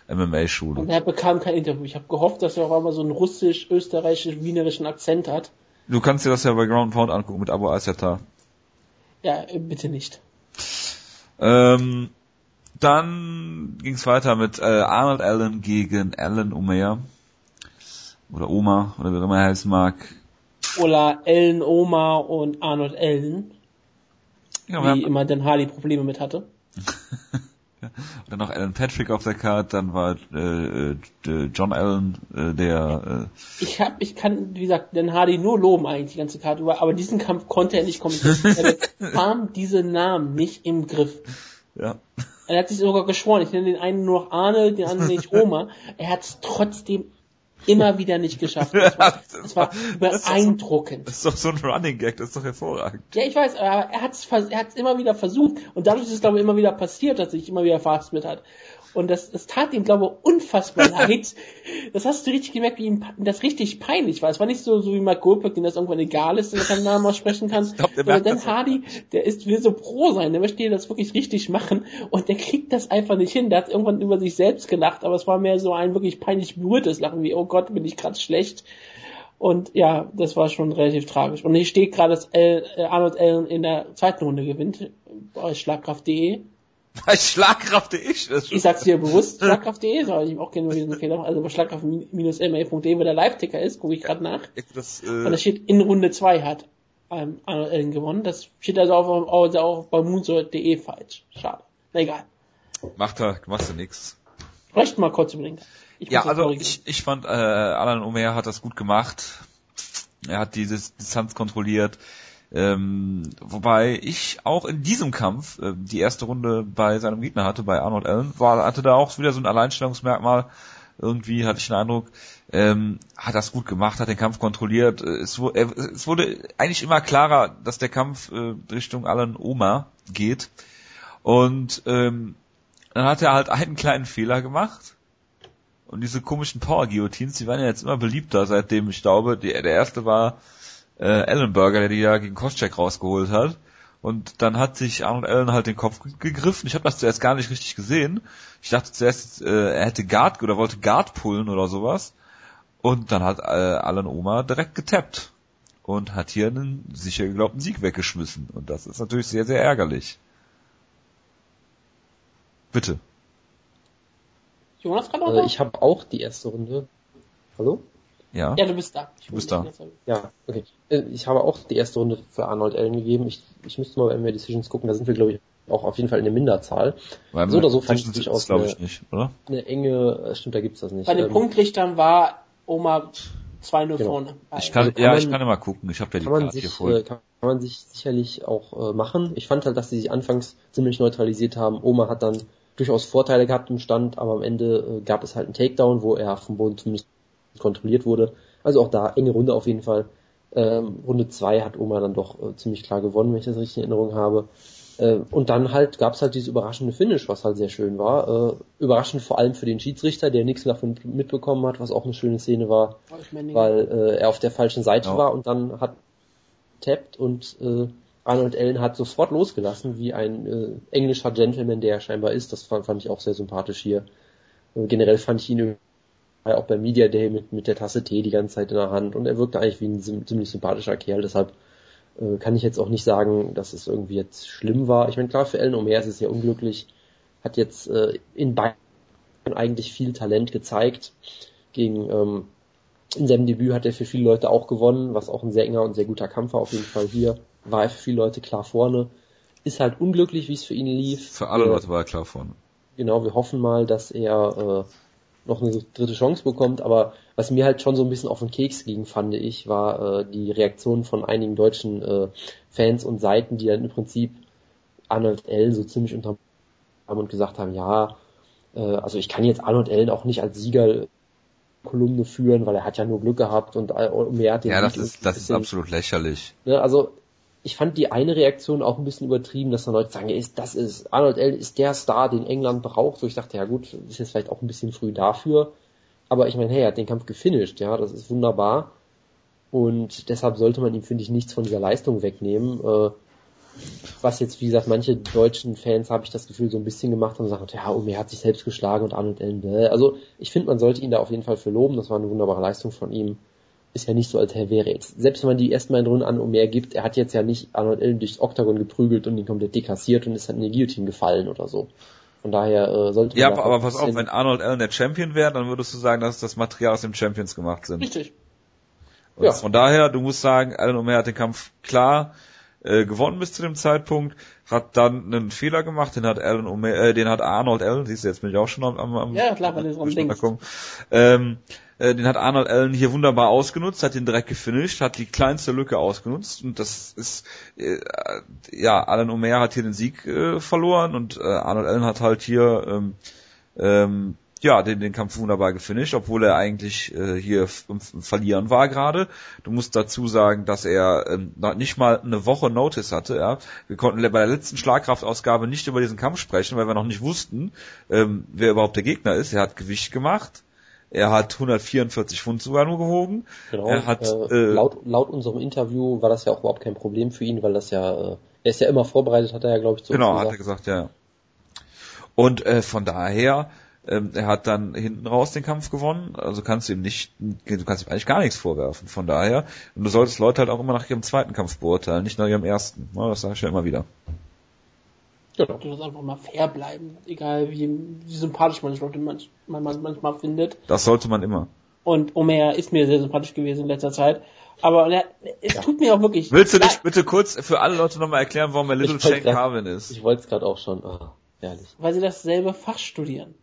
MMA-Schule. Und er bekam kein Interview. Ich habe gehofft, dass er auch einmal so einen russisch, österreichisch, wienerischen Akzent hat. Du kannst dir das ja bei Ground and Pound angucken mit Abu Asyata. Ja, äh, bitte nicht. Ähm, dann ging es weiter mit äh, Arnold Allen gegen Alan Omer. Oder Oma, oder wie auch immer er heißen mag. Oder Ellen Oma und Arnold Ellen, Ja, wie immer Dan Hardy Probleme mit hatte. dann noch Alan Patrick auf der Karte, dann war äh, äh, John Allen, äh, der Ich hab, ich kann, wie gesagt, Dan Hardy nur loben eigentlich die ganze Karte über, aber diesen Kampf konnte er nicht kommentieren. er bekam diese Namen nicht im Griff. äh, ja, Er hat sich sogar geschworen, ich nenne den einen nur noch Arnold, den anderen nicht Oma. Er hat es trotzdem immer wieder nicht geschafft. Das war, das war beeindruckend. das ist doch so ein Running Gag, das ist doch hervorragend. Ja, ich weiß, aber er hat es er hat's immer wieder versucht und dadurch ist es, glaube ich, immer wieder passiert, dass er sich immer wieder verhaspelt hat. Und das, das tat ihm, glaube ich, unfassbar leid. Das hast du richtig gemerkt, wie ihm das richtig peinlich war. Es war nicht so, so wie Mark Goldberg, dem das irgendwann egal ist, wenn er keinen Namen aussprechen kann. glaub, der Sondern Dan Hardy, der ist, will so pro sein, der möchte das wirklich richtig machen und der kriegt das einfach nicht hin. Der hat irgendwann über sich selbst gelacht, aber es war mehr so ein wirklich peinlich berührtes Lachen, wie, oh Gott, bin ich gerade schlecht. Und ja, das war schon relativ tragisch. Und hier steht gerade, dass äh, Arnold Allen in der zweiten Runde gewinnt, bei schlagkraft.de. Bei Schlagkraft ich, das Ich sag's dir bewusst, schlagkraft.de, soll ich auch gerne nur diesen Fehler, also bei schlagkraft-ma.de, wo der Live-Ticker ist, gucke ich gerade nach. das, Und da äh, steht, in Runde 2 hat ähm, Arnold Allen gewonnen. Das steht also auch, also auch bei moonsault.de falsch. Schade. Na egal. macht er, machst du nix. Vielleicht mal kurz über den Kampf. Ich Ja, also ich, ich fand, äh, Alan Omer hat das gut gemacht. Er hat diese Distanz kontrolliert. Ähm, wobei ich auch in diesem Kampf äh, die erste Runde bei seinem Gegner hatte, bei Arnold Allen, war, hatte da auch wieder so ein Alleinstellungsmerkmal. Irgendwie hatte ich den Eindruck, ähm, hat das gut gemacht, hat den Kampf kontrolliert. Äh, Es, er, es wurde eigentlich immer klarer, dass der Kampf äh, Richtung Alan Oma geht. Und ähm, dann hat er halt einen kleinen Fehler gemacht. Und diese komischen Power-Guillotines, die werden ja jetzt immer beliebter, seitdem ich glaube, die, der erste war äh, Ellenberger, der die ja gegen Koscheck rausgeholt hat. Und dann hat sich Arnold Allen halt den Kopf ge- gegriffen. Ich habe das zuerst gar nicht richtig gesehen. Ich dachte zuerst, äh, er hätte Guard oder wollte Guard pullen oder sowas. Und dann hat äh, Alan Oma direkt getappt und hat hier einen sicher geglaubten Sieg weggeschmissen. Und das ist natürlich sehr, sehr ärgerlich. Bitte. Jonas kann auch äh, Ich habe auch die erste Runde. Hallo? Ja. Ja, du bist da. Ich du bist da. Ja, okay. Äh, ich habe auch die erste Runde für Arnold Allen gegeben. Ich, ich müsste mal bei MWR Decisions gucken, da sind wir, glaube ich, auch auf jeden Fall in der Minderzahl. Weil so oder so fand ich durchaus glaube ich nicht, oder? Eine enge, äh, stimmt, da gibt's das nicht. Bei den ähm, Punktlichtern war Oma 2-0 genau. vorne. Ich kann, also kann ja, man, ich kann ja mal gucken. Ich habe ja die Karte sich, hier voll. Äh, kann man sich sicherlich auch äh, machen. Ich fand halt, dass sie sich anfangs ziemlich neutralisiert haben. Oma hat dann durchaus Vorteile gehabt im Stand, aber am Ende äh, gab es halt einen Takedown, wo er vom Boden zumindest kontrolliert wurde. Also auch da enge Runde auf jeden Fall. Ähm, Runde 2 hat Oma dann doch äh, ziemlich klar gewonnen, wenn ich das richtig in Erinnerung habe. Äh, und dann halt gab es halt dieses überraschende Finish, was halt sehr schön war. Äh, überraschend vor allem für den Schiedsrichter, der nichts davon mitbekommen hat, was auch eine schöne Szene war, weil äh, er auf der falschen Seite ja. war und dann hat tappt und äh, Arnold Allen hat sofort losgelassen, wie ein äh, englischer Gentleman, der er scheinbar ist. Das fand, fand ich auch sehr sympathisch hier. Äh, generell fand ich ihn auch beim Media Day mit, mit der Tasse Tee die ganze Zeit in der Hand und er wirkte eigentlich wie ein ziemlich sympathischer Kerl. Deshalb äh, kann ich jetzt auch nicht sagen, dass es irgendwie jetzt schlimm war. Ich meine, klar, für Ellen Omer ist es ja unglücklich, hat jetzt äh, in Bayern eigentlich viel Talent gezeigt. Gegen ähm, in seinem Debüt hat er für viele Leute auch gewonnen, was auch ein sehr enger und sehr guter Kampf war auf jeden Fall hier. War er für viele Leute klar vorne. Ist halt unglücklich, wie es für ihn lief. Für alle Leute war er klar vorne. Genau, wir hoffen mal, dass er äh, noch eine dritte Chance bekommt, aber was mir halt schon so ein bisschen auf den Keks ging, fand ich, war äh, die Reaktion von einigen deutschen äh, Fans und Seiten, die dann im Prinzip Arnold L. so ziemlich unter haben und gesagt haben, ja, äh, also ich kann jetzt Arnold Ellen auch nicht als Sieger Kolumne führen, weil er hat ja nur Glück gehabt und äh, mehr hat den Ja, das ist das ist absolut lächerlich. Ne, also ich fand die eine Reaktion auch ein bisschen übertrieben, dass dann Leute sagen, ist, das ist, Arnold Allen ist der Star, den England braucht. So ich dachte, ja gut, ist jetzt vielleicht auch ein bisschen früh dafür. Aber ich meine, hey, er hat den Kampf gefinisht, ja, das ist wunderbar. Und deshalb sollte man ihm, finde ich, nichts von dieser Leistung wegnehmen. Äh, was jetzt, wie gesagt, manche deutschen Fans, habe ich das Gefühl, so ein bisschen gemacht haben und sagen, ja, Omer hat sich selbst geschlagen und Arnold bäh. Also ich finde, man sollte ihn da auf jeden Fall für loben. Das war eine wunderbare Leistung von ihm ist ja nicht so, als wäre jetzt, selbst wenn man die ersten beiden Runden an Omer gibt, er hat jetzt ja nicht Arnold Allen durchs Oktagon geprügelt und ihn komplett dekassiert und ist halt in die Guillotine gefallen oder so. Von daher äh, sollte man Ja, aber, aber pass auf, wenn Arnold Allen der Champion wäre, dann würdest du sagen, dass das Material aus dem Champions gemacht sind. Richtig. Und ja. Von daher, du musst sagen, Allen Omer hat den Kampf klar äh, gewonnen bis zu dem Zeitpunkt, hat dann einen Fehler gemacht, den hat Alan Omer, äh, den hat Arnold Allen, siehst du, jetzt bin ich auch schon am, am, am Ja, klar, weil du so ähm, äh, den hat Arnold Allen hier wunderbar ausgenutzt, hat den direkt gefinisht, hat die kleinste Lücke ausgenutzt und das ist äh, ja Alan Omer hat hier den Sieg äh, verloren und äh, Arnold Allen hat halt hier ähm, ähm, ja, den, den Kampf wunderbar gefinisht, obwohl er eigentlich äh, hier verlieren war gerade. Du musst dazu sagen, dass er ähm, nicht mal eine Woche Notice hatte. Ja. Wir konnten bei der letzten Schlagkraftausgabe nicht über diesen Kampf sprechen, weil wir noch nicht wussten, ähm, wer überhaupt der Gegner ist. Er hat Gewicht gemacht. Er hat 144 Pfund sogar nur gewogen. Genau. Er hat, äh, äh, laut, laut unserem Interview war das ja auch überhaupt kein Problem für ihn, weil das ja, äh, er ist ja immer vorbereitet, hat er ja, glaube ich, so Genau, hat er gesagt, ja. Und äh, von daher, ähm, er hat dann hinten raus den Kampf gewonnen, also kannst du ihm nicht, du kannst ihm eigentlich gar nichts vorwerfen. Von daher, und du solltest Leute halt auch immer nach ihrem zweiten Kampf beurteilen, nicht nach ihrem ersten. Das sage ich ja immer wieder. Genau. Du musst einfach mal fair bleiben, egal wie, wie sympathisch man Leute manch, man, man manchmal findet. Das sollte man immer. Und Omer ist mir sehr sympathisch gewesen in letzter Zeit. Aber ja, es ja. tut mir auch wirklich. Willst du nicht bitte kurz für alle Leute nochmal erklären, warum er Little Shane Carvin ist? Ich wollte es gerade auch schon. Oh, ehrlich. Weil sie dasselbe Fach studieren.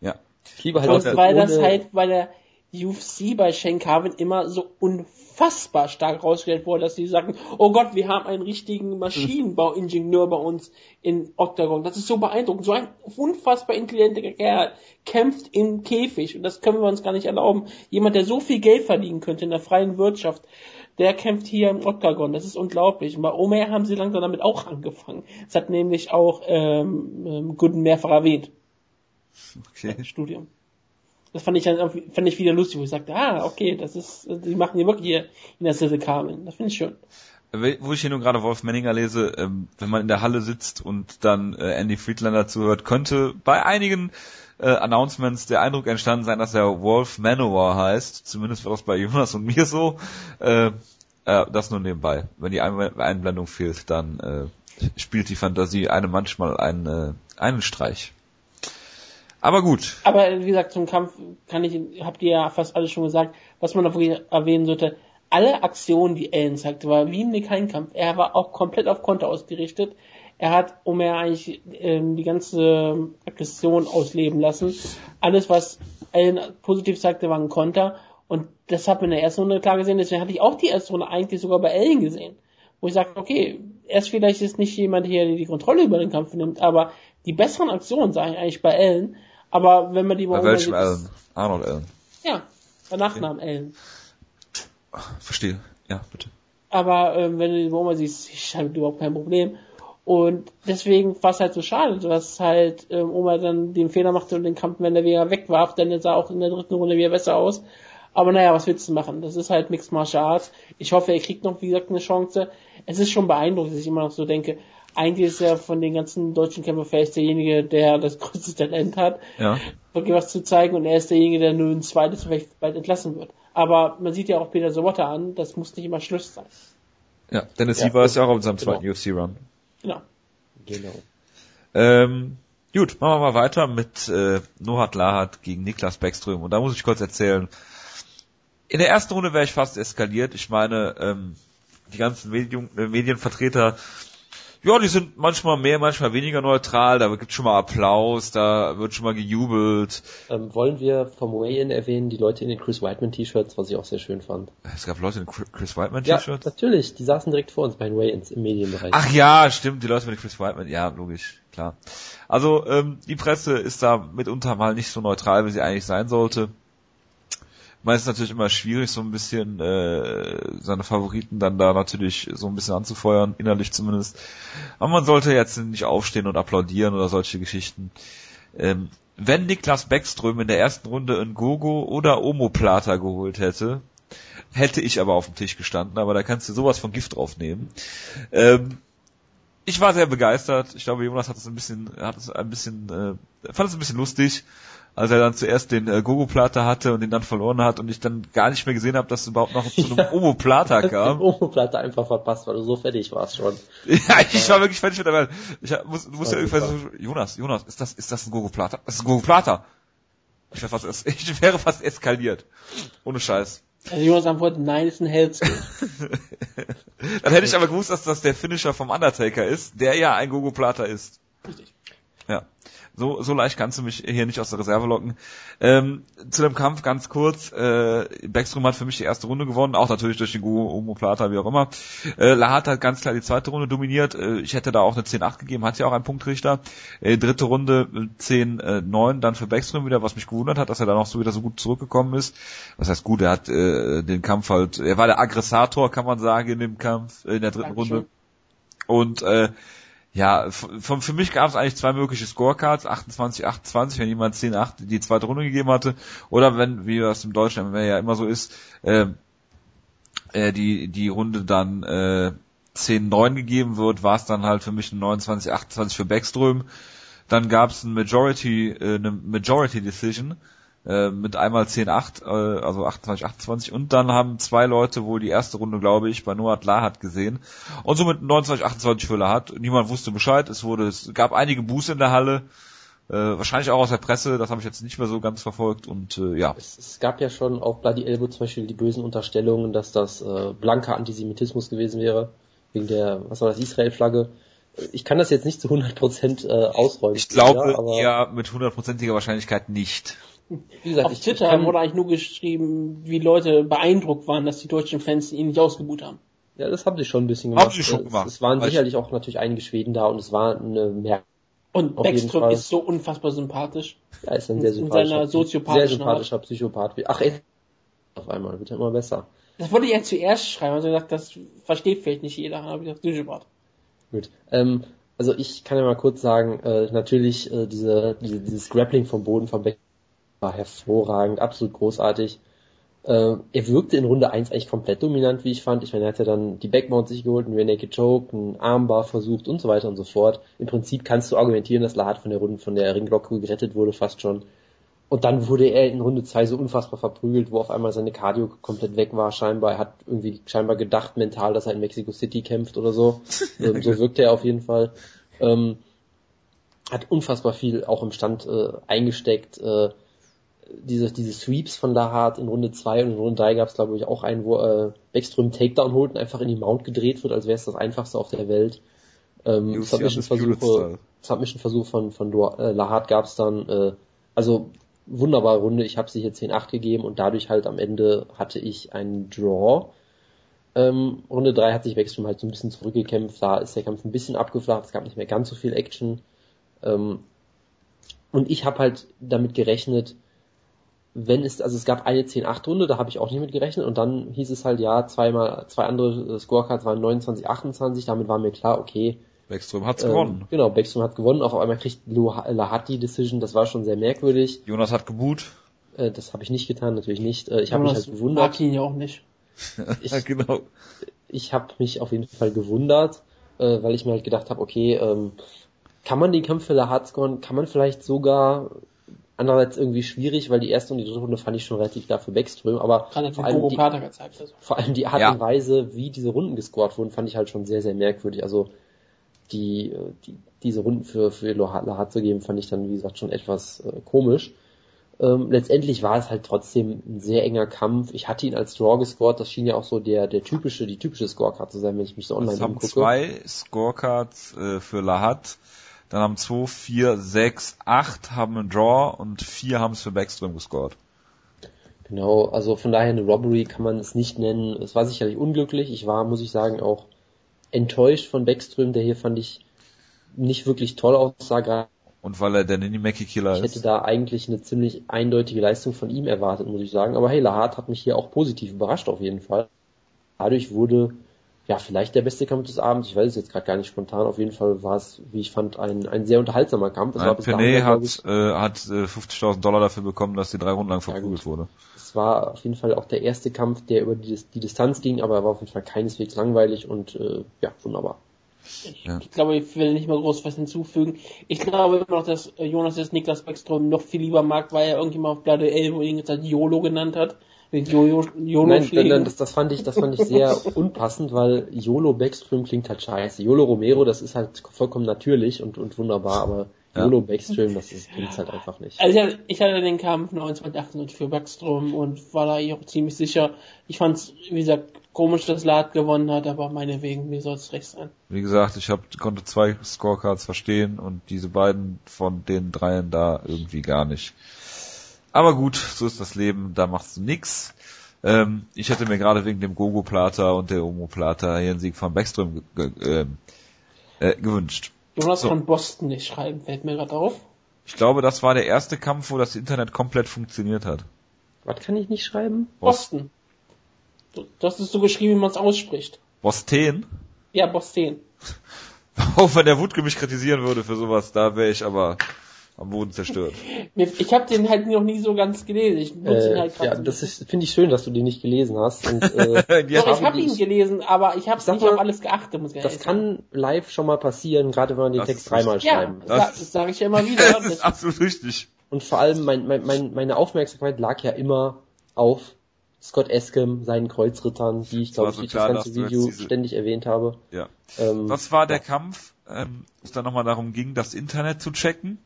Ja. Ich liebe halt Und weil das halt bei der UFC bei Shane Carvin immer so unfassbar unfassbar stark rausgestellt wurde, dass sie sagten, oh Gott, wir haben einen richtigen Maschinenbauingenieur bei uns in Octagon. Das ist so beeindruckend. So ein unfassbar intelligenter Kerl kämpft im Käfig und das können wir uns gar nicht erlauben. Jemand, der so viel Geld verdienen könnte in der freien Wirtschaft, der kämpft hier im Octagon. Das ist unglaublich. Und bei Omer haben sie langsam damit auch angefangen. Das hat nämlich auch ähm, ähm, Gooden mehrfach erwähnt. Okay. Studium. Das fand ich dann fand ich wieder lustig, wo ich sagte, ah, okay, das ist, die machen hier wirklich hier in der Silve Carmen. Das finde ich schön. wo ich hier nur gerade Wolf Menninger lese, ähm, wenn man in der Halle sitzt und dann äh, Andy Friedlander zuhört, könnte bei einigen äh, Announcements der Eindruck entstanden sein, dass er Wolf Manowar heißt. Zumindest war das bei Jonas und mir so. Äh, äh, das nur nebenbei. Wenn die Einblendung fehlt, dann äh, spielt die Fantasie einem manchmal einen, äh, einen Streich. Aber gut. Aber wie gesagt, zum Kampf kann ich, habt ihr ja fast alles schon gesagt, was man noch erwähnen sollte. Alle Aktionen, die Allen zeigte, war wie ein Nikain-Kampf. Er war auch komplett auf Konter ausgerichtet. Er hat, um er eigentlich ähm, die ganze Aggression ausleben lassen, alles, was Allen positiv sagte, war ein Konter. Und das hat man in der ersten Runde klar gesehen. Deswegen hatte ich auch die erste Runde eigentlich sogar bei Allen gesehen. Wo ich sage, okay, er ist vielleicht jetzt nicht jemand hier, der die Kontrolle über den Kampf nimmt, aber die besseren Aktionen sah ich eigentlich bei Allen. Aber wenn man die mal Bei welchem Allen? Arnold Allen. Ja, bei Nachnamen okay. Allen. Verstehe. Ja, bitte. Aber ähm, wenn du die Oma siehst, ich habe überhaupt kein Problem. Und deswegen war es halt so schade, dass halt ähm, Oma dann den Fehler machte und den Kampf, wenn er wieder wegwarf, denn sah auch in der dritten Runde wieder besser aus. Aber naja, was willst du machen? Das ist halt Mixed Martial Arts. Ich hoffe, er kriegt noch, wie gesagt, eine Chance. Es ist schon beeindruckend, dass ich immer noch so denke, eigentlich ist er von den ganzen deutschen Kämpfern vielleicht derjenige, der das größte Talent hat, ja. wirklich was zu zeigen und er ist derjenige, der nur ein zweites vielleicht bald entlassen wird. Aber man sieht ja auch Peter Sobotta an, das muss nicht immer Schluss sein. Ja, Dennis ja, ist ja auch auf seinem genau. zweiten UFC-Run. Genau. Genau. Ähm, gut, machen wir mal weiter mit äh, Nohat Lahat gegen Niklas Beckström. Und da muss ich kurz erzählen, in der ersten Runde wäre ich fast eskaliert. Ich meine, ähm, die ganzen Medien, äh, Medienvertreter ja, die sind manchmal mehr, manchmal weniger neutral, da gibt schon mal Applaus, da wird schon mal gejubelt. Ähm, wollen wir vom Way-In erwähnen, die Leute in den Chris Whiteman T-Shirts, was ich auch sehr schön fand. Es gab Leute in Chris Whiteman T-Shirts? Ja, natürlich, die saßen direkt vor uns bei den Way-Ins im Medienbereich. Ach ja, stimmt, die Leute mit Chris Whiteman, ja, logisch, klar. Also, ähm, die Presse ist da mitunter mal nicht so neutral, wie sie eigentlich sein sollte meist natürlich immer schwierig, so ein bisschen äh, seine Favoriten dann da natürlich so ein bisschen anzufeuern, innerlich zumindest. Aber man sollte jetzt nicht aufstehen und applaudieren oder solche Geschichten. Ähm, wenn Niklas Beckström in der ersten Runde ein Gogo oder Omoplata geholt hätte, hätte ich aber auf dem Tisch gestanden, aber da kannst du sowas von Gift draufnehmen. Ähm, ich war sehr begeistert. Ich glaube, Jonas hat es ein bisschen, hat es ein bisschen, äh, fand es ein bisschen lustig als er dann zuerst den äh, Gogo Plata hatte und den dann verloren hat und ich dann gar nicht mehr gesehen habe, dass es überhaupt noch zu einem ja. Omo Plata kam. Omo Plata einfach verpasst, weil du so fertig warst schon. ja, ich war wirklich fertig mit der Welt. Ich muss, du musst ja irgendwie so, Jonas, Jonas, ist das, ist das ein Gogo Plata? Das ist ein Gogo Plata. Ich wäre fast, ich wäre fast eskaliert. Ohne Scheiß. Also Jonas antwortet, nein, ist ein Hellskin. dann hätte ich aber gewusst, dass das der Finisher vom Undertaker ist, der ja ein Gogo Plata ist. Richtig. Ja. So, so leicht kannst du mich hier nicht aus der Reserve locken. Ähm, zu dem Kampf ganz kurz. Äh, Backstrom hat für mich die erste Runde gewonnen, auch natürlich durch den Guo Plata, wie auch immer. Äh, Lahat hat ganz klar die zweite Runde dominiert. Äh, ich hätte da auch eine 10-8 gegeben, hat ja auch einen Punktrichter. Äh, dritte Runde 10-9 dann für Backstrom wieder, was mich gewundert hat, dass er da noch so wieder so gut zurückgekommen ist. Was heißt gut, er hat äh, den Kampf halt, er war der Aggressator, kann man sagen, in dem Kampf, in der dritten Dankeschön. Runde. Und äh, ja, von, für mich gab es eigentlich zwei mögliche Scorecards, 28, 28, wenn jemand 10, 8 die zweite Runde gegeben hatte, oder wenn, wie das im Deutschen ja immer so ist, äh, äh, die, die Runde dann äh, 10, 9 gegeben wird, war es dann halt für mich ein 29, 28 für Backström. Dann gab es ein Majority, äh, eine Majority Decision, äh, mit einmal 10-8, äh, also 28-28 und dann haben zwei Leute wohl die erste Runde, glaube ich, bei Noah Lahat gesehen und somit 29-28 für Lahat. Niemand wusste Bescheid, es wurde, es gab einige Buße in der Halle, äh, wahrscheinlich auch aus der Presse, das habe ich jetzt nicht mehr so ganz verfolgt und äh, ja. Es, es, gab ja schon auf Bloody Elbow zum Beispiel die bösen Unterstellungen, dass das äh, blanker Antisemitismus gewesen wäre, wegen der, was war das, Israel-Flagge. Ich kann das jetzt nicht zu 100% äh, ausräumen. Ich glaube ja, eher mit hundertprozentiger Wahrscheinlichkeit nicht. Wie gesagt, Auf Twitter kann, wurde eigentlich nur geschrieben, wie Leute beeindruckt waren, dass die deutschen Fans ihn nicht ausgebucht haben. Ja, das haben sie schon ein bisschen gemacht. Haben sie schon gemacht. Es, waren sicherlich auch natürlich einige Schweden da und es war eine mehr. Und Beckström ist so unfassbar sympathisch. Ja, ist ein sehr sympathischer, in seiner soziopathischen sehr sympathischer Psychopath. Ach, ey, auf einmal wird er immer besser. Das wollte ich ja zuerst schreiben, also gesagt, das versteht vielleicht nicht jeder, aber ich gesagt, Psychopath. Gut. Ähm, also ich kann ja mal kurz sagen, äh, natürlich äh, diese, diese, dieses Grappling vom Boden von Beck war hervorragend, absolut großartig. Äh, er wirkte in Runde 1 eigentlich komplett dominant, wie ich fand. Ich meine, er hat ja dann die Backmount sich geholt, einen Rear Naked Choke, einen Armbar versucht und so weiter und so fort. Im Prinzip kannst du argumentieren, dass Lahat von der Runde, von der Ringglocke gerettet wurde, fast schon. Und dann wurde er in Runde 2 so unfassbar verprügelt, wo auf einmal seine Cardio komplett weg war, scheinbar. Er hat irgendwie scheinbar gedacht mental, dass er in Mexico City kämpft oder so. ähm, so wirkte er auf jeden Fall. Ähm, hat unfassbar viel auch im Stand äh, eingesteckt. Äh, diese, diese Sweeps von Lahat in Runde 2 und in Runde 3 gab es glaube ich auch einen, wo äh, Backstrom Takedown holt und einfach in die Mount gedreht wird, als wäre es das einfachste auf der Welt. Ähm, Submission-Versuche Submission von, von äh, Lahat gab es dann, äh, also wunderbare Runde, ich habe sie hier 10-8 gegeben und dadurch halt am Ende hatte ich einen Draw. Ähm, Runde 3 hat sich Backstrom halt so ein bisschen zurückgekämpft, da ist der Kampf ein bisschen abgeflacht, es gab nicht mehr ganz so viel Action. Ähm, und ich habe halt damit gerechnet, wenn es, also es gab eine 10-8-Runde, da habe ich auch nicht mit gerechnet und dann hieß es halt, ja, zweimal, zwei andere äh, Scorecards waren 29, 28, damit war mir klar, okay. Beckström hat's ähm, gewonnen. Genau, Beckström hat gewonnen, auf einmal kriegt Lahati Decision, das war schon sehr merkwürdig. Jonas hat geboot. Äh, das habe ich nicht getan, natürlich nicht. Äh, ich habe mich halt gewundert. Mag ihn ja auch nicht. ich, genau. Ich habe mich auf jeden Fall gewundert, äh, weil ich mir halt gedacht habe, okay, ähm, kann man den Kampf für Lahat scoren? Kann man vielleicht sogar Andererseits irgendwie schwierig, weil die erste und die dritte Runde fand ich schon relativ klar für Backström, aber vor allem, die, also. vor allem, die Art ja. und Weise, wie diese Runden gescored wurden, fand ich halt schon sehr, sehr merkwürdig. Also die, die diese Runden für, für Lahat zu geben, fand ich dann, wie gesagt, schon etwas äh, komisch. Ähm, letztendlich war es halt trotzdem ein sehr enger Kampf. Ich hatte ihn als Draw gescored, das schien ja auch so der, der typische, die typische Scorecard zu sein, wenn ich mich so online es haben zwei Scorecards äh, für Lahat dann haben 2, 4, 6, 8 haben einen Draw und 4 haben es für Backstrom gescored. Genau, also von daher eine Robbery kann man es nicht nennen. Es war sicherlich unglücklich. Ich war, muss ich sagen, auch enttäuscht von Backström, der hier fand ich nicht wirklich toll aussah. Und weil er der Ninimaki-Killer ist. Ich hätte da eigentlich eine ziemlich eindeutige Leistung von ihm erwartet, muss ich sagen. Aber hey, Lahat hat mich hier auch positiv überrascht auf jeden Fall. Dadurch wurde ja, vielleicht der beste Kampf des Abends. Ich weiß es jetzt gerade gar nicht spontan. Auf jeden Fall war es, wie ich fand, ein, ein sehr unterhaltsamer Kampf. Es Nein, Penet hat, äh, hat äh, 50.000 Dollar dafür bekommen, dass die drei Runden lang verprügelt ja, wurde. War auf jeden Fall auch der erste Kampf, der über die, die Distanz ging, aber er war auf jeden Fall keineswegs langweilig und äh, ja, wunderbar. Ich, ja. ich glaube, ich will nicht mal groß was hinzufügen. Ich glaube immer noch, dass Jonas jetzt Niklas Beckstrom noch viel lieber mag, weil er irgendjemand auf Platte 11 ihn jetzt YOLO genannt hat. Mit YOLO, YOLO Nein, nein, das, das fand ich, das fand ich sehr unpassend, weil YOLO Backstream klingt halt scheiße. YOLO Romero, das ist halt vollkommen natürlich und, und wunderbar, aber ja. YOLO Backstream, das ist, klingt halt einfach nicht. Also ich, hatte den Kampf 1998 für Backstrom und war da auch ziemlich sicher. Ich fand's, wie gesagt, komisch, dass Lad gewonnen hat, aber meinetwegen, mir soll es recht sein. Wie gesagt, ich hab, konnte zwei Scorecards verstehen und diese beiden von den dreien da irgendwie gar nicht. Aber gut, so ist das Leben, da machst du nix. Ähm, ich hätte mir gerade wegen dem Gogo Plata und der Omo Plata hier einen Sieg von Backstrom ge ge äh, gewünscht. Jonas so. von Boston nicht schreiben, fällt mir gerade auf. Ich glaube, das war der erste Kampf, wo das Internet komplett funktioniert hat. Was kann ich nicht schreiben? Boston. Du, du hast es so geschrieben, wie man es ausspricht. Boston? Ja, Boston. Auch wenn der Wutke mich kritisieren würde für sowas, da wäre ich aber am Boden zerstört. Ich habe den halt noch nie so ganz gelesen. Ich nutze äh, ihn halt Ja, das finde ich schön, dass du den nicht gelesen hast. Und, äh, ja, Doch, ich habe ihn gelesen, aber ich habe nicht mal, auf alles geachtet. Muss ich das kann live schon mal passieren, gerade wenn man den das Text dreimal ja, schreiben. Das, das sage ich ja immer wieder. Das ist absolut richtig. Und vor allem mein, mein, mein, meine Aufmerksamkeit lag ja immer auf Scott Eskem, seinen Kreuzrittern, die ich glaube ich so das ganze Video diese... ständig erwähnt habe. Ja. Ähm, Was war der ja. Kampf, ähm, wo es dann nochmal darum ging, das Internet zu checken?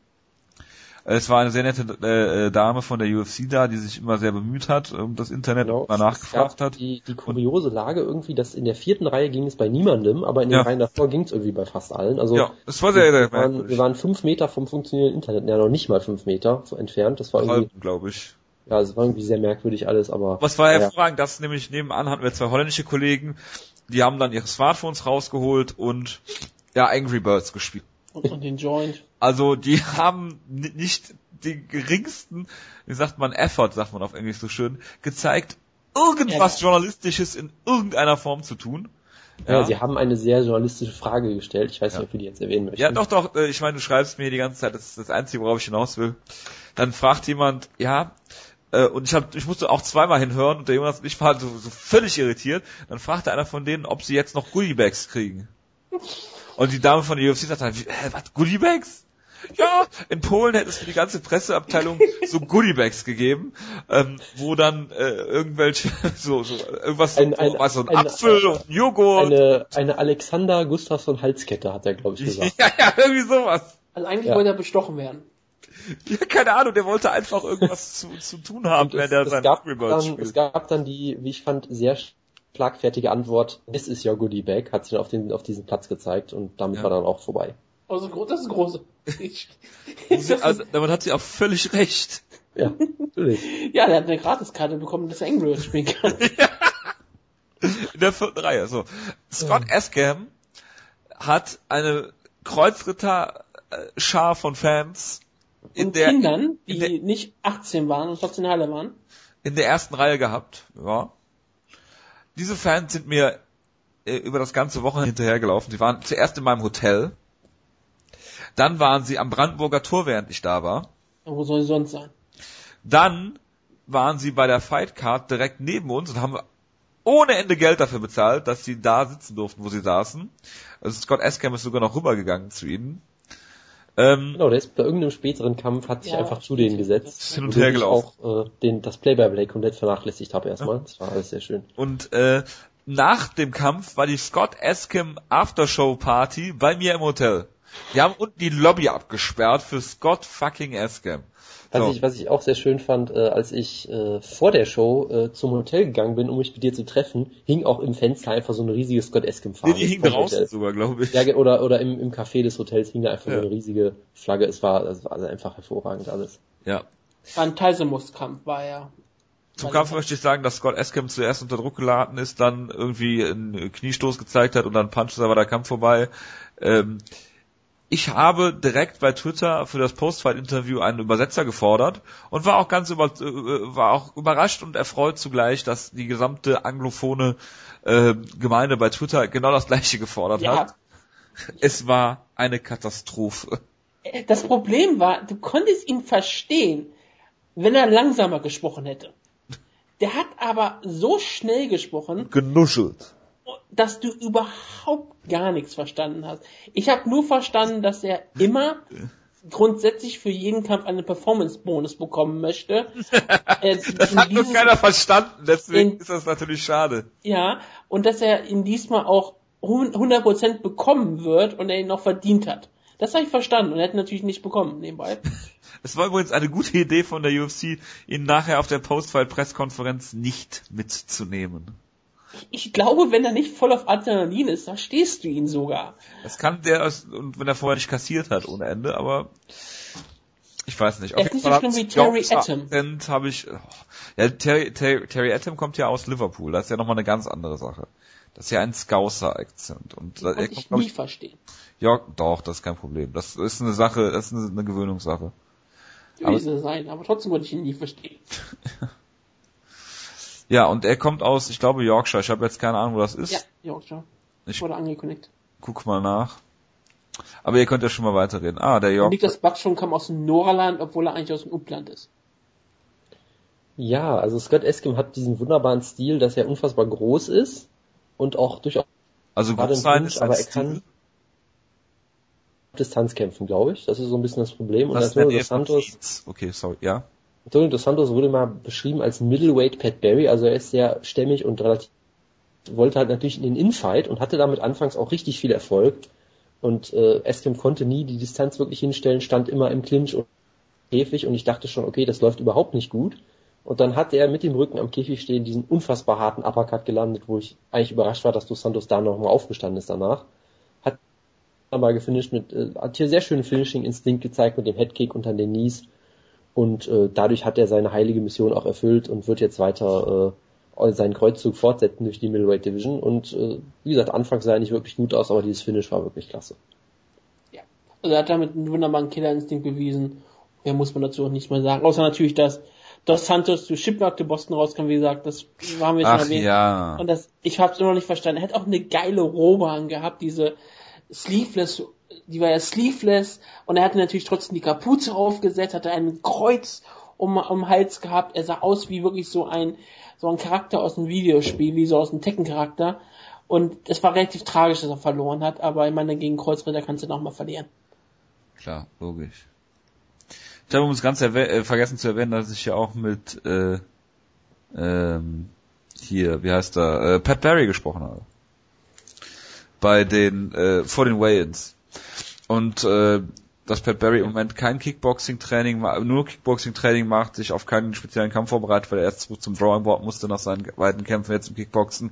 Es war eine sehr nette äh, äh Dame von der UFC da, die sich immer sehr bemüht hat, um das Internet genau. mal nachgefragt hat. Die, die kuriose Lage irgendwie, dass in der vierten Reihe ging es bei niemandem, aber in den ja. Reihen davor ging es irgendwie bei fast allen. Also ja, es war sehr, sehr wir, waren, wir waren fünf Meter vom funktionierenden Internet, ja noch nicht mal fünf Meter so entfernt. Das war irgendwie, glaube ich. Ja, es war irgendwie sehr merkwürdig alles, aber. Was war hervorragend, ja. das nämlich nebenan hatten wir zwei holländische Kollegen, die haben dann ihre Smartphones rausgeholt und ja, Angry Birds gespielt. Und, und den Joint. Also die haben nicht den geringsten, wie sagt man, Effort, sagt man auf Englisch so schön, gezeigt, irgendwas ja. Journalistisches in irgendeiner Form zu tun. Ja. ja, Sie haben eine sehr journalistische Frage gestellt. Ich weiß nicht, ob wir die jetzt erwähnen möchten. Ja, doch, doch. Ich meine, du schreibst mir die ganze Zeit, das ist das Einzige, worauf ich hinaus will. Dann fragt jemand, ja, Äh, und ich, hab, ich musste auch zweimal hinhören und der Jonas und ich waren so, so völlig irritiert. Dann fragte einer von denen, ob sie jetzt noch Goodiebags kriegen. Und die Dame von der UFC sagte, hä, was, Goodiebags? Ja, in Polen hätte es für die ganze Presseabteilung so Goodiebags gegeben, ähm, wo dann äh, irgendwelche so, so irgendwas Ein- so, ein- was, so ein, ein- Apfel und ein Joghurt. Eine, eine Alexander Gustafsson Halskette hat er, glaube ich, gesagt. ja, ja, irgendwie sowas. Also eigentlich Ja. wollte er bestochen werden. Ja, keine Ahnung, der wollte einfach irgendwas zu, zu tun haben, Und wenn es, er es, sein gab dann, es gab dann die, wie ich fand, sehr schlagfertige Antwort, this is your goodie bag, hat sich dann auf, den, auf diesen Platz gezeigt und damit Ja. war dann auch vorbei. Also das ist groß. Ich, Sie- das also, damit hat sie auch völlig recht. Ja, natürlich. ja, der hat eine Gratiskarte bekommen, dass er Angry Birds spielen kann. In der vierten Reihe. So. Scott Eskam hat eine Kreuzritter-Schar von Fans in Und der, Kindern, die in der- nicht 18 waren und trotzdem in der Halle waren. in der ersten Reihe gehabt. Ja. Diese Fans sind mir äh, über das ganze Wochenende hinterhergelaufen. Sie waren zuerst in meinem Hotel. Dann waren sie am Brandenburger Tor, während ich da war. Ja, Wo soll sie sonst sein? Dann waren sie bei der Fight Card direkt neben uns und haben ohne Ende Geld dafür bezahlt, dass sie da sitzen durften, wo sie saßen. Also Scott Eskam ist sogar noch rübergegangen zu ihnen. Ähm, Genau, der ist bei irgendeinem späteren Kampf, hat sich Ja. einfach zu denen gesetzt. Hin und her ich gelaufen. auch äh, den, das Play-by-Play komplett vernachlässigt habe erstmal. Das war alles sehr schön. und äh, nach dem Kampf war die Scott Eskam Aftershow Party bei mir im Hotel. Die haben unten die Lobby abgesperrt für Scott fucking Eskam. Was, So. ich, was ich auch sehr schön fand, äh, als ich äh, vor der Show äh, zum Hotel gegangen bin, um mich mit dir zu treffen, hing auch im Fenster einfach so eine riesige Scott Eskim Nee, Fahne. die hing draußen Hotel. sogar, glaube ich. Ja, oder, oder im, im Café des Hotels hing da einfach Ja. so eine riesige Flagge. Es war, es war also einfach hervorragend alles. ja. War ein Teisemus-Kampf, war ja. Zum Kampf möchte ich sagen, dass Scott Eskam zuerst unter Druck geladen ist, dann irgendwie einen Kniestoß gezeigt hat und dann Punch, da war der Kampf vorbei. Ähm, ich habe direkt bei Twitter für das Postfight-Interview einen Übersetzer gefordert und war auch ganz über, äh, war auch überrascht und erfreut zugleich, dass die gesamte anglophone äh, Gemeinde bei Twitter genau das gleiche gefordert Ja, hat. Es war eine Katastrophe. das Problem war, du konntest ihn verstehen, wenn er langsamer gesprochen hätte. Der hat aber so schnell gesprochen, Genuschelt. Dass du überhaupt gar nichts verstanden hast. Ich habe nur verstanden, dass er immer grundsätzlich für jeden Kampf einen Performance-Bonus bekommen möchte. Äh, Das hat nur keiner verstanden, deswegen in- ist das natürlich schade. Ja, und dass er ihn diesmal auch hun- 100% bekommen wird und er ihn noch verdient hat. Das habe ich verstanden und er hätte natürlich nicht bekommen nebenbei. Es war übrigens eine gute Idee von der UFC, ihn nachher auf der Postfight-Presskonferenz nicht mitzunehmen. Ich glaube, wenn er nicht voll auf Adrenalin ist, da stehst du ihn sogar. Das kann der, und wenn er vorher nicht kassiert hat ohne Ende, aber ich weiß nicht. Er ist nicht so schlimm wie Terry Atom. Habe ich, oh, ja, Terry, Terry, Terry Atom kommt ja aus Liverpool, das ist ja nochmal eine ganz andere Sache. Das ist ja ein Scouser-Akzent. Und Kann kommt, ich glaub nie ich, verstehen. ja, doch, das ist kein Problem. Das ist eine Sache, das ist eine, eine Gewöhnungssache. Soll es sein, aber trotzdem wollte ich ihn nie verstehen. Ja, und er kommt aus, ich glaube, Yorkshire. Ich habe jetzt keine Ahnung, wo das ist. Ja, Yorkshire. Ich Wurde angekündigt. guck mal nach. Aber ihr könnt ja schon mal weiterreden. Ah, der York. Niklas Backstrom kam aus dem Norland, obwohl er eigentlich aus dem Upland ist. Ja, also Scott Eskim hat diesen wunderbaren Stil, dass er unfassbar groß ist und auch durchaus Also groß im sein ist aber er kann. Distanz kämpfen, glaube ich. Das ist so ein bisschen das Problem. Und Das ist dos Santos, Santos. Okay, sorry, ja. Antonio dos Santos wurde mal beschrieben als Middleweight Pat Barry, also er ist sehr stämmig und relativ wollte halt natürlich in den Infight und hatte damit anfangs auch richtig viel Erfolg. Und äh, Eskim konnte nie die Distanz wirklich hinstellen, stand immer im Clinch und Käfig und ich dachte schon, okay, das läuft überhaupt nicht gut. Und dann hat er mit dem Rücken am Käfig stehen diesen unfassbar harten Uppercut gelandet, wo ich eigentlich überrascht war, dass Dos Santos da nochmal aufgestanden ist danach. Hat mal gefinisht mit, äh, hat hier sehr schönen Finishing-Instinkt gezeigt mit dem Headkick unter den Knees. Und äh, dadurch hat er seine heilige Mission auch erfüllt und wird jetzt weiter äh, seinen Kreuzzug fortsetzen durch die Middleweight Division. Und äh, wie gesagt, anfangs sah er nicht wirklich gut aus, aber dieses Finish war wirklich klasse. Ja. Also er hat damit einen wunderbaren Killerinstinkt bewiesen. Mehr muss man dazu auch nichts mehr sagen. Außer natürlich, dass Dos Santos zu Shipwreck to Boston rauskam, wie gesagt, das haben wir schon Ach erwähnt. ja. Und das, ich habe es immer noch nicht verstanden. Er hat auch eine geile Robe angehabt, diese Sleeveless, die war ja sleeveless und er hatte natürlich trotzdem die Kapuze aufgesetzt, hatte ein Kreuz um, um Hals gehabt. Er sah aus wie wirklich so ein, so ein Charakter aus einem Videospiel, wie so aus einem Tekken-Charakter. Und es war relativ tragisch, dass er verloren hat, aber ich meine, gegen Kreuzritter kannst du nochmal verlieren. Klar, logisch. Ich habe uns ganz äh, vergessen zu erwähnen, dass ich ja auch mit äh, ähm, hier, wie heißt er, äh, Pat Barry gesprochen habe. Bei den, äh, vor den Weigh-Ins. Und äh, dass Pat Barry im Moment kein Kickboxing-Training, nur Kickboxing-Training macht, sich auf keinen speziellen Kampf vorbereitet, weil er erst zurück zum Drawing Board musste nach seinen weiten Kämpfen jetzt im Kickboxen,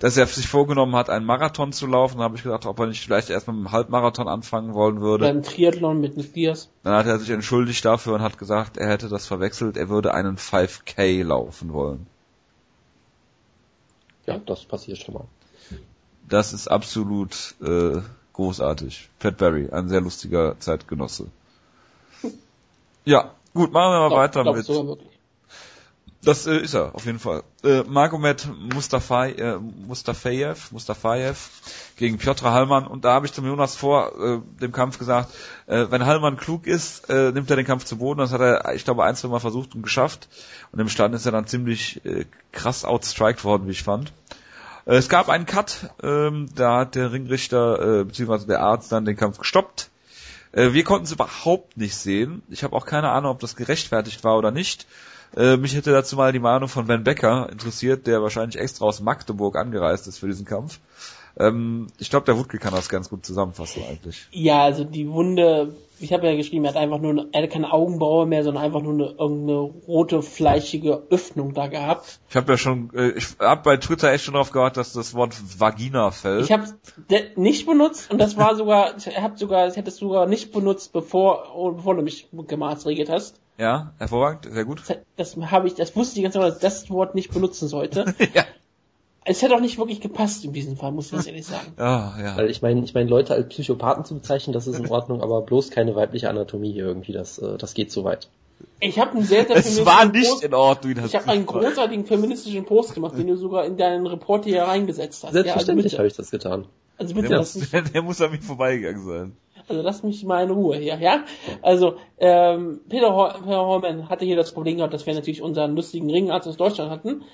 dass er sich vorgenommen hat, einen Marathon zu laufen. Da habe ich gedacht, ob er nicht vielleicht erst mit einem Halbmarathon anfangen wollen würde. Beim Triathlon mit Matthias. Dann hat er sich entschuldigt dafür und hat gesagt, er hätte das verwechselt, er würde einen 5K laufen wollen. Ja, das passiert schon mal. Das ist absolut äh, großartig. Pat Barry, ein sehr lustiger Zeitgenosse. Ja, gut, machen wir mal glaub, weiter glaub, mit. So das äh, ist er, auf jeden Fall. Äh, Magomed äh, Mustafayev, Mustafayev gegen Piotr Hallmann. Und da habe ich zum Jonas vor äh, dem Kampf gesagt, äh, wenn Hallmann klug ist, äh, nimmt er den Kampf zu Boden. Das hat er, ich glaube, ein, zwei Mal versucht und geschafft. Und im Stand ist er dann ziemlich äh, krass outstriked worden, wie ich fand. Äh, es gab einen Cut, ähm, da hat der Ringrichter äh, bzw. der Arzt dann den Kampf gestoppt. Äh, wir konnten es überhaupt nicht sehen. Ich habe auch keine Ahnung, ob das gerechtfertigt war oder nicht. Äh, mich hätte dazu mal die Meinung von Van Becker interessiert, der wahrscheinlich extra aus Magdeburg angereist ist für diesen Kampf. Ähm, ich glaube, der Wutke kann das ganz gut zusammenfassen eigentlich. Ja, also die Wunde, ich habe ja geschrieben, er hat einfach nur, eine, er hat keine Augenbraue mehr, sondern einfach nur eine irgendeine rote, fleischige Öffnung da gehabt. Ich habe ja schon, äh, ich habe bei Twitter echt schon darauf gewartet, dass das Wort Vagina fällt. Ich habe nicht benutzt und das war sogar, ich habe sogar, ich hätte es sogar nicht benutzt, bevor, bevor du mich gemaßregelt hast. Ja, hervorragend, sehr gut. Das, das habe ich, das wusste ich ganz genau, dass ich das Wort nicht benutzen sollte. ja. Es hätte auch nicht wirklich gepasst in diesem Fall, muss ich ganz ehrlich sagen. Ja, ja. Weil ich meine, ich meine, Leute als Psychopathen zu bezeichnen, das ist in Ordnung, aber bloß keine weibliche Anatomie hier irgendwie, das, äh, das geht zu weit. Ich habe einen sehr, sehr Es war nicht Post, in Ordnung. Das ich habe einen großartigen feministischen Post gemacht, den du sogar in deinen Report hier reingesetzt hast. Selbstverständlich ja, also habe ich das getan. Also bitte, der, muss, der, der muss an mich vorbeigegangen sein. Also lass mich mal in Ruhe hier, ja? Also, ähm, Peter, Peter Hormann hatte hier das Problem gehabt, dass wir natürlich unseren lustigen Ringarzt aus Deutschland hatten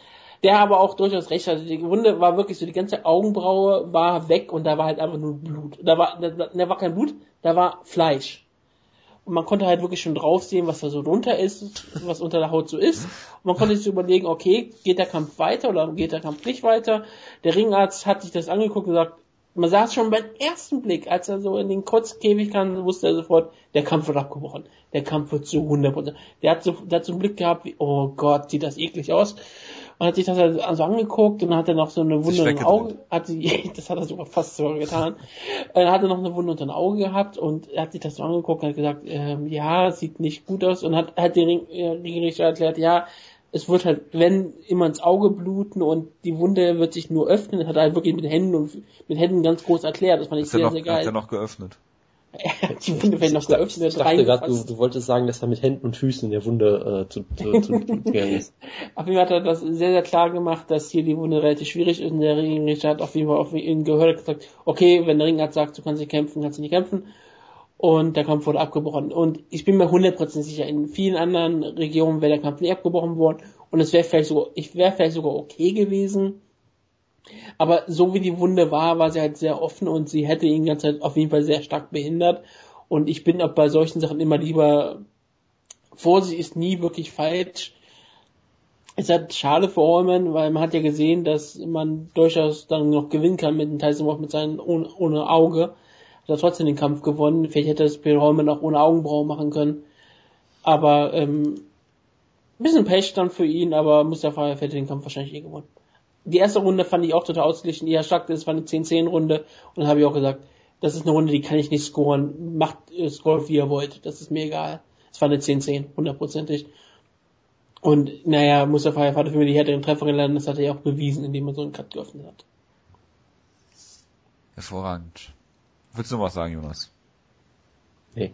der aber auch durchaus recht hatte. Die Wunde war wirklich so, die ganze Augenbraue war weg und da war halt einfach nur Blut. Da war, da, da war kein Blut, da war Fleisch. Und man konnte halt wirklich schon drauf sehen, was da so drunter ist, was unter der Haut so ist. Und man konnte sich überlegen, okay, geht der Kampf weiter oder geht der Kampf nicht weiter? Der Ringarzt hat sich das angeguckt und gesagt, man sah es schon beim ersten Blick, als er so in den Kurzkäfig kam, wusste er sofort, der Kampf wird abgebrochen. Der Kampf wird zu 100%. Der hat so, der hat so einen Blick gehabt wie, oh Gott, sieht das eklig aus und hat sich das also angeguckt und dann hat er noch so eine Wunde im Auge, hat sie, das hat er sogar fast so getan, äh, hat er noch eine Wunde unter dem Auge gehabt und er hat sich das so angeguckt und hat gesagt, ähm, ja, sieht nicht gut aus und hat, hat den äh, Ringrichter erklärt, ja, es wird halt, wenn immer ins Auge bluten und die Wunde wird sich nur öffnen, hat er halt wirklich mit Händen und mit Händen ganz groß erklärt. Das fand ich sehr, noch, sehr geil. Hat er noch geöffnet? Die Wunde wird noch geöffnet. Ich dachte gerade, du, du wolltest sagen, dass er mit Händen und Füßen in der Wunde äh, zu, zu, zu gegangen ist. Auf jeden Fall hat er das sehr, sehr klar gemacht, dass hier die Wunde relativ schwierig ist und der Ringrichter hat auf jeden Fall auf ihn gehört gesagt, okay, wenn der Ringarzt sagt, du kannst nicht kämpfen, kannst du nicht kämpfen. Und der Kampf wurde abgebrochen. Und ich bin mir hundertprozentig sicher, in vielen anderen Regionen wäre der Kampf nicht abgebrochen worden. Und es wäre vielleicht sogar, ich wäre vielleicht sogar okay gewesen aber so wie die Wunde war, war sie halt sehr offen und sie hätte ihn die ganze Zeit auf jeden Fall sehr stark behindert. Und ich bin auch bei solchen Sachen immer lieber, Vorsicht ist nie wirklich falsch. Es halt schade für Allman, weil man hat ja gesehen, dass man durchaus dann noch gewinnen kann mit dem Tyson Wolf mit seinem ohne, ohne Auge. Hat er trotzdem den Kampf gewonnen. Vielleicht hätte es Bill Allman auch ohne Augenbrauen machen können. Aber ähm, bisschen Pech dann für ihn, aber Mustafa hätte den Kampf wahrscheinlich eh gewonnen die erste Runde fand ich auch total ausgeglichen. Eher stark, das war eine 10-10-Runde. Und dann habe ich auch gesagt, das ist eine Runde, die kann ich nicht scoren. Macht äh, scoret wie ihr wollt. Das ist mir egal. Es war eine 10-10, hundertprozentig. Und naja, Mustafa hatte für mich die härteren Treffer gelernt. Das hat er ja auch bewiesen, indem er so einen Cut geöffnet hat. Hervorragend. Willst du noch was sagen, Jonas? Nee.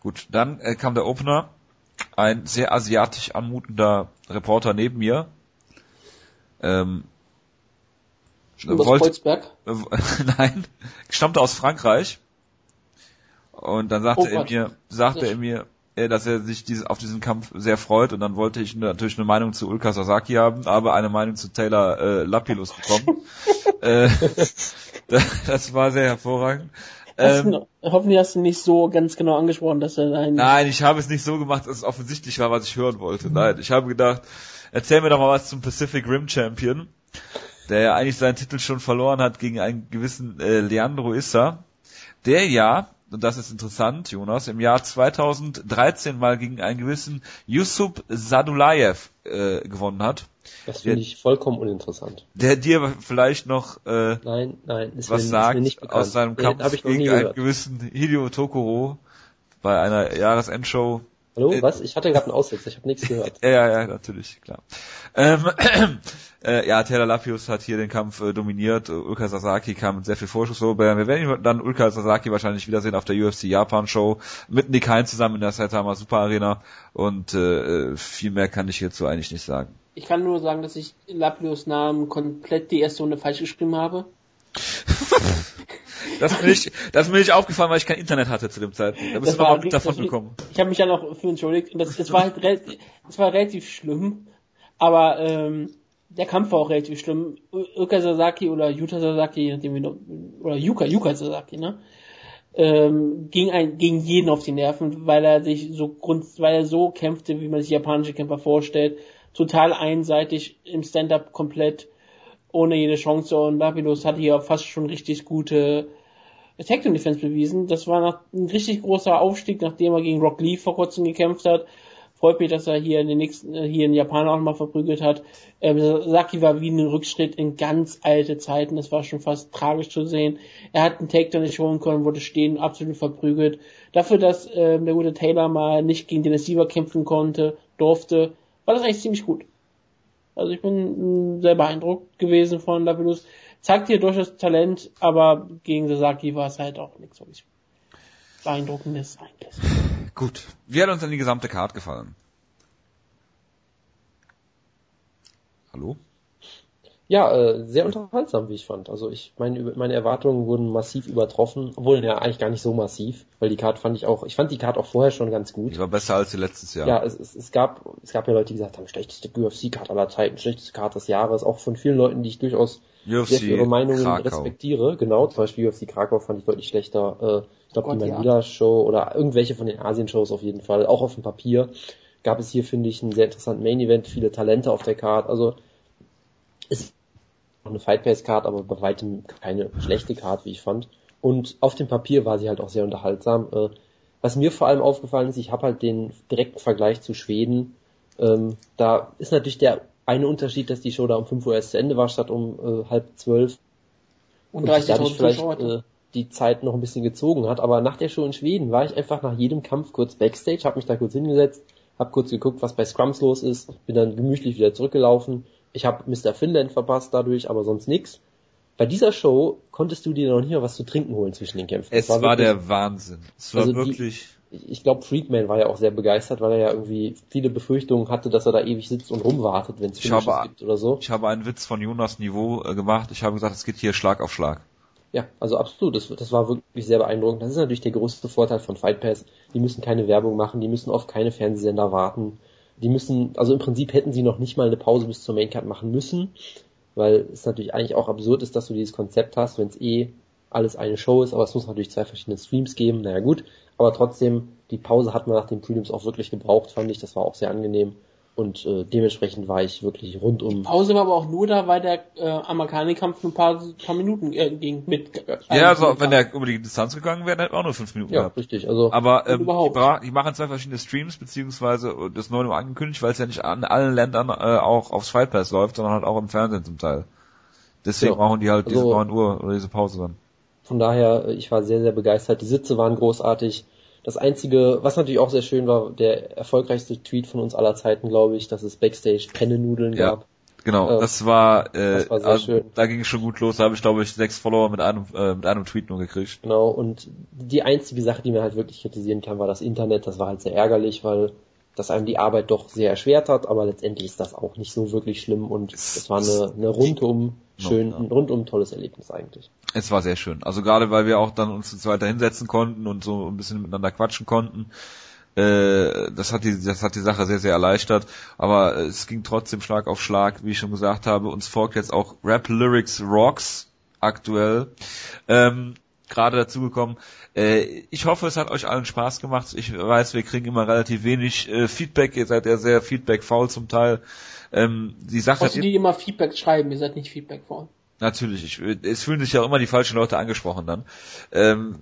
Gut, dann äh, kam der Opener. Ein sehr asiatisch anmutender Reporter neben mir, ähm, wollte, äh, nein, stammte aus Frankreich. Und dann sagte oh er mir, sagte er mir, äh, dass er sich dieses, auf diesen Kampf sehr freut und dann wollte ich natürlich eine Meinung zu Ulka Sasaki haben, aber eine Meinung zu Taylor äh, Lapilus bekommen. äh, das war sehr hervorragend. Hast ähm, hoffentlich hast du nicht so ganz genau angesprochen, dass er ein Nein, ich habe es nicht so gemacht, dass es offensichtlich war, was ich hören wollte. Nein, ich habe gedacht, erzähl mir doch mal was zum Pacific Rim Champion, der ja eigentlich seinen Titel schon verloren hat gegen einen gewissen äh, Leandro Issa, der ja und das ist interessant, Jonas, im Jahr 2013 mal gegen einen gewissen Yusuf Sadulayev äh, gewonnen hat. Das finde ich vollkommen uninteressant. Der dir vielleicht noch äh, nein, nein, was mir, sagt aus seinem Kampf gegen einen gewissen Hideo Tokoro bei einer Jahresendshow. Hallo, äh, was? Ich hatte gerade einen Aussetzer, ich habe nichts gehört. ja, ja, ja, natürlich, klar. Ähm, äh, ja, Taylor Lapius hat hier den Kampf äh, dominiert. Ulka Sasaki kam mit sehr viel Vorschuss so. Wir werden dann Ulka Sasaki wahrscheinlich wiedersehen auf der UFC Japan Show mit Nick Hein zusammen in der Saitama Super Arena. Und äh, viel mehr kann ich hierzu eigentlich nicht sagen. Ich kann nur sagen, dass ich Lapius Namen komplett die erste Runde falsch geschrieben habe. Das ist, mir nicht, das ist mir nicht aufgefallen, weil ich kein Internet hatte zu dem Zeitpunkt. Da bist du noch davon gekommen. Ich habe mich ja noch für entschuldigt und das, das war halt relativ, das war relativ schlimm. Aber ähm, der Kampf war auch relativ schlimm. Uka Sasaki oder Yuta Sasaki, nachdem wir oder Yuka, Yuka Sasaki, ne? Ähm, ging ein, ging jeden auf die Nerven, weil er sich so grund, weil er so kämpfte, wie man sich japanische Kämpfer vorstellt. Total einseitig im Stand-up komplett ohne jede Chance und Lapidus hatte hier fast schon richtig gute Attack Defense bewiesen. Das war ein richtig großer Aufstieg, nachdem er gegen Rock Lee vor kurzem gekämpft hat. Freut mich, dass er hier in den nächsten, äh, hier in Japan auch mal verprügelt hat. Ähm, Saki war wie ein Rückschritt in ganz alte Zeiten. Das war schon fast tragisch zu sehen. Er hat einen Takedown nicht holen können, wurde stehen, absolut verprügelt. Dafür, dass äh, der gute Taylor mal nicht gegen den Receiver kämpfen konnte, durfte, war das eigentlich ziemlich gut. Also ich bin sehr beeindruckt gewesen von Lapidus. Zeigt hier durchaus Talent, aber gegen Sasaki war es halt auch nichts wirklich beeindruckendes eigentlich. Gut. Wie hat uns denn die gesamte Card gefallen? Hallo? Ja, äh, sehr unterhaltsam, wie ich fand. Also ich meine, meine Erwartungen wurden massiv übertroffen, obwohl ja eigentlich gar nicht so massiv, weil die Card fand ich auch, ich fand die Card auch vorher schon ganz gut. Die war besser als die letztes Jahr. Ja, es, es, es gab, es gab ja Leute, die gesagt haben, schlechteste UFC-Card aller Zeiten, schlechteste Card des Jahres, auch von vielen Leuten, die ich durchaus UFC sehr für ihre Meinungen Krakau. respektiere. Genau, zum Beispiel UFC Krakau fand ich deutlich schlechter. Äh, ich glaube, die Manila-Show oder irgendwelche von den Asien-Shows auf jeden Fall, auch auf dem Papier. Gab es hier, finde ich, einen sehr interessanten Main-Event, viele Talente auf der Card. Also es eine Fight Pass Card, aber bei weitem keine schlechte Card, wie ich fand. Und auf dem Papier war sie halt auch sehr unterhaltsam. Äh, was mir vor allem aufgefallen ist, ich habe halt den direkten Vergleich zu Schweden. Ähm, da ist natürlich der eine Unterschied, dass die Show da um 5 Uhr erst zu Ende war, statt um äh, halb zwölf. Und, und dadurch vielleicht äh, die Zeit noch ein bisschen gezogen hat. Aber nach der Show in Schweden war ich einfach nach jedem Kampf kurz Backstage, habe mich da kurz hingesetzt, habe kurz geguckt, was bei Scrums los ist, bin dann gemütlich wieder zurückgelaufen, ich habe Mr. Finland verpasst dadurch, aber sonst nix. Bei dieser Show konntest du dir noch nicht mal was zu trinken holen zwischen den Kämpfen. Es war, war wirklich, der Wahnsinn. Es war also wirklich. Die, ich glaube, Freakman war ja auch sehr begeistert, weil er ja irgendwie viele Befürchtungen hatte, dass er da ewig sitzt und rumwartet, wenn es gibt oder so. Ich habe einen Witz von Jonas Niveau äh, gemacht. Ich habe gesagt, es geht hier Schlag auf Schlag. Ja, also absolut. Das, das war wirklich sehr beeindruckend. Das ist natürlich der größte Vorteil von Fight Pass. Die müssen keine Werbung machen, die müssen auf keine Fernsehsender warten die müssen, also im Prinzip hätten sie noch nicht mal eine Pause bis zur Maincard machen müssen, weil es natürlich eigentlich auch absurd ist, dass du dieses Konzept hast, wenn es eh alles eine Show ist, aber es muss natürlich zwei verschiedene Streams geben, naja gut, aber trotzdem, die Pause hat man nach den Prelims auch wirklich gebraucht, fand ich, das war auch sehr angenehm und äh, dementsprechend war ich wirklich rundum. Die Pause war aber auch nur da, weil der äh, Amerikaner-Kampf ein paar, paar Minuten äh, ging mit. Äh, ja, also wenn der über die Distanz gegangen wäre, hätte auch nur fünf Minuten ja, gehabt. richtig. Also aber ähm, die, die machen zwei verschiedene Streams beziehungsweise das neu nur angekündigt, weil es ja nicht an allen Ländern äh, auch aufs Fight Pass läuft, sondern halt auch im Fernsehen zum Teil. Deswegen ja. brauchen die halt diese also, 9 Uhr oder diese Pause dann. Von daher, äh, ich war sehr, sehr begeistert. Die Sitze waren großartig. Das einzige, was natürlich auch sehr schön war, der erfolgreichste Tweet von uns aller Zeiten, glaube ich, dass es Backstage Penne-Nudeln ja, gab. Genau, äh, das war, äh, das war sehr also, schön. da ging es schon gut los, da habe ich glaube ich sechs Follower mit einem, äh, mit einem Tweet nur gekriegt. Genau, und die einzige Sache, die man halt wirklich kritisieren kann, war das Internet, das war halt sehr ärgerlich, weil das einem die Arbeit doch sehr erschwert hat, aber letztendlich ist das auch nicht so wirklich schlimm und es war eine, eine rundum schön, no, ja. ein rundum tolles Erlebnis eigentlich. Es war sehr schön. Also gerade weil wir auch dann uns zu zweit hinsetzen konnten und so ein bisschen miteinander quatschen konnten. Äh, das hat die, das hat die Sache sehr, sehr erleichtert. Aber es ging trotzdem Schlag auf Schlag, wie ich schon gesagt habe. Uns folgt jetzt auch Rap Lyrics Rocks aktuell. Ähm, gerade dazugekommen. Äh, ich hoffe, es hat euch allen Spaß gemacht. Ich weiß, wir kriegen immer relativ wenig äh, Feedback. Ihr seid ja sehr feedback-faul zum Teil. Ähm, die Sache Außer die immer Feedback schreiben, ihr seid nicht feedback-faul. Natürlich, ich, es fühlen sich ja immer die falschen Leute angesprochen dann. Ähm,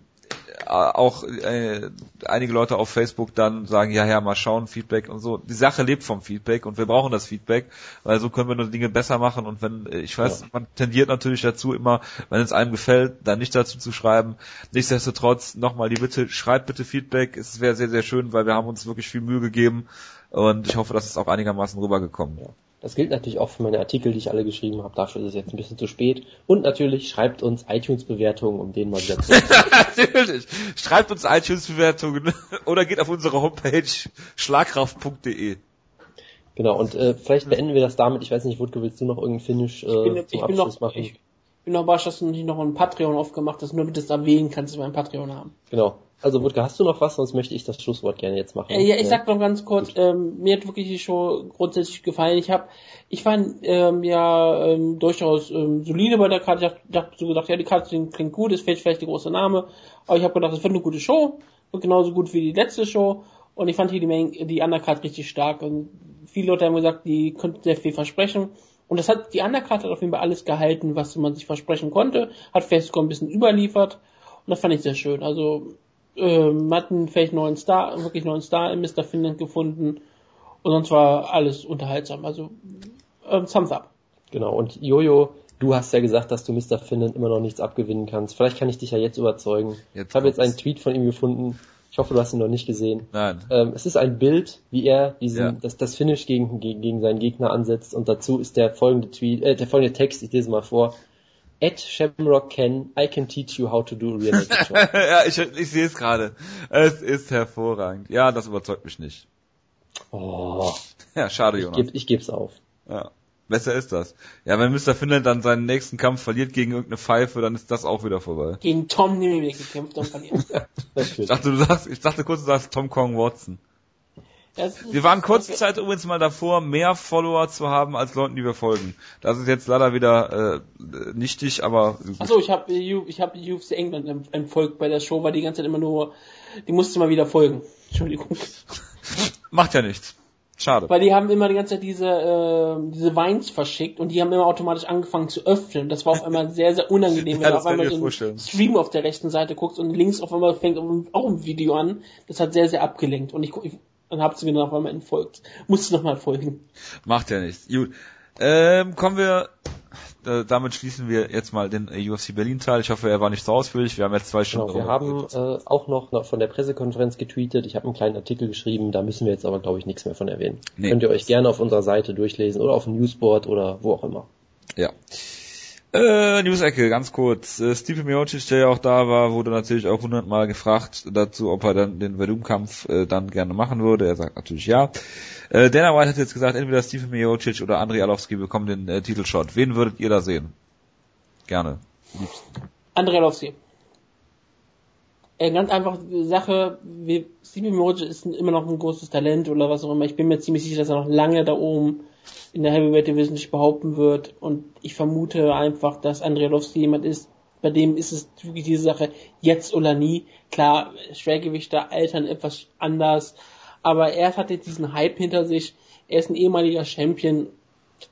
auch äh, einige Leute auf Facebook dann sagen, ja, ja, mal schauen, Feedback und so. Die Sache lebt vom Feedback und wir brauchen das Feedback, weil so können wir nur Dinge besser machen und wenn, äh, ich weiß, ja. man tendiert natürlich dazu immer, wenn es einem gefällt, dann nicht dazu zu schreiben. Nichtsdestotrotz nochmal die Bitte, schreibt bitte Feedback. Es wäre sehr, sehr schön, weil wir haben uns wirklich viel Mühe gegeben und ich hoffe, dass es auch einigermaßen rübergekommen. Ja. Das gilt natürlich auch für meine Artikel, die ich alle geschrieben habe. Dafür ist es jetzt ein bisschen zu spät. Und natürlich schreibt uns iTunes-Bewertungen, um denen mal wieder zu. natürlich. Schreibt uns iTunes-Bewertungen oder geht auf unsere Homepage schlagkraft.de. Genau, und äh, vielleicht beenden wir das damit. Ich weiß nicht, Wutke, willst du noch irgendeinen Finish äh, ich bin, zum ich Abschluss noch, machen? Ich bin noch überrascht, dass du nicht noch ein Patreon aufgemacht hast, nur damit du es erwähnen kannst, dass wir ein Patreon haben. Genau. Also Wutke, hast du noch was? Sonst möchte ich das Schlusswort gerne jetzt machen. Äh, ja, ich sag noch ganz kurz, ähm, mir hat wirklich die Show grundsätzlich gefallen. Ich habe, ich fand ähm, ja ähm, durchaus ähm, solide bei der Karte. Ich habe so gedacht, ja, die Karte klingt gut, es fehlt vielleicht der große Name, aber ich habe gedacht, es wird eine gute Show, wird genauso gut wie die letzte Show. Und ich fand hier die, Main, die Undercard richtig stark. Und viele Leute haben gesagt, die könnten sehr viel versprechen. Und das hat, die Undercard hat auf jeden Fall alles gehalten, was man sich versprechen konnte. Hat sogar ein bisschen überliefert. Und das fand ich sehr schön. Also ähm, hatten vielleicht neuen Star, wirklich neuen Star in Mr. Finland gefunden und sonst war alles unterhaltsam. Also ähm, Thumbs up. Genau, und Jojo, du hast ja gesagt, dass du Mr. Finland immer noch nichts abgewinnen kannst. Vielleicht kann ich dich ja jetzt überzeugen. Jetzt ich habe jetzt einen Tweet von ihm gefunden. Ich hoffe, du hast ihn noch nicht gesehen. Nein. Ähm, es ist ein Bild, wie er diesen, ja. das, das Finish gegen, gegen, gegen seinen Gegner ansetzt und dazu ist der folgende Tweet, äh, der folgende Text, ich lese mal vor. At Shamrock Ken, I can teach you how to do reality show. ja, ich, ich sehe es gerade. Es ist hervorragend. Ja, das überzeugt mich nicht. Oh. Ja, schade, Jonas. Ich, geb, ich geb's auf. Ja. Besser ist das. Ja, wenn Mr. Finland dann seinen nächsten Kampf verliert gegen irgendeine Pfeife, dann ist das auch wieder vorbei. Gegen Tom Nimmick gekämpft und verliert. ich dachte, du sagst, ich dachte kurz, du sagst Tom Kong Watson. Wir waren kurze Zeit übrigens mal davor, mehr Follower zu haben als Leuten, die wir folgen. Das ist jetzt leider wieder äh, nichtig, aber. Achso, ich habe ich hab UFC England entfolgt bei der Show, weil die ganze Zeit immer nur, die musste mal wieder folgen. Entschuldigung. Macht ja nichts. Schade. Weil die haben immer die ganze Zeit diese, äh, diese Weins verschickt und die haben immer automatisch angefangen zu öffnen. Das war auf einmal sehr, sehr unangenehm, wenn ja, du auf einmal den Stream auf der rechten Seite guckst und links auf einmal fängt auch ein Video an. Das hat sehr, sehr abgelenkt. Und ich, ich dann habt ihr mir noch einmal entfolgt. Musst du noch mal folgen. Macht ja nichts. Gut. Ähm, kommen wir, äh, damit schließen wir jetzt mal den äh, UFC Berlin Teil. Ich hoffe, er war nicht so ausführlich. Wir haben jetzt zwei Stunden. Genau, wir haben äh, auch noch, noch von der Pressekonferenz getweetet. Ich habe einen kleinen Artikel geschrieben. Da müssen wir jetzt aber, glaube ich, nichts mehr von erwähnen. Nee. Könnt ihr euch gerne auf unserer Seite durchlesen oder auf dem Newsboard oder wo auch immer. Ja. Äh, News-Ecke, ganz kurz. Äh, Steve Miocic, der ja auch da war, wurde natürlich auch hundertmal gefragt dazu, ob er dann den Verdum-Kampf äh, dann gerne machen würde. Er sagt natürlich ja. Äh, Dana White hat jetzt gesagt, entweder Steve Miocic oder Andrei Alowski bekommen den äh, Titelshot. Wen würdet ihr da sehen? Gerne. Liebsten. Andrei Alowski. Äh, ganz einfach Sache, Steve Miocic ist immer noch ein großes Talent oder was auch immer. Ich bin mir ziemlich sicher, dass er noch lange da oben in der Heavyweight Division sich behaupten wird. Und ich vermute einfach, dass Andrialowski jemand ist, bei dem ist es wirklich diese Sache jetzt oder nie. Klar, Schwergewichter altern etwas anders, aber er hat jetzt diesen Hype hinter sich. Er ist ein ehemaliger Champion.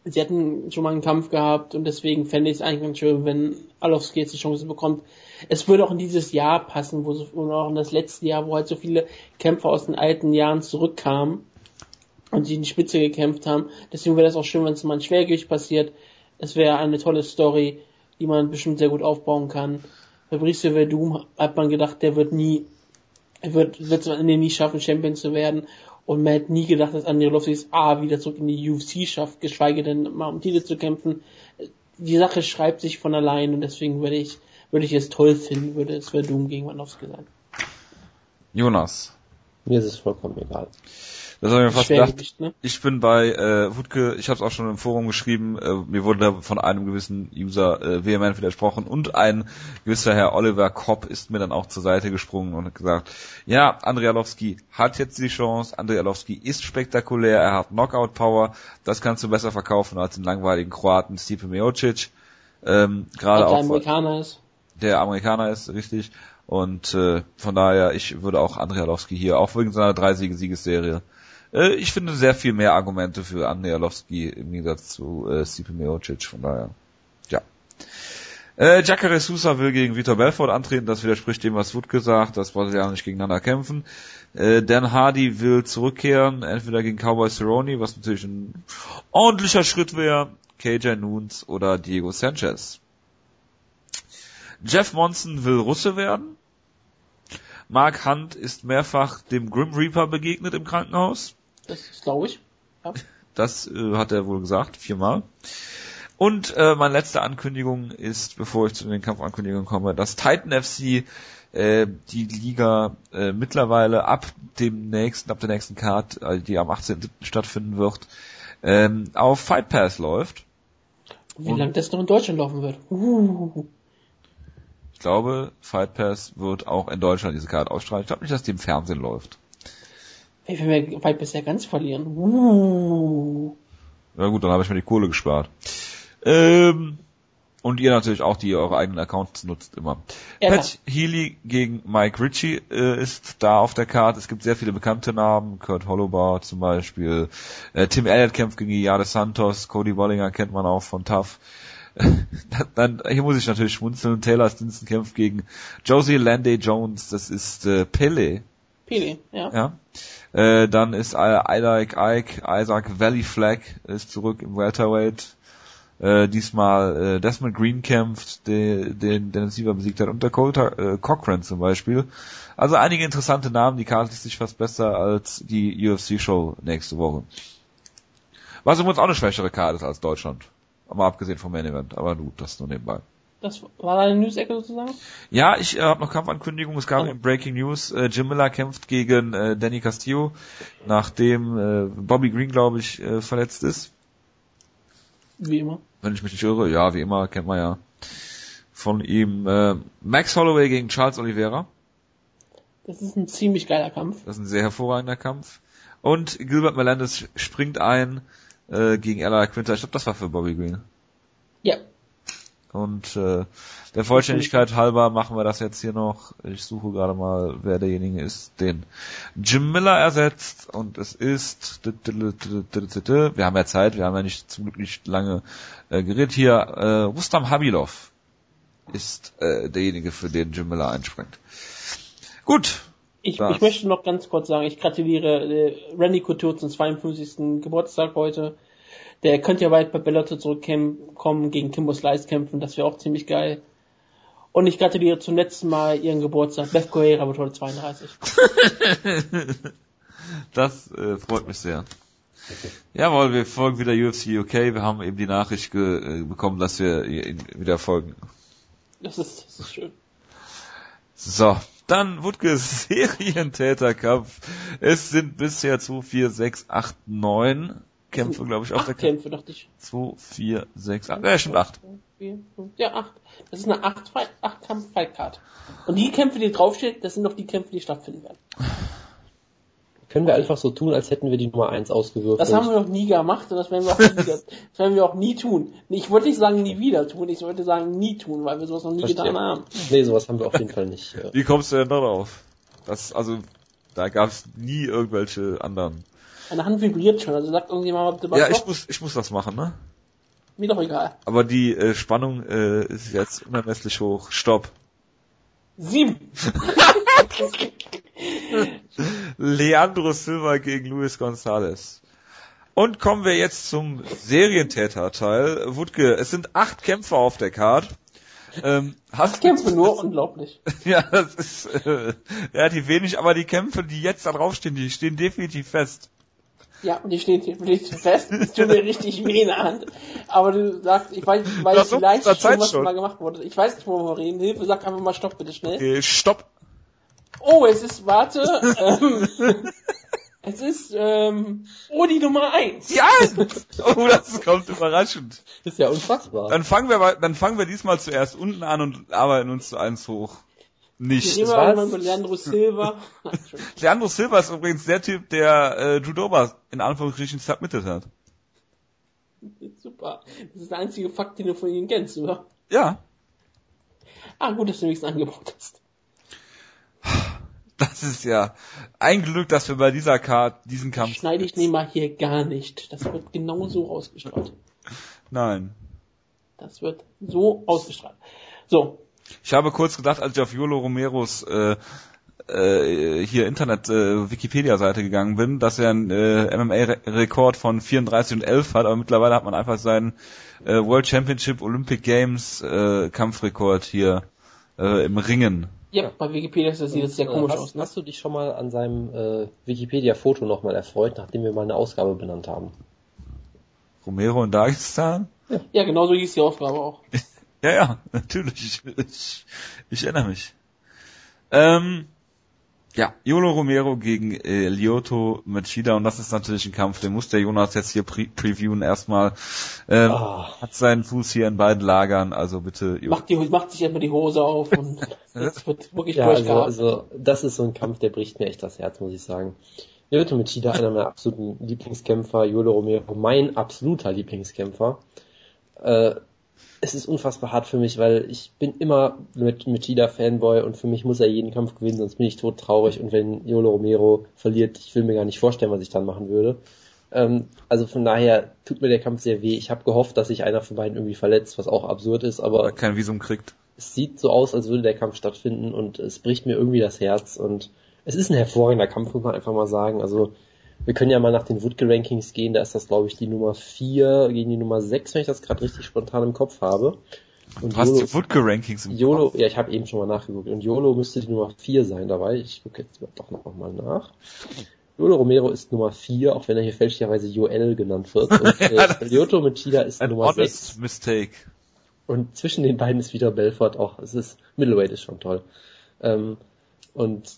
Sie hatten schon mal einen Kampf gehabt und deswegen fände ich es eigentlich ganz schön, wenn Alowski jetzt die Chance bekommt. Es würde auch in dieses Jahr passen, wo so, und auch in das letzte Jahr, wo halt so viele Kämpfer aus den alten Jahren zurückkamen und sie in die Spitze gekämpft haben. Deswegen wäre das auch schön, wenn es mal ein Schwergewicht passiert. Es wäre eine tolle Story, die man bestimmt sehr gut aufbauen kann. Fabrice Verdum hat man gedacht, der wird nie, er wird, wird es am Ende nie schaffen, Champion zu werden. Und man hätte nie gedacht, dass André Lovsky es A wieder zurück in die UFC schafft, geschweige denn mal um Titel zu kämpfen. Die Sache schreibt sich von allein und deswegen würde ich, würde ich es toll finden, würde es Verdum gegen Wanowski sein. Jonas. Mir ist es vollkommen egal. Das habe ich mir fast gedacht. Ne? Ich bin bei äh, Wutke, ich habe es auch schon im Forum geschrieben, äh, mir wurde da von einem gewissen User äh, vehement widersprochen und ein gewisser Herr Oliver Kopp ist mir dann auch zur Seite gesprungen und hat gesagt, ja, Andrei Arlovski hat jetzt die Chance, Andrei Arlovski ist spektakulär, er hat Knockout-Power, das kannst du besser verkaufen als den langweiligen Kroaten Stipe Miocic. Ähm, Gerade Weil der auch Amerikaner ist. der Amerikaner ist, richtig. Und äh, von daher, ich würde auch Andrei Arlovski hier, auch wegen seiner Drei-Siege-Siegesserie, äh, ich finde sehr viel mehr Argumente für Andrei Arlovski im Gegensatz zu äh, Stipe Miocic, von daher, ja. Äh, Jacare Sousa will gegen Vitor Belfort antreten, das widerspricht dem, was Wood gesagt, dass Brasilianer nicht gegeneinander kämpfen. Äh, Dan Hardy will zurückkehren, entweder gegen Cowboy Cerrone, was natürlich ein ordentlicher Schritt wäre, KJ Nunes oder Diego Sanchez. Jeff Monson will Russe werden. Mark Hunt ist mehrfach dem Grim Reaper begegnet im Krankenhaus. Das glaube ich. Ja. Das äh, hat er wohl gesagt, viermal. Und äh, meine letzte Ankündigung ist, bevor ich zu den Kampfankündigungen komme, dass Titan FC äh, die Liga äh, mittlerweile ab dem nächsten, ab der nächsten Card, äh, die am 18.07. stattfinden wird, ähm, auf Fight Pass läuft. Wie lange das noch in Deutschland laufen wird. Uh. Ich glaube, Fight Pass wird auch in Deutschland diese Card ausstrahlen. Ich glaube nicht, dass die im Fernsehen läuft. Ey, wenn wir weit bisher ganz verlieren. Uh. Na gut, dann habe ich mir die Kohle gespart. Ähm, und ihr natürlich auch, die ihr eure eigenen Accounts nutzt, immer. Ja, Pat Healy gegen Mike Ritchie äh, ist da auf der Karte. Es gibt sehr viele bekannte Namen. Kurt Hollowbar zum Beispiel. Äh, Tim Elliott kämpft gegen Yade Santos. Cody Bollinger kennt man auch von Tough. Dann, hier muss ich natürlich schmunzeln. Taylor Stinson kämpft gegen Josie Landay Jones. Das ist äh, Pele. Pele, ja. Ja. Äh, dann ist äh, Isaac Ike, Isaac Valley Flag ist zurück im Welterweight. Äh, diesmal äh, Desmond Green kämpft, den, den Dennis Siever besiegt hat, und Dakota äh, Cochran zum Beispiel. Also einige interessante Namen, die Karte liest sich fast besser als die UFC-Show nächste Woche. Was übrigens auch eine schwächere Karte ist als Deutschland. Mal abgesehen vom Main Event, aber gut, das nur nebenbei. Das war deine News-Ecke sozusagen? Ja, ich äh, habe noch Kampfankündigungen. Es gab Oh. in Breaking News, äh, Jim Miller kämpft gegen äh, Danny Castillo, nachdem äh, Bobby Green, glaube ich, äh, verletzt ist. Wie immer. Wenn ich mich nicht irre, ja, wie immer, kennt man ja von ihm. Äh, Max Holloway gegen Charles Oliveira. Das ist ein ziemlich geiler Kampf. Das ist ein sehr hervorragender Kampf. Und Gilbert Melendez springt ein äh, gegen Ella Quinter. Ich glaube, das war für Bobby Green. Ja. Und äh, der Vollständigkeit halber machen wir das jetzt hier noch. Ich suche gerade mal, wer derjenige ist, den Jim Miller ersetzt. Und es ist, wir haben ja Zeit, wir haben ja nicht zum Glück nicht lange äh, geredet hier. Äh, Rustam Habilov ist äh, derjenige, für den Jim Miller einspringt. Gut. Ich, ich möchte noch ganz kurz sagen, ich gratuliere äh, Randy Couture zum 52. Geburtstag heute. Der könnte ja weit bei Bellator zurückkommen, gegen Kimbo Slice kämpfen, das wäre auch ziemlich geil. Und ich gratuliere zum letzten Mal ihren Geburtstag. Beth Guerrero wird heute 32. Das äh, freut mich sehr. Jawohl, wir folgen wieder UFC UK. Wir haben eben die Nachricht äh, bekommen, dass wir ihnen wieder folgen. Das ist, das ist schön. So, dann Wutges Serientäterkampf. Es sind bisher 2, 4, 6, 8, 9 Kämpfe, glaube ich, auf der Acht Karte. Kämpfe, dachte ich. 2, 4, 6, 8. Ja, stimmt, 8. Vier, fünf, Ja, acht. Das ist eine acht, Fight- acht Kampf Fight Card. Und die Kämpfe, die draufsteht, das sind doch die Kämpfe, die stattfinden werden. Können wir einfach so tun, als hätten wir die Nummer 1 ausgewürfelt. Das haben wir noch nie gemacht und das werden wir auch nie, das werden wir auch nie tun. Ich wollte nicht sagen nie wieder tun, ich wollte sagen nie tun, weil wir sowas noch nie Verstehe. getan haben. Nee, sowas haben wir auf jeden Fall nicht. Wie kommst du denn darauf? Das, also, da gab es nie irgendwelche anderen. Meine Hand vibriert schon, also sagt irgendjemand, bitte Ja, was ich muss, ich muss das machen, ne? Mir doch egal. Aber die äh, Spannung äh, ist jetzt unermesslich hoch. Stopp. Sieben. Leandro Silva gegen Luis Gonzalez. Und kommen wir jetzt zum Serientäter-Teil. Wutke, es sind acht Kämpfer auf der Card. Ähm, hast Kämpfe nur, unglaublich. Ja, das ist äh, relativ wenig, aber die Kämpfe, die jetzt da draufstehen, die stehen definitiv fest. Ja, und die steht hier steht fest, es tut mir richtig weh in der Hand. Aber du sagst, ich weiß, ich weiß vielleicht schon, Zeit was schon. mal gemacht wurde. Ich weiß nicht, worüber wir reden. Hilfe, sag einfach mal Stopp, bitte schnell. Okay, stopp. Oh, es ist, warte, ähm, Es ist ähm, Odi Nummer 1. Ja! Oh, das kommt überraschend. Das ist ja unfassbar. Dann fangen wir, dann fangen wir diesmal zuerst unten an und arbeiten uns zu eins hoch. Nicht. Mal mit Leandro Silva. Leandro Silva ist übrigens der Typ, der äh, Judoba in Anführungsstrichen submitted hat. Super. Das ist der einzige Fakt, den du von ihm kennst, oder? Ja. Ah, gut, dass du nichts angebaut hast. Das ist ja ein Glück, dass wir bei dieser Card diesen Kampf. Schneide ich den mal hier gar nicht. Das wird genau so ausgestrahlt. Nein. Das wird so ausgestrahlt. So. Ich habe kurz gedacht, als ich auf Yolo Romeros äh, äh, hier Internet äh, Wikipedia-Seite gegangen bin, dass er einen äh, MMA-Rekord von 34 und 11 hat, aber mittlerweile hat man einfach seinen äh, World Championship Olympic Games äh, Kampfrekord hier äh, im Ringen. Ja, bei Wikipedia sieht das sehr komisch hast, aus. Ne? Hast du dich schon mal an seinem äh, Wikipedia-Foto nochmal erfreut, nachdem wir mal eine Ausgabe benannt haben? Romero in Dagestan? Ja, genau so hieß die Aufgabe auch. Ja, ja, natürlich. Ich, ich erinnere mich. Ähm, ja, Yolo Romero gegen äh, Lyoto Machida und das ist natürlich ein Kampf, den muss der Jonas jetzt hier pre previewen erstmal. Ähm, Ah. Hat seinen Fuß hier in beiden Lagern, also bitte. Macht, die, macht sich erstmal die Hose auf und jetzt wird wirklich Ja, also, also das ist so ein Kampf, der bricht mir echt das Herz, muss ich sagen. Lyoto Machida, einer meiner absoluten Lieblingskämpfer, Yolo Romero, mein absoluter Lieblingskämpfer. Äh, es ist unfassbar hart für mich, weil ich bin immer mit Machida Fanboy und für mich muss er jeden Kampf gewinnen, sonst bin ich tot traurig und wenn Yolo Romero verliert, ich will mir gar nicht vorstellen, was ich dann machen würde. Ähm, also von daher tut mir der Kampf sehr weh. Ich habe gehofft, dass sich einer von beiden irgendwie verletzt, was auch absurd ist, aber kein Visum kriegt. es sieht so aus, als würde der Kampf stattfinden und es bricht mir irgendwie das Herz und es ist ein hervorragender Kampf, muss man einfach mal sagen. Also wir können ja mal nach den Woodke-Rankings gehen, da ist das glaube ich die Nummer 4 gegen die Nummer 6, wenn ich das gerade richtig spontan im Kopf habe. Und Du hast Yolo, die Woodke-Rankings im Yolo, ja, ich habe eben schon mal nachgeguckt und Yolo müsste die Nummer 4 sein dabei. Ich gucke jetzt doch noch mal nach. Yolo Romero ist Nummer 4, auch wenn er hier fälschlicherweise Joel genannt wird. Und äh, Lyoto Machida ist Nummer 6. honest mistake. Und zwischen den beiden ist wieder Belfort auch, es ist, Middleweight ist schon toll. Ähm, und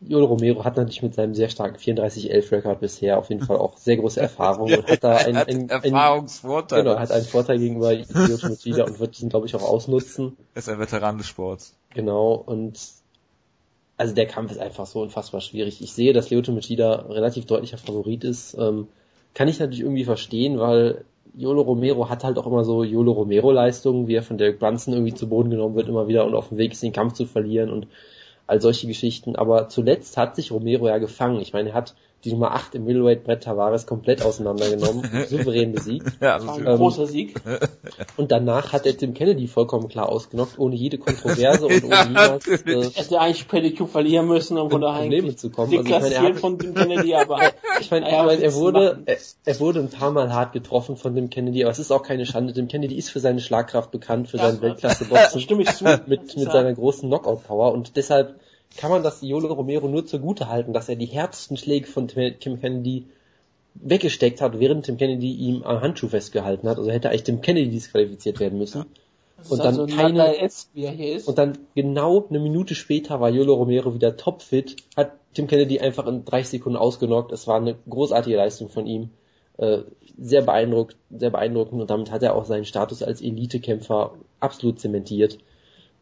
Yolo Romero hat natürlich mit seinem sehr starken 34-11-Rekord bisher auf jeden Fall auch sehr große Erfahrung und hat da ein, Er hat ein, ein, Erfahrungsvorteil. genau, hat einen Vorteil gegenüber Yolo Machida und wird ihn, glaube ich, auch ausnutzen. Er ist ein Veteran des Sports. Genau, und also der Kampf ist einfach so unfassbar schwierig. Ich sehe, dass Lyoto Machida relativ deutlicher Favorit ist. Ähm, kann ich natürlich irgendwie verstehen, weil Yolo Romero hat halt auch immer so Yolo Romero Leistungen, wie er von Derek Brunson irgendwie zu Boden genommen wird, immer wieder und auf dem Weg ist, den Kampf zu verlieren und all solche Geschichten. Aber zuletzt hat sich Romero ja gefangen. Ich meine, er hat die Nummer 8 im Middleweight Brett Tavares komplett auseinandergenommen, souverän besiegt. Ja, Das war ein also, großer Sieg. Und danach hat er Tim Kennedy vollkommen klar ausgenockt, ohne jede Kontroverse und ohne jemals äh. Er hätte eigentlich Pedicure verlieren müssen, um von Probleme zu kommen. Also ich meine, er hat- von Tim Kennedy, aber Ich meine, er du wurde, er, er wurde ein paar Mal hart getroffen von dem Kennedy, aber es ist auch keine Schande. Dem Kennedy ist für seine Schlagkraft bekannt, für Ja, sein Weltklasse-Boxen stimme ich zu. mit, mit seiner großen Knockout-Power und deshalb kann man das Yolo Romero nur zugute halten, dass er die härtesten Schläge von Tim Kennedy weggesteckt hat, während Tim Kennedy ihm am Handschuh festgehalten hat. Also hätte eigentlich Tim Kennedy disqualifiziert werden müssen. Und ist dann also keine- Nadal S, wie er hier ist. Und dann genau eine Minute später war Yolo Romero wieder topfit, hat Tim Kennedy einfach in 30 Sekunden ausgenockt. Es war eine großartige Leistung von ihm. Äh, sehr beeindruckt, sehr beeindruckend und damit hat er auch seinen Status als Elitekämpfer absolut zementiert.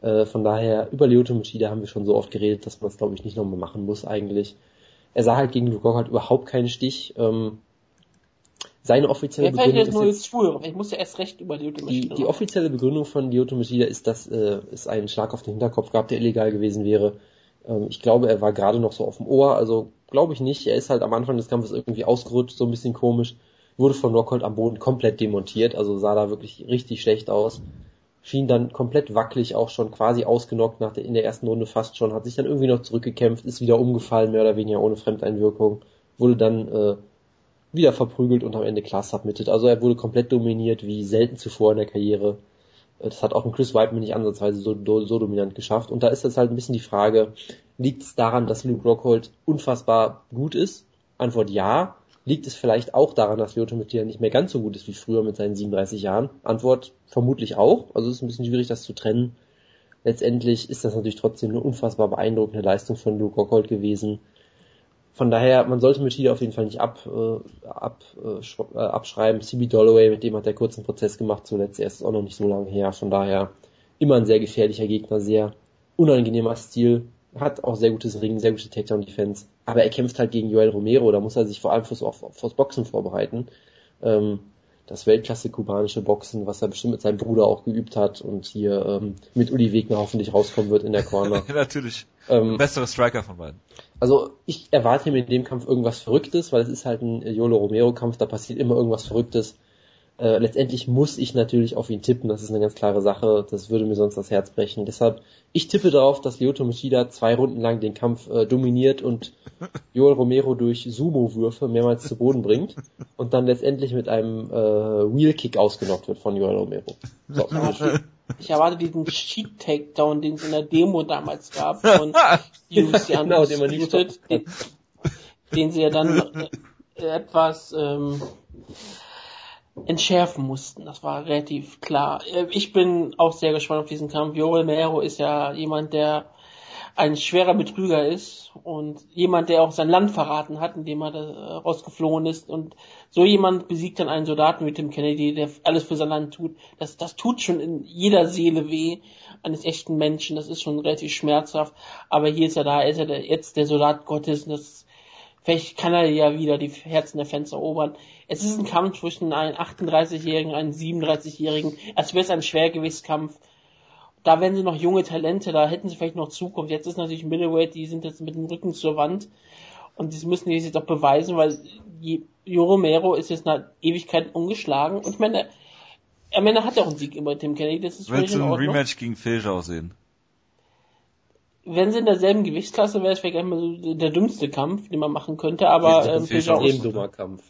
Äh, von daher, über Lyoto Machida haben wir schon so oft geredet, dass man es glaube ich nicht nochmal machen muss eigentlich. Er sah halt gegen Luke halt überhaupt keinen Stich. Ähm, seine offizielle fällt Begründung jetzt ist nur jetzt, früher? Ich muss ja erst recht über die die, Ultimate die offizielle Begründung von Lyoto Machida ist, dass äh, es einen Schlag auf den Hinterkopf gab, der illegal gewesen wäre. Ähm, ich glaube, er war gerade noch so auf dem Ohr, also glaube ich nicht. Er ist halt am Anfang des Kampfes irgendwie ausgerutscht, so ein bisschen komisch. Wurde von Rockhold am Boden komplett demontiert, also sah da wirklich richtig schlecht aus. Schien dann komplett wackelig auch schon quasi ausgenockt nach der, in der ersten Runde fast schon, hat sich dann irgendwie noch zurückgekämpft, ist wieder umgefallen, mehr oder weniger ohne Fremdeinwirkung, wurde dann äh, wieder verprügelt und am Ende klar submitted. Also er wurde komplett dominiert wie selten zuvor in der Karriere. Äh, Das hat auch ein Chris Weidman nicht ansatzweise so, do- so dominant geschafft. Und da ist jetzt halt ein bisschen die Frage, liegt es daran, dass Luke Rockhold unfassbar gut ist? Antwort ja. Liegt es vielleicht auch daran, dass Lyoto Machida nicht mehr ganz so gut ist wie früher mit seinen 37 Jahren? Antwort vermutlich auch. Also es ist ein bisschen schwierig, das zu trennen. Letztendlich ist das natürlich trotzdem eine unfassbar beeindruckende Leistung von Luke Rockhold gewesen von daher, man sollte Machida auf jeden Fall nicht ab, äh, ab, äh abschreiben. CB Dolloway, mit dem hat er kurzen Prozess gemacht zuletzt, er ist auch noch nicht so lange her, von daher immer ein sehr gefährlicher Gegner, sehr unangenehmer Stil, hat auch sehr gutes Ringen, sehr gute Takedown-Defense, aber er kämpft halt gegen Joel Romero, da muss er sich vor allem fürs, fürs Boxen vorbereiten. Ähm, das Weltklasse kubanische Boxen, was er bestimmt mit seinem Bruder auch geübt hat und hier ähm, mit Uli Wegner hoffentlich rauskommen wird in der Corner. Natürlich. Ähm, Bessere Striker von beiden. Also ich erwarte mir in dem Kampf irgendwas Verrücktes, weil es ist halt ein Yolo Romero Kampf, da passiert immer irgendwas Verrücktes. Äh, letztendlich muss ich natürlich auf ihn tippen, das ist eine ganz klare Sache, das würde mir sonst das Herz brechen. Deshalb, ich tippe darauf, dass Lyoto Machida zwei Runden lang den Kampf äh, dominiert und Joel Romero durch Sumo-Würfe mehrmals zu Boden bringt und dann letztendlich mit einem äh, Wheel-Kick ausgenockt wird von Joel Romero. So, ich erwarte diesen Cheat-Takedown, den es in der Demo damals gab von UFC genau, den, man nicht den, den sie ja dann äh, etwas ähm, entschärfen mussten. Das war relativ klar. Äh, ich bin auch sehr gespannt auf diesen Kampf. Joel Mero ist ja jemand, der ein schwerer Betrüger ist und jemand, der auch sein Land verraten hat, indem er da äh, rausgeflohen ist. Und so jemand besiegt dann einen Soldaten wie Tim Kennedy, der alles für sein Land tut. Das, das tut schon in jeder Seele weh eines echten Menschen. Das ist schon relativ schmerzhaft. Aber hier ist er da, er ist er der, jetzt der Soldat Gottes. Und das, vielleicht kann er ja wieder die Herzen der Fans erobern. Es ist ein Kampf zwischen einem 38-Jährigen und einem 37-Jährigen. Es wird ein Schwergewichtskampf. Da wären sie noch junge Talente, da hätten sie vielleicht noch Zukunft. Jetzt ist natürlich Middleweight, die sind jetzt mit dem Rücken zur Wand. Und das müssen die sich doch beweisen, weil Jo Romero ist jetzt eine Ewigkeit ungeschlagen. Und ich meine, am Ende hat er auch einen Sieg über Tim Kennedy. Das ist Willst du ein Rematch gegen Fischer aussehen? Wenn sie in derselben Gewichtsklasse wäre, es vielleicht einmal so der dümmste Kampf, den man machen könnte, aber ähm, Fischer ist ein dummer Kampf.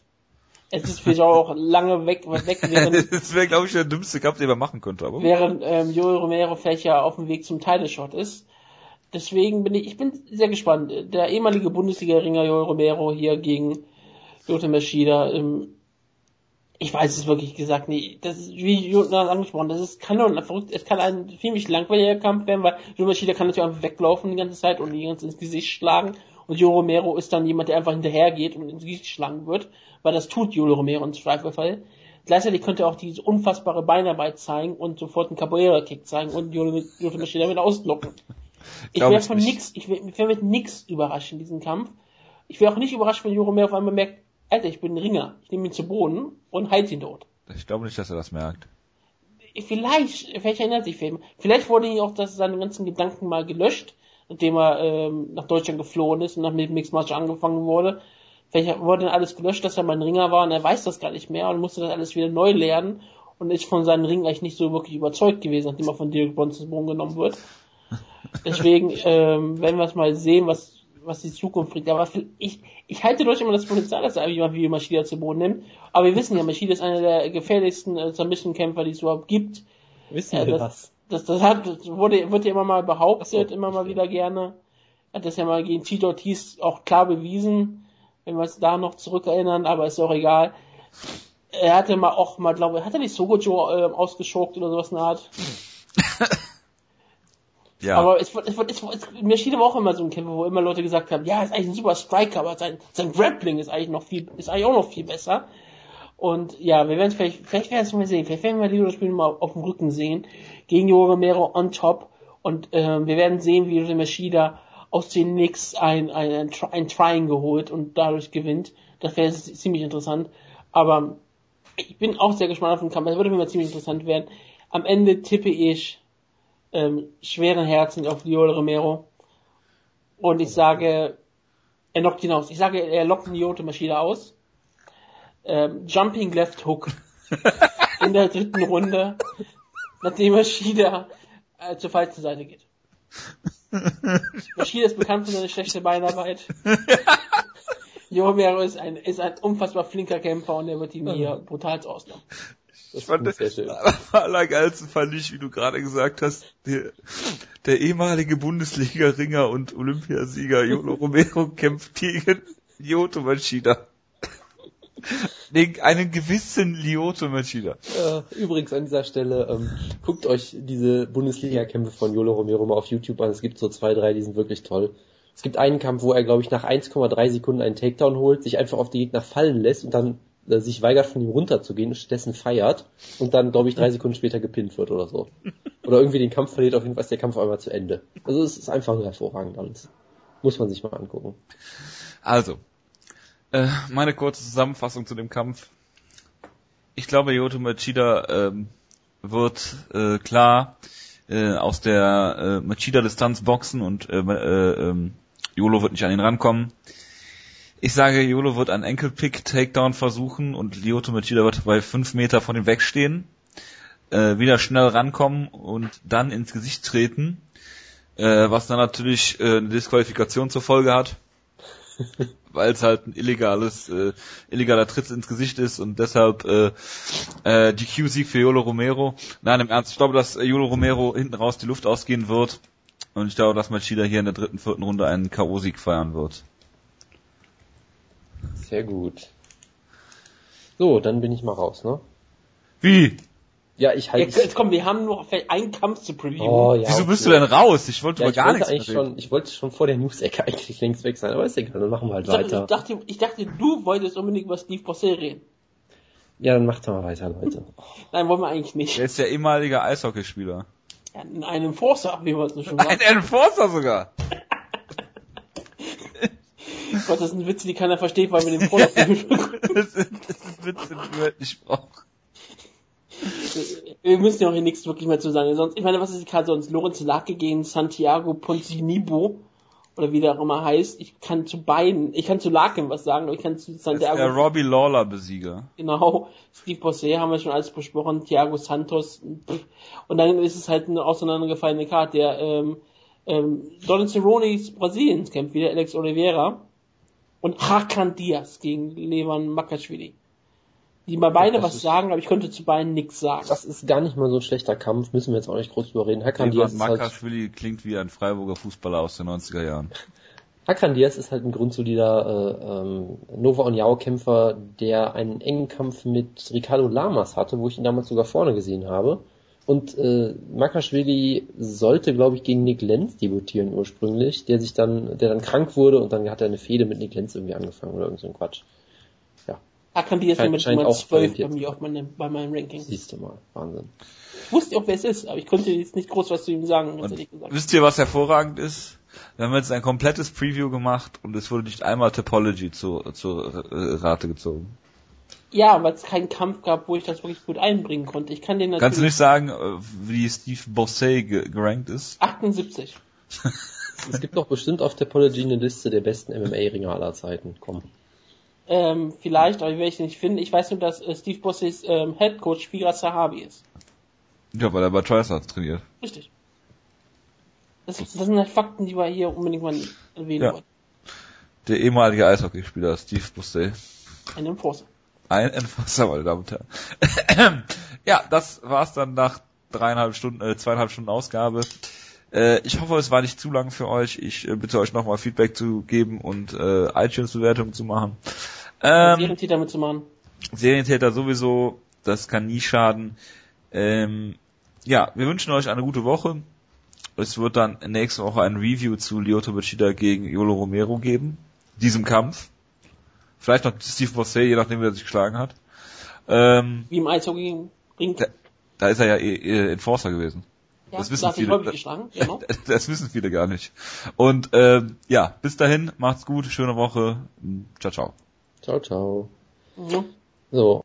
Es ist vielleicht auch lange weg, weg während, das wäre, glaube ich, der dümmste Kampf, den man machen könnte. Aber. Während ähm, Joel Romero vielleicht ja auf dem Weg zum Title Shot ist. Deswegen bin ich, ich bin sehr gespannt. Der ehemalige Bundesliga-Ringer Joel Romero hier gegen Lothar Maschida. Ähm, ich weiß es wirklich gesagt nicht. Das ist, wie Jonas angesprochen, das ist, kann nur verrückt, es kann ein ziemlich langweiliger Kampf werden, weil Joel Maschida kann natürlich einfach weglaufen die ganze Zeit und die ganze ins Gesicht schlagen. Und Joe Romero ist dann jemand, der einfach hinterhergeht und ins Gesicht schlagen wird, weil das tut Joe Romero im Strikerfall. Gleichzeitig könnte er auch diese unfassbare Beinarbeit zeigen und sofort einen Capoeira-Kick zeigen und Joe Maschine damit auslocken. Ich wäre von nix, ich wäre wär mit nix überrascht in diesem Kampf. Ich wäre auch nicht überrascht, wenn Joe Romero auf einmal merkt, Alter, ich bin ein Ringer. Ich nehme ihn zu Boden und halte ihn dort. Ich glaube nicht, dass er das merkt. Vielleicht, vielleicht erinnert sich Film. Vielleicht wurde ihm auch dass seine ganzen Gedanken mal gelöscht nachdem er ähm, nach Deutschland geflohen ist und nach mit Mixed Martial angefangen wurde. Vielleicht wurde dann alles gelöscht, dass er mein Ringer war und er weiß das gar nicht mehr und musste das alles wieder neu lernen und ist von seinem Ring eigentlich nicht so wirklich überzeugt gewesen, nachdem er von Derek Bronsons genommen wird. Deswegen ähm, werden wir es mal sehen, was was die Zukunft bringt. Aber ich, ich halte durch immer das Potenzial, dass er jemand wie Maschida zu Boden nimmt. Aber wir wissen ja, Maschida ist einer der gefährlichsten äh, Submission-Kämpfer, die es überhaupt gibt. Wissen wir das, das, das hat, das wurde, wird ja immer mal behauptet, so, immer mal wieder gerne. Hat das ja mal gegen Tito Ortiz auch klar bewiesen, wenn wir uns da noch zurückerinnern, aber ist auch egal. Er hatte mal auch mal, glaube ich, hat er nicht Sogojo äh, ausgeschokt oder sowas in der Art? ja. Aber es, es, es, es, mir schien aber auch immer so ein Kämpfer, wo immer Leute gesagt haben, ja, ist eigentlich ein super Striker, aber sein, sein Grappling ist eigentlich noch viel, ist eigentlich auch noch viel besser. Und ja, wir werden es vielleicht, vielleicht werden es mal sehen, vielleicht werden wir Leo das Spiel mal auf dem Rücken sehen, gegen Jo Romero on top. Und äh, wir werden sehen, wie Jose Machida aus den Knicks ein, ein, ein, ein Trying geholt und dadurch gewinnt. Das wäre ziemlich interessant. Aber ich bin auch sehr gespannt auf den Kampf. Das würde mir mal ziemlich interessant werden. Am Ende tippe ich ähm, schweren Herzen auf Leo Romero. Und ich sage, er lockt ihn aus. Ich sage, er lockt Lyoto Maschida aus ähm, Jumping Left Hook in der dritten Runde, nachdem Maschida äh, zur falschen Seite geht. Maschida ist bekannt für seine schlechte Beinarbeit. Jomero ist ein, ist ein unfassbar flinker Kämpfer und er wird ihn hier brutal ausnehmen. Das ich fand das allergeilsten fand ich, wie du gerade gesagt hast, der, der ehemalige Bundesliga-Ringer und Olympiasieger Jolo Romero kämpft gegen Yoto Machida. einen gewissen Lyoto Machida. Äh, übrigens an dieser Stelle, ähm, guckt euch diese Bundesliga-Kämpfe von Jolo Romero mal auf YouTube an. Es gibt so zwei, drei, die sind wirklich toll. Es gibt einen Kampf, wo er, glaube ich, nach 1,3 Sekunden einen Takedown holt, sich einfach auf die Gegner fallen lässt und dann sich weigert, von ihm runterzugehen stattdessen feiert und dann, glaube ich, drei Sekunden später gepinnt wird oder so. Oder irgendwie den Kampf verliert, auf jeden Fall ist der Kampf einmal zu Ende. Also es ist einfach hervorragend alles. Muss man sich mal angucken. Also, äh, meine kurze Zusammenfassung zu dem Kampf. Ich glaube, Yoto Machida ähm, wird äh, klar äh, aus der äh, Machida-Distanz boxen und äh, äh, ähm, Yolo wird nicht an ihn rankommen. Ich sage, Yolo wird einen Enkelpick-Takedown versuchen und Lyoto Machida wird bei fünf Meter von ihm wegstehen, äh, wieder schnell rankommen und dann ins Gesicht treten, äh, was dann natürlich äh, eine Disqualifikation zur Folge hat, weil es halt ein illegales, äh, illegaler Tritt ins Gesicht ist und deshalb äh, äh, DQ-Sieg für Yolo Romero. Nein, im Ernst, ich glaube, dass Yolo Romero hinten raus die Luft ausgehen wird und ich glaube, dass Machida hier in der dritten, vierten Runde einen K.O.-Sieg feiern wird. Sehr gut. So, dann bin ich mal raus, ne? Wie? Ja, ich halt. Jetzt, jetzt komm, wir haben nur vielleicht einen Kampf zu previewen. Oh, ja, Wieso bist okay. du denn raus? Ich wollte Ja, über ich gar wollte nichts schon, ich wollte schon vor der News-Ecke eigentlich längst weg sein, aber ist egal, dann machen wir halt ich, dachte, weiter. ich, dachte, ich dachte, du wolltest unbedingt über Steve Bossé reden. Ja, dann macht mal weiter, Leute. Nein, wollen wir eigentlich nicht. Der ist ja ehemaliger Eishockeyspieler. Ja, in einem Enforcer, wie wir es schon Ein sagen. Enforcer sogar. Gott, das sind Witze, die keiner versteht, weil wir den Vorlauf nicht Das ist, das ist Witze, die wir nicht brauchen. Wir müssen ja auch hier nichts wirklich mehr zu sagen. Sonst, ich meine, was ist gerade sonst? Lorenz Lake gegen Santiago Ponzinibo oder wie der auch immer heißt. Ich kann zu beiden, ich kann zu Laken was sagen, aber ich kann zu ist der Santiago, Robbie Lawler Besieger. genau, Steve Bossé haben wir schon alles besprochen, Thiago Santos, pff. und dann ist es halt eine auseinandergefallene Karte. Der ähm, ähm, Donald Cerrone Brasiliens kämpft wieder, Alex Oliveira und Hakan Diaz gegen Levan Makashvili. Die mal beide was sagen, aber ich könnte zu beiden nichts sagen. Das ist gar nicht mal so ein schlechter Kampf, müssen wir jetzt auch nicht groß drüber reden. Hakan Levan Diaz, ist halt, Makaschwili klingt wie ein Freiburger Fußballer aus den 90er Jahren. Hakan Diaz ist halt ein grundsolider äh, ähm, Nova Uniao Kämpfer, der einen engen Kampf mit Ricardo Lamas hatte, wo ich ihn damals sogar vorne gesehen habe. Und äh, Makashvili sollte, glaube ich, gegen Nick Lenz debütieren ursprünglich, der sich dann, der dann krank wurde und dann hat er eine Fehde mit Nick Lenz irgendwie angefangen oder irgend so ein Quatsch. Hakan Diaz Scheint- mit Nummer auch 12 bei mir auf meinem, bei meinem Ranking. Siehst du mal, Wahnsinn. Ich wusste auch, wer es ist, aber ich konnte jetzt nicht groß was zu ihm sagen, wisst ihr, was hervorragend ist? Wir haben jetzt ein komplettes Preview gemacht und es wurde nicht einmal Topology zu, zur äh, Rate gezogen. Ja, weil es keinen Kampf gab, wo ich das wirklich gut einbringen konnte. Ich kann den natürlich Kannst du nicht sagen, äh, wie Steve Bossé ge gerankt ist? 78. Es gibt doch bestimmt auf Topology eine Liste der besten MMA-Ringer aller Zeiten. Komm. Ähm, vielleicht, aber ich werde ich nicht finden. Ich weiß nur, dass äh, Steve Bossys ähm, Head Coach Firas Sahabi ist. Ja, weil er bei TriStarts trainiert. Richtig. Das, das sind halt Fakten, die wir hier unbedingt mal erwähnen Ja. wollten. Der ehemalige Eishockeyspieler Steve Bossé. Ein Enforcer. Ein Enforcer, meine Damen und Herren. ja, das war's dann nach dreieinhalb Stunden, äh, zweieinhalb Stunden Ausgabe. Äh, ich hoffe, es war nicht zu lang für euch. Ich äh, bitte euch nochmal Feedback zu geben und äh, iTunes-Bewertungen zu machen. Ähm, Serientäter mitzumachen. Serientäter sowieso, das kann nie schaden. Ähm, ja, wir wünschen euch eine gute Woche. Es wird dann nächste Woche ein Review zu Lyoto Machida gegen Yolo Romero geben. Diesem Kampf. Vielleicht noch Steve Bossé, je nachdem, wer sich geschlagen hat. Ähm, Wie im Eishockey Ring. Ja. da ist er ja eh, eh Enforcer gewesen. Ja, das wissen da hat sich viele. Genau. Das wissen viele gar nicht. Und ähm, ja, bis dahin, macht's gut, schöne Woche. Ciao, ciao. Ciao, ciao. Ja. So,